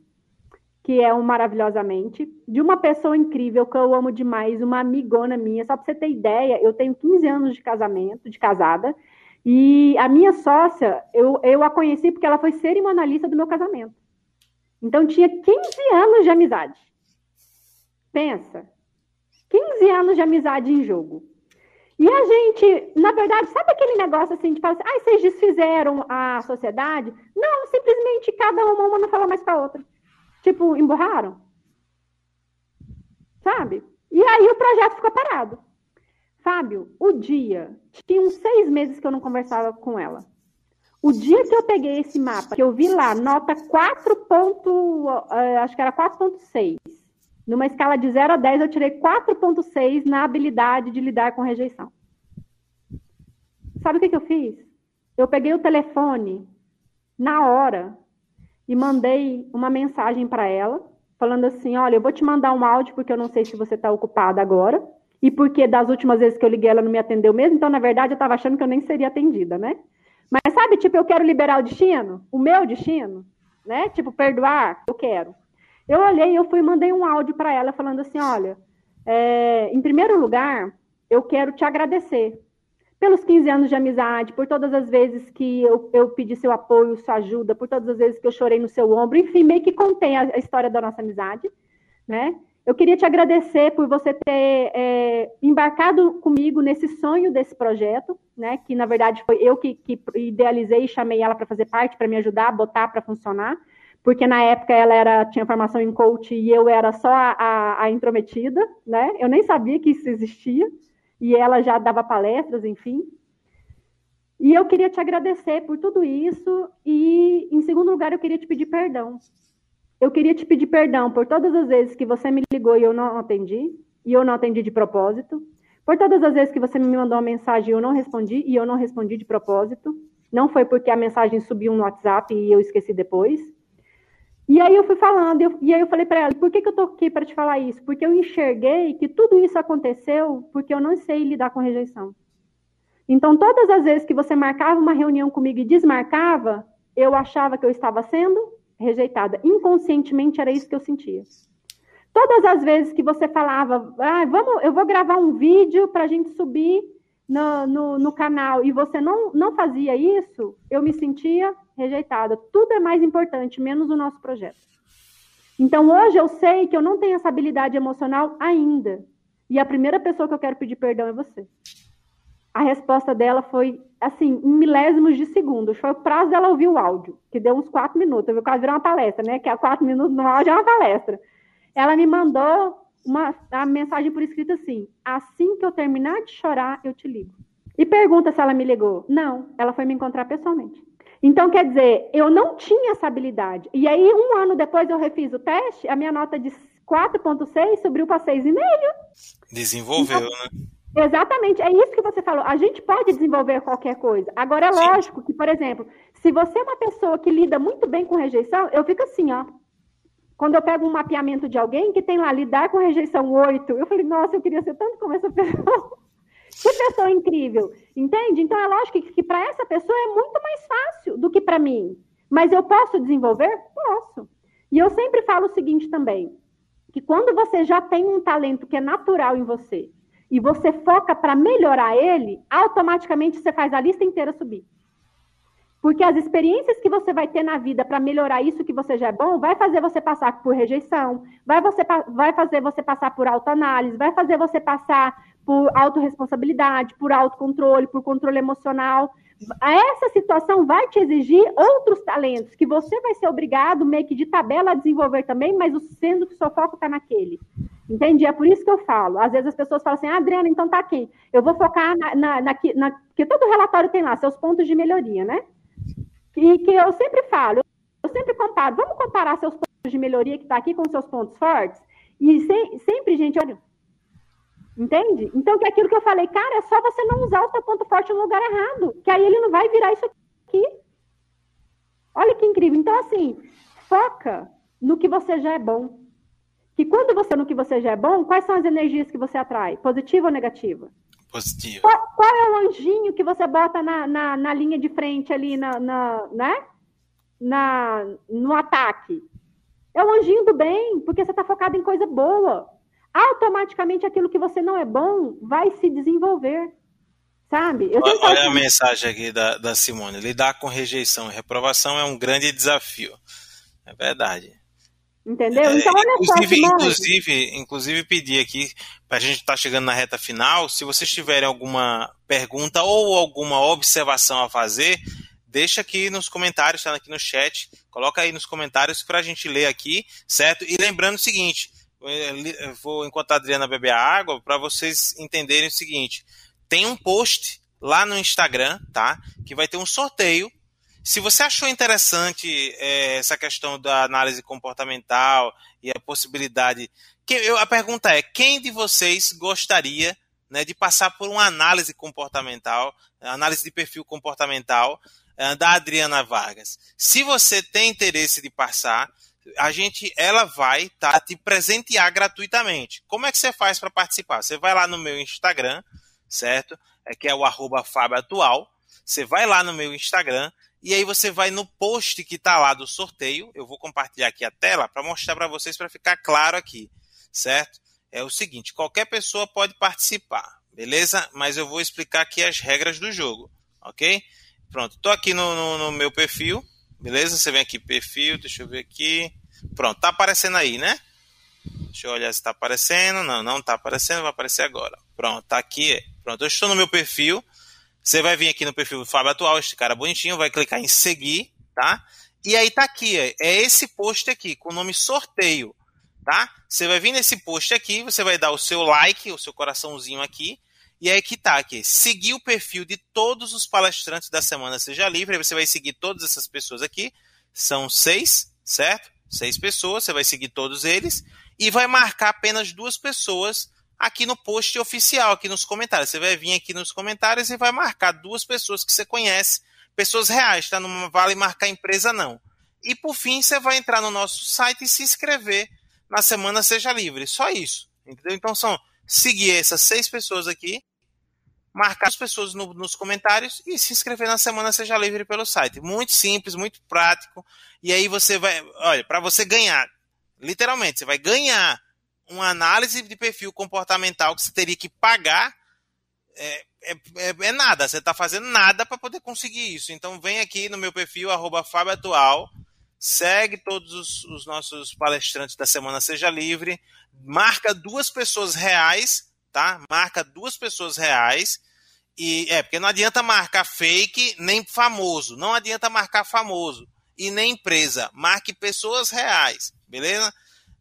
que é um Maravilhosamente, de uma pessoa incrível que eu amo demais, uma amigona minha. Só para você ter ideia, eu tenho 15 anos de casamento, de casada, e a minha sócia, eu, eu a conheci porque ela foi cerimonialista do meu casamento. Então tinha 15 anos de amizade. Pensa. 15 anos de amizade em jogo. E a gente, na verdade, sabe aquele negócio assim de falar assim, ah, vocês desfizeram a sociedade? Não, simplesmente cada uma, uma não fala mais com a outra. Tipo, emburraram. Sabe? E aí o projeto ficou parado. Fábio, o dia, tinha uns seis meses que eu não conversava com ela. O dia que eu peguei esse mapa, que eu vi lá, nota 4. Ponto, uh, acho que era 4.6. Numa escala de 0 a 10, eu tirei 4.6 na habilidade de lidar com rejeição. Sabe o que, que eu fiz? Eu peguei o telefone na hora e mandei uma mensagem para ela, falando assim: Olha, eu vou te mandar um áudio porque eu não sei se você está ocupada agora. E porque das últimas vezes que eu liguei ela não me atendeu mesmo, então na verdade eu estava achando que eu nem seria atendida, né? Mas sabe, tipo, eu quero liberar o destino, o meu destino, né? Tipo, perdoar, eu quero. Eu olhei, eu fui mandei um áudio para ela falando assim: olha, é, em primeiro lugar, eu quero te agradecer pelos 15 anos de amizade, por todas as vezes que eu, eu pedi seu apoio, sua ajuda, por todas as vezes que eu chorei no seu ombro, enfim, meio que contém a, a história da nossa amizade, né? Eu queria te agradecer por você ter é, embarcado comigo nesse sonho desse projeto, né? Que na verdade foi eu que, que idealizei e chamei ela para fazer parte, para me ajudar botar para funcionar, porque na época ela era tinha formação em coach e eu era só a, a, a intrometida, né? Eu nem sabia que isso existia e ela já dava palestras, enfim. E eu queria te agradecer por tudo isso e, em segundo lugar, eu queria te pedir perdão. Eu queria te pedir perdão por todas as vezes que você me ligou e eu não atendi, e eu não atendi de propósito. Por todas as vezes que você me mandou uma mensagem e eu não respondi, e eu não respondi de propósito. Não foi porque a mensagem subiu no WhatsApp e eu esqueci depois. E aí eu fui falando, eu, e aí eu falei para ela, por que, que eu tô aqui para te falar isso? Porque eu enxerguei que tudo isso aconteceu porque eu não sei lidar com rejeição. Então, todas as vezes que você marcava uma reunião comigo e desmarcava, eu achava que eu estava sendo rejeitada. Inconscientemente era isso que eu sentia. Todas as vezes que você falava, ah, vamos, eu vou gravar um vídeo para a gente subir no, no, no, canal e você não, não fazia isso, eu me sentia rejeitada. Tudo é mais importante, menos o nosso projeto. Então, hoje eu sei que eu não tenho essa habilidade emocional ainda. E a primeira pessoa que eu quero pedir perdão é você. A resposta dela foi, assim, em milésimos de segundos. Foi o prazo dela ouvir o áudio, que deu uns quatro minutos. Eu quase virou uma palestra, né? Que é quatro minutos no áudio é uma palestra. Ela me mandou uma a mensagem por escrito assim: assim que eu terminar de chorar, eu te ligo. E pergunta se ela me ligou. Não, ela foi me encontrar pessoalmente. Então, quer dizer, eu não tinha essa habilidade. E aí, um ano depois, eu refiz o teste, a minha nota de 4,6 subiu para 6,5. Desenvolveu, então, né? Exatamente, é isso que você falou. A gente pode desenvolver qualquer coisa. Agora, é Sim. lógico que, por exemplo, se você é uma pessoa que lida muito bem com rejeição, eu fico assim, ó. Quando eu pego um mapeamento de alguém que tem lá lidar com rejeição 8, eu falei, nossa, eu queria ser tanto como essa pessoa. Que pessoa incrível, entende? Então é lógico que, que para essa pessoa é muito mais fácil do que para mim. Mas eu posso desenvolver? Posso. E eu sempre falo o seguinte também: que quando você já tem um talento que é natural em você e você foca para melhorar ele, automaticamente você faz a lista inteira subir. Porque as experiências que você vai ter na vida para melhorar isso que você já é bom, vai fazer você passar por rejeição, vai, você, vai fazer você passar por autoanálise, vai fazer você passar por autorresponsabilidade, por autocontrole, por controle emocional. Essa situação vai te exigir outros talentos que você vai ser obrigado, meio que de tabela, a desenvolver também, mas sendo que o seu foco está naquele. Entende? É por isso que eu falo. Às vezes as pessoas falam assim, ah, Adriana, então tá aqui. Eu vou focar na, na, na, na, Porque todo relatório tem lá seus pontos de melhoria, né? E que eu sempre falo, eu sempre comparo, vamos comparar seus pontos de melhoria que está aqui com seus pontos fortes? E se, sempre, gente, olha, Entende? Então, que é aquilo que eu falei, cara, é só você não usar o seu ponto forte no lugar errado, que aí ele não vai virar isso aqui. Olha que incrível. Então, assim, foca no que você já é bom. Que quando você no que você já é bom, quais são as energias que você atrai? Positiva ou negativa? Positiva. Qual, qual é o anjinho que você bota na, na, na linha de frente ali, na, na, né? na, no ataque? É o anjinho do bem, porque você está focado em coisa boa automaticamente aquilo que você não é bom vai se desenvolver. Sabe? olha, olha a mensagem aqui da, da Simone. Lidar com rejeição e reprovação é um grande desafio. É verdade. Entendeu? É, então, olha inclusive, só, inclusive, inclusive, pedir aqui, para a gente estar tá chegando na reta final, se vocês tiverem alguma pergunta ou alguma observação a fazer, deixa aqui nos comentários, está aqui no chat, coloca aí nos comentários para a gente ler aqui, certo? E lembrando o seguinte, vou enquanto a Adriana beber a água para vocês entenderem o seguinte: tem um post lá no Instagram, tá? Que vai ter um sorteio. Se você achou interessante é, essa questão da análise comportamental e a possibilidade, que, eu, a pergunta é: quem de vocês gostaria né, de passar por uma análise comportamental, análise de perfil comportamental é, da Adriana Vargas? Se você tem interesse de passar, a gente, ela vai tá, te presentear gratuitamente. Como é que você faz para participar? Você vai lá no meu Instagram, certo? É que é o arroba Atual. Você vai lá no meu Instagram e aí você vai no post que está lá do sorteio. Eu vou compartilhar aqui a tela para mostrar para vocês para ficar claro aqui, certo? É o seguinte, qualquer pessoa pode participar, beleza? Mas eu vou explicar aqui as regras do jogo, ok? Pronto, estou aqui no, no, no meu perfil, Beleza? Você vem aqui, perfil, deixa eu ver aqui. Pronto, tá aparecendo aí, né? Deixa eu olhar se tá aparecendo. Não, não tá aparecendo, vai aparecer agora. Pronto, tá aqui. Pronto, eu estou no meu perfil. Você vai vir aqui no perfil do Fábio Atual, este cara bonitinho, vai clicar em seguir, tá? E aí tá aqui, é esse post aqui, com o nome sorteio, tá? Você vai vir nesse post aqui, você vai dar o seu like, o seu coraçãozinho aqui, e aí que tá aqui. Seguir o perfil de todos os palestrantes da semana Seja Livre. Aí você vai seguir todas essas pessoas aqui. São seis, certo? Seis pessoas. Você vai seguir todos eles. E vai marcar apenas duas pessoas aqui no post oficial, aqui nos comentários. Você vai vir aqui nos comentários e vai marcar duas pessoas que você conhece, pessoas reais, tá? Não vale marcar empresa, não. E por fim, você vai entrar no nosso site e se inscrever na Semana Seja Livre. Só isso. Entendeu? Então são seguir essas seis pessoas aqui marcar as pessoas no, nos comentários e se inscrever na Semana Seja Livre pelo site. Muito simples, muito prático. E aí você vai, olha, para você ganhar, literalmente, você vai ganhar uma análise de perfil comportamental que você teria que pagar. É, é, é, é nada, você está fazendo nada para poder conseguir isso. Então vem aqui no meu perfil, arroba segue todos os, os nossos palestrantes da Semana Seja Livre, marca duas pessoas reais tá? Marca duas pessoas reais. E é, porque não adianta marcar fake nem famoso. Não adianta marcar famoso e nem empresa. Marque pessoas reais, beleza?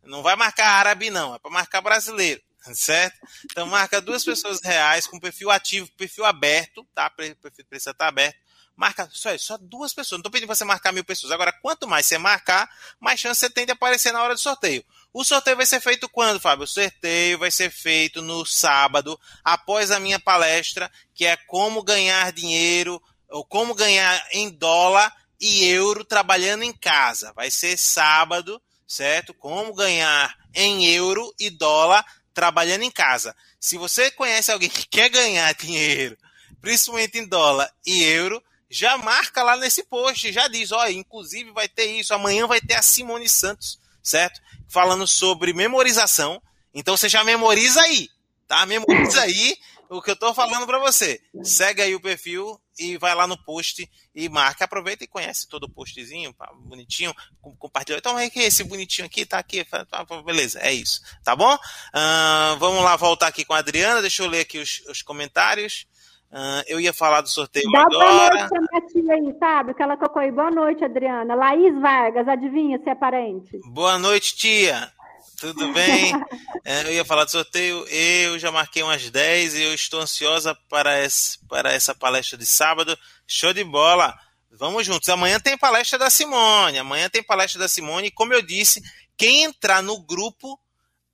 Não vai marcar árabe, não, é para marcar brasileiro, certo? Então marca duas pessoas reais com perfil ativo, perfil aberto, tá? Perfil precisa estar aberto. Marca só, só duas pessoas. Não estou pedindo para você marcar mil pessoas. Agora, quanto mais você marcar, mais chance você tem de aparecer na hora do sorteio. O sorteio vai ser feito quando, Fábio? O sorteio vai ser feito no sábado, após a minha palestra, que é como ganhar dinheiro, ou como ganhar em dólar e euro trabalhando em casa. Vai ser sábado, certo? Como ganhar em euro e dólar trabalhando em casa. Se você conhece alguém que quer ganhar dinheiro, principalmente em dólar e euro, já marca lá nesse post, já diz, ó, inclusive vai ter isso, amanhã vai ter a Simone Santos, certo? Falando sobre memorização. Então você já memoriza aí, tá? Memoriza aí o que eu tô falando para você. Segue aí o perfil e vai lá no post e marca. Aproveita e conhece todo o postzinho, bonitinho, compartilha. Então é que esse bonitinho aqui tá aqui. Tá, beleza, é isso. Tá bom? Uh, vamos lá voltar aqui com a Adriana. Deixa eu ler aqui os, os comentários. Uh, eu ia falar do sorteio Dá agora. Boa noite minha tia aí, sabe? Que ela colocou aí. Boa noite, Adriana. Laís Vargas, adivinha se é parente? Boa noite, tia. Tudo bem? É, eu ia falar do sorteio. Eu já marquei umas 10 e eu estou ansiosa para, esse, para essa palestra de sábado. Show de bola! Vamos juntos. Amanhã tem palestra da Simone. Amanhã tem palestra da Simone. Como eu disse, quem entrar no grupo,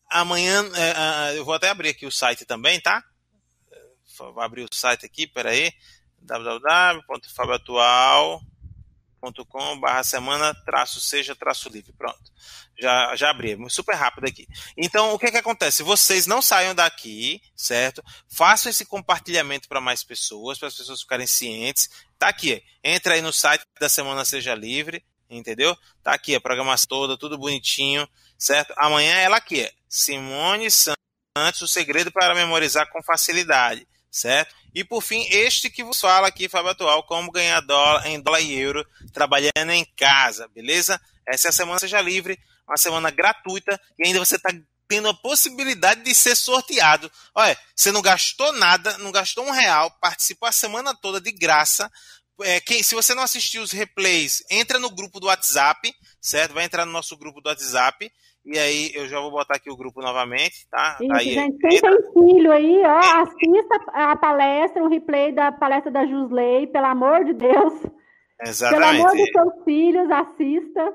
amanhã. É, eu vou até abrir aqui o site também, tá? Vou abrir o site aqui, peraí. www.fabioatual.com barra semana traço seja traço livre. Pronto. Já, já abri, super rápido aqui. Então, o que, que acontece? Vocês não saiam daqui, certo? Façam esse compartilhamento para mais pessoas, para as pessoas ficarem cientes. Tá aqui, entra aí no site da Semana Seja Livre, entendeu? Tá aqui a programação toda, tudo bonitinho, certo? Amanhã ela aqui, Simone Santos, o segredo para memorizar com facilidade, certo? E por fim, este que vos fala aqui, Fábio Atual, como ganhar dólar em dólar e euro trabalhando em casa, beleza? Essa é a Semana Seja Livre uma semana gratuita e ainda você está tendo a possibilidade de ser sorteado. Olha, você não gastou nada, não gastou um real, participou a semana toda de graça. É, quem, se você não assistiu os replays, entra no grupo do WhatsApp, certo? Vai entrar no nosso grupo do WhatsApp. E aí eu já vou botar aqui o grupo novamente, tá? Isso, aí, gente, quem tem filho aí, ó, assista a palestra, o replay da palestra da Jusley, pelo amor de Deus. Exatamente. Pelo amor dos seus filhos, assista.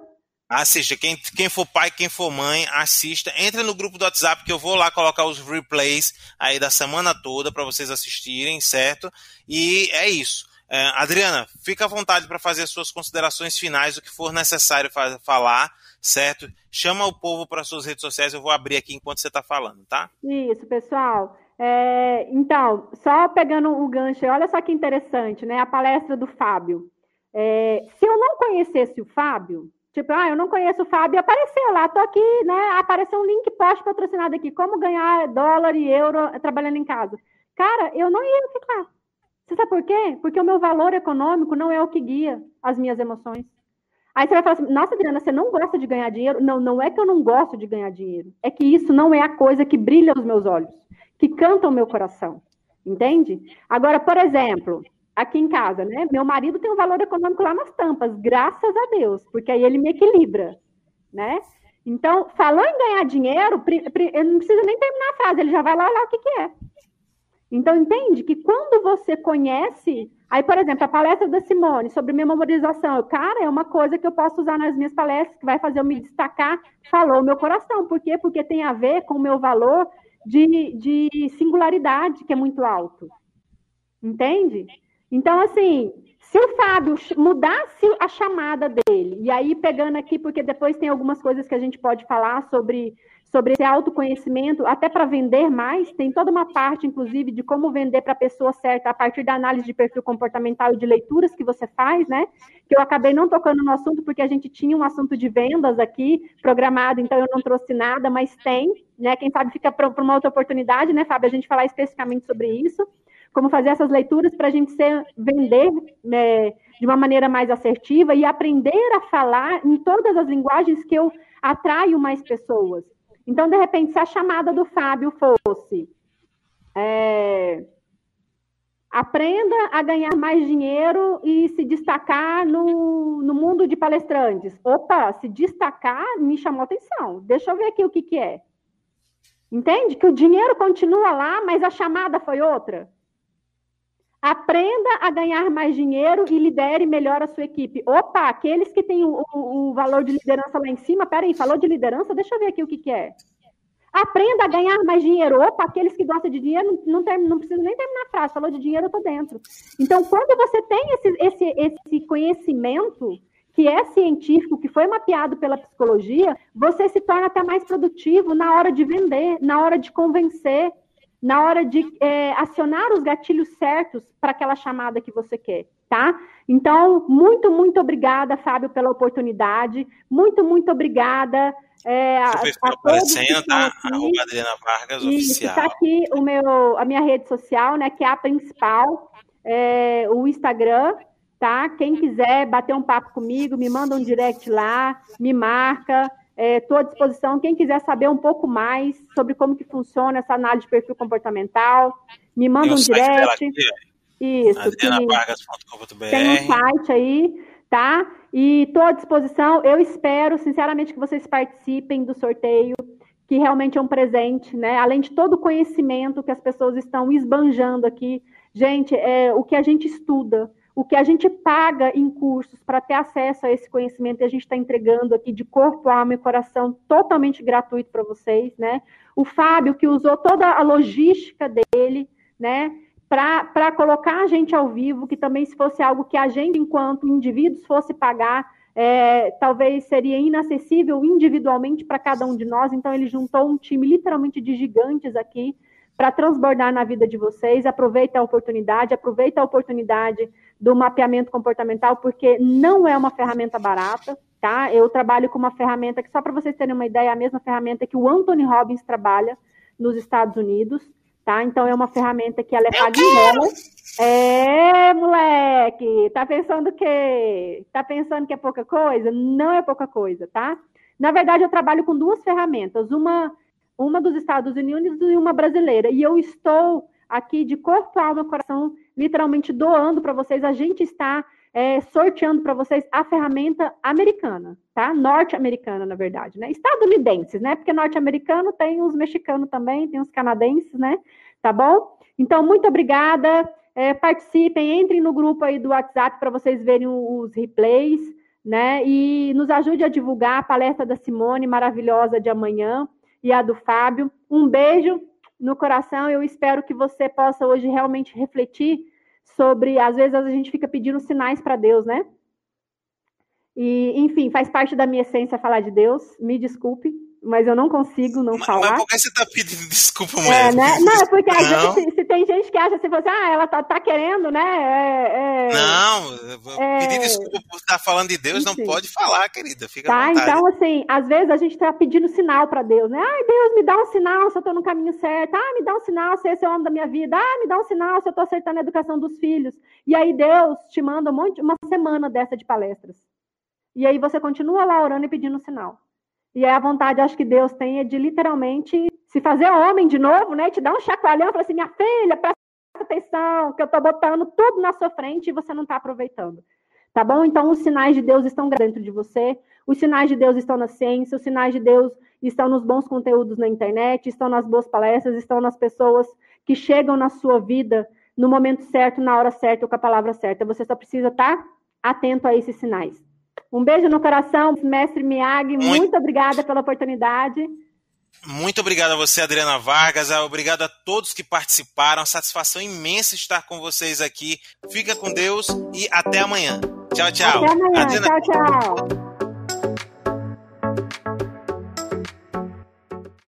Assista. Quem, quem for pai, quem for mãe, assista. Entre no grupo do WhatsApp que eu vou lá colocar os replays aí da semana toda para vocês assistirem, certo? E é isso. É, Adriana, fica à vontade para fazer as suas considerações finais, o que for necessário falar, certo? Chama o povo para suas redes sociais, eu vou abrir aqui enquanto você está falando, tá? Isso, pessoal. É, então, só pegando o gancho, olha só que interessante, né? A palestra do Fábio. É, se eu não conhecesse o Fábio, Tipo, ah, eu não conheço o Fábio, apareceu lá, tô aqui, né? Apareceu um link post patrocinado aqui, como ganhar dólar e euro trabalhando em casa. Cara, eu não ia ficar. Você sabe por quê? Porque o meu valor econômico não é o que guia as minhas emoções. Aí você vai falar assim, nossa, Adriana, você não gosta de ganhar dinheiro? Não, não é que eu não gosto de ganhar dinheiro. É que isso não é a coisa que brilha os meus olhos, que canta o meu coração. Entende? Agora, por exemplo, aqui em casa, né? Meu marido tem um valor econômico lá nas tampas, graças a Deus, porque aí ele me equilibra, né? Então, falou em ganhar dinheiro, ele não precisa nem terminar a frase, ele já vai lá olhar o que, que é. Então, entende que quando você conhece, aí, por exemplo, a palestra da Simone sobre memorização, cara, é uma coisa que eu posso usar nas minhas palestras, que vai fazer eu me destacar, falou o meu coração. Por quê? Porque tem a ver com o meu valor de, de singularidade, que é muito alto. Entende? Então, assim, se o Fábio mudasse a chamada dele, e aí pegando aqui, porque depois tem algumas coisas que a gente pode falar sobre, sobre esse autoconhecimento, até para vender mais, tem toda uma parte, inclusive, de como vender para a pessoa certa a partir da análise de perfil comportamental e de leituras que você faz, né? Que eu acabei não tocando no assunto, porque a gente tinha um assunto de vendas aqui programado, então eu não trouxe nada, mas tem, né? Quem sabe fica para uma outra oportunidade, né, Fábio, a gente falar especificamente sobre isso como fazer essas leituras para a gente ser, vender né, de uma maneira mais assertiva e aprender a falar em todas as linguagens que eu atraio mais pessoas. Então, de repente, se a chamada do Fábio fosse É, aprenda a ganhar mais dinheiro e se destacar no, no mundo de palestrantes. Opa, se destacar me chamou atenção. Deixa eu ver aqui o que, que é. Entende? Que o dinheiro continua lá, mas a chamada foi outra. Aprenda a ganhar mais dinheiro e lidere melhor a sua equipe. Opa, aqueles que têm o, o, o valor de liderança lá em cima, peraí, falou de liderança? Deixa eu ver aqui o que, que é. Aprenda a ganhar mais dinheiro. Opa, aqueles que gostam de dinheiro, não, não, não precisa nem terminar a frase, falou de dinheiro, eu tô dentro. Então, quando você tem esse, esse, esse conhecimento que é científico, que foi mapeado pela psicologia, você se torna até mais produtivo na hora de vender, na hora de convencer, na hora de é, acionar os gatilhos certos para aquela chamada que você quer, tá? Então, muito, muito obrigada, Fábio, pela oportunidade. Muito, muito obrigada. É, a, a aparecendo, tá? Arroba Adriana Vargas oficial. Está aqui o meu, a minha rede social, né? Que é a principal, é, o Instagram, tá? Quem quiser bater um papo comigo, me manda um direct lá, me marca. Estou é, à disposição. Quem quiser saber um pouco mais sobre como que funciona essa análise de perfil comportamental, me manda um direct. Isso. Tem um site aí, tá? E estou à disposição. Eu espero, sinceramente, que vocês participem do sorteio, que realmente é um presente, né? Além de todo o conhecimento que as pessoas estão esbanjando aqui. Gente, é, o que a gente estuda, o que a gente paga em cursos para ter acesso a esse conhecimento, e a gente está entregando aqui de corpo, alma e coração totalmente gratuito para vocês, né? O Fábio, que usou toda a logística dele, né? Para colocar a gente ao vivo, que também se fosse algo que a gente, enquanto indivíduos, fosse pagar, é, talvez seria inacessível individualmente para cada um de nós. Então, ele juntou um time literalmente de gigantes aqui para transbordar na vida de vocês. Aproveita a oportunidade, aproveita a oportunidade do mapeamento comportamental, porque não é uma ferramenta barata, tá? Eu trabalho com uma ferramenta que, só para vocês terem uma ideia, é a mesma ferramenta que o Anthony Robbins trabalha nos Estados Unidos, tá? Então, é uma ferramenta que ela é paga em É, moleque! Tá pensando que tá pensando que é pouca coisa? Não é pouca coisa, tá? Na verdade, eu trabalho com duas ferramentas, uma uma dos Estados Unidos e uma brasileira. E eu estou aqui de corpo, alma coração, literalmente doando para vocês. A gente está é, sorteando para vocês a ferramenta americana, tá? Norte-americana, na verdade, né? Estadunidenses, né? Porque norte-americano tem os mexicanos também, tem os canadenses, né? Tá bom? Então, muito obrigada. É, participem, entrem no grupo aí do WhatsApp para vocês verem os replays, né? E nos ajude a divulgar a palestra da Simone, maravilhosa de amanhã e a do Fábio. Um beijo no coração. Eu espero que você possa hoje realmente refletir sobre. Às vezes a gente fica pedindo sinais para Deus, né? E, enfim, faz parte da minha essência falar de Deus. Me desculpe, mas eu não consigo não mas, falar. Mas por que você tá pedindo desculpa, mulher? É, né? Não, é porque às vezes se, se, tem gente que acha assim, assim ah, ela tá, tá querendo, né? É, é, não, é, pedir desculpa por estar falando de Deus, enfim. não pode falar, querida. Fica tá, então assim, às vezes a gente tá pedindo sinal para Deus, né? Ai, Deus, me dá um sinal se eu tô no caminho certo. Ah, me dá um sinal se esse é o homem da minha vida. Ah, me dá um sinal se eu tô acertando a educação dos filhos. E aí Deus te manda um monte, uma semana dessa de palestras. E aí você continua lá orando e pedindo sinal. E a vontade, acho que Deus tem, é de literalmente se fazer homem de novo, né? Te dar um chacoalhão e falar assim: minha filha, presta atenção, que eu tô botando tudo na sua frente e você não está aproveitando. Tá bom? Então, os sinais de Deus estão dentro de você, os sinais de Deus estão na ciência, os sinais de Deus estão nos bons conteúdos na internet, estão nas boas palestras, estão nas pessoas que chegam na sua vida no momento certo, na hora certa, com a palavra certa. Você só precisa estar tá atento a esses sinais. Um beijo no coração, mestre Miyagi. Muito, muito obrigada pela oportunidade. Muito obrigado a você, Adriana Vargas. Obrigado a todos que participaram. Satisfação imensa estar com vocês aqui. Fica com Deus e até amanhã. Tchau, tchau. Até amanhã. Adriana... Tchau, tchau.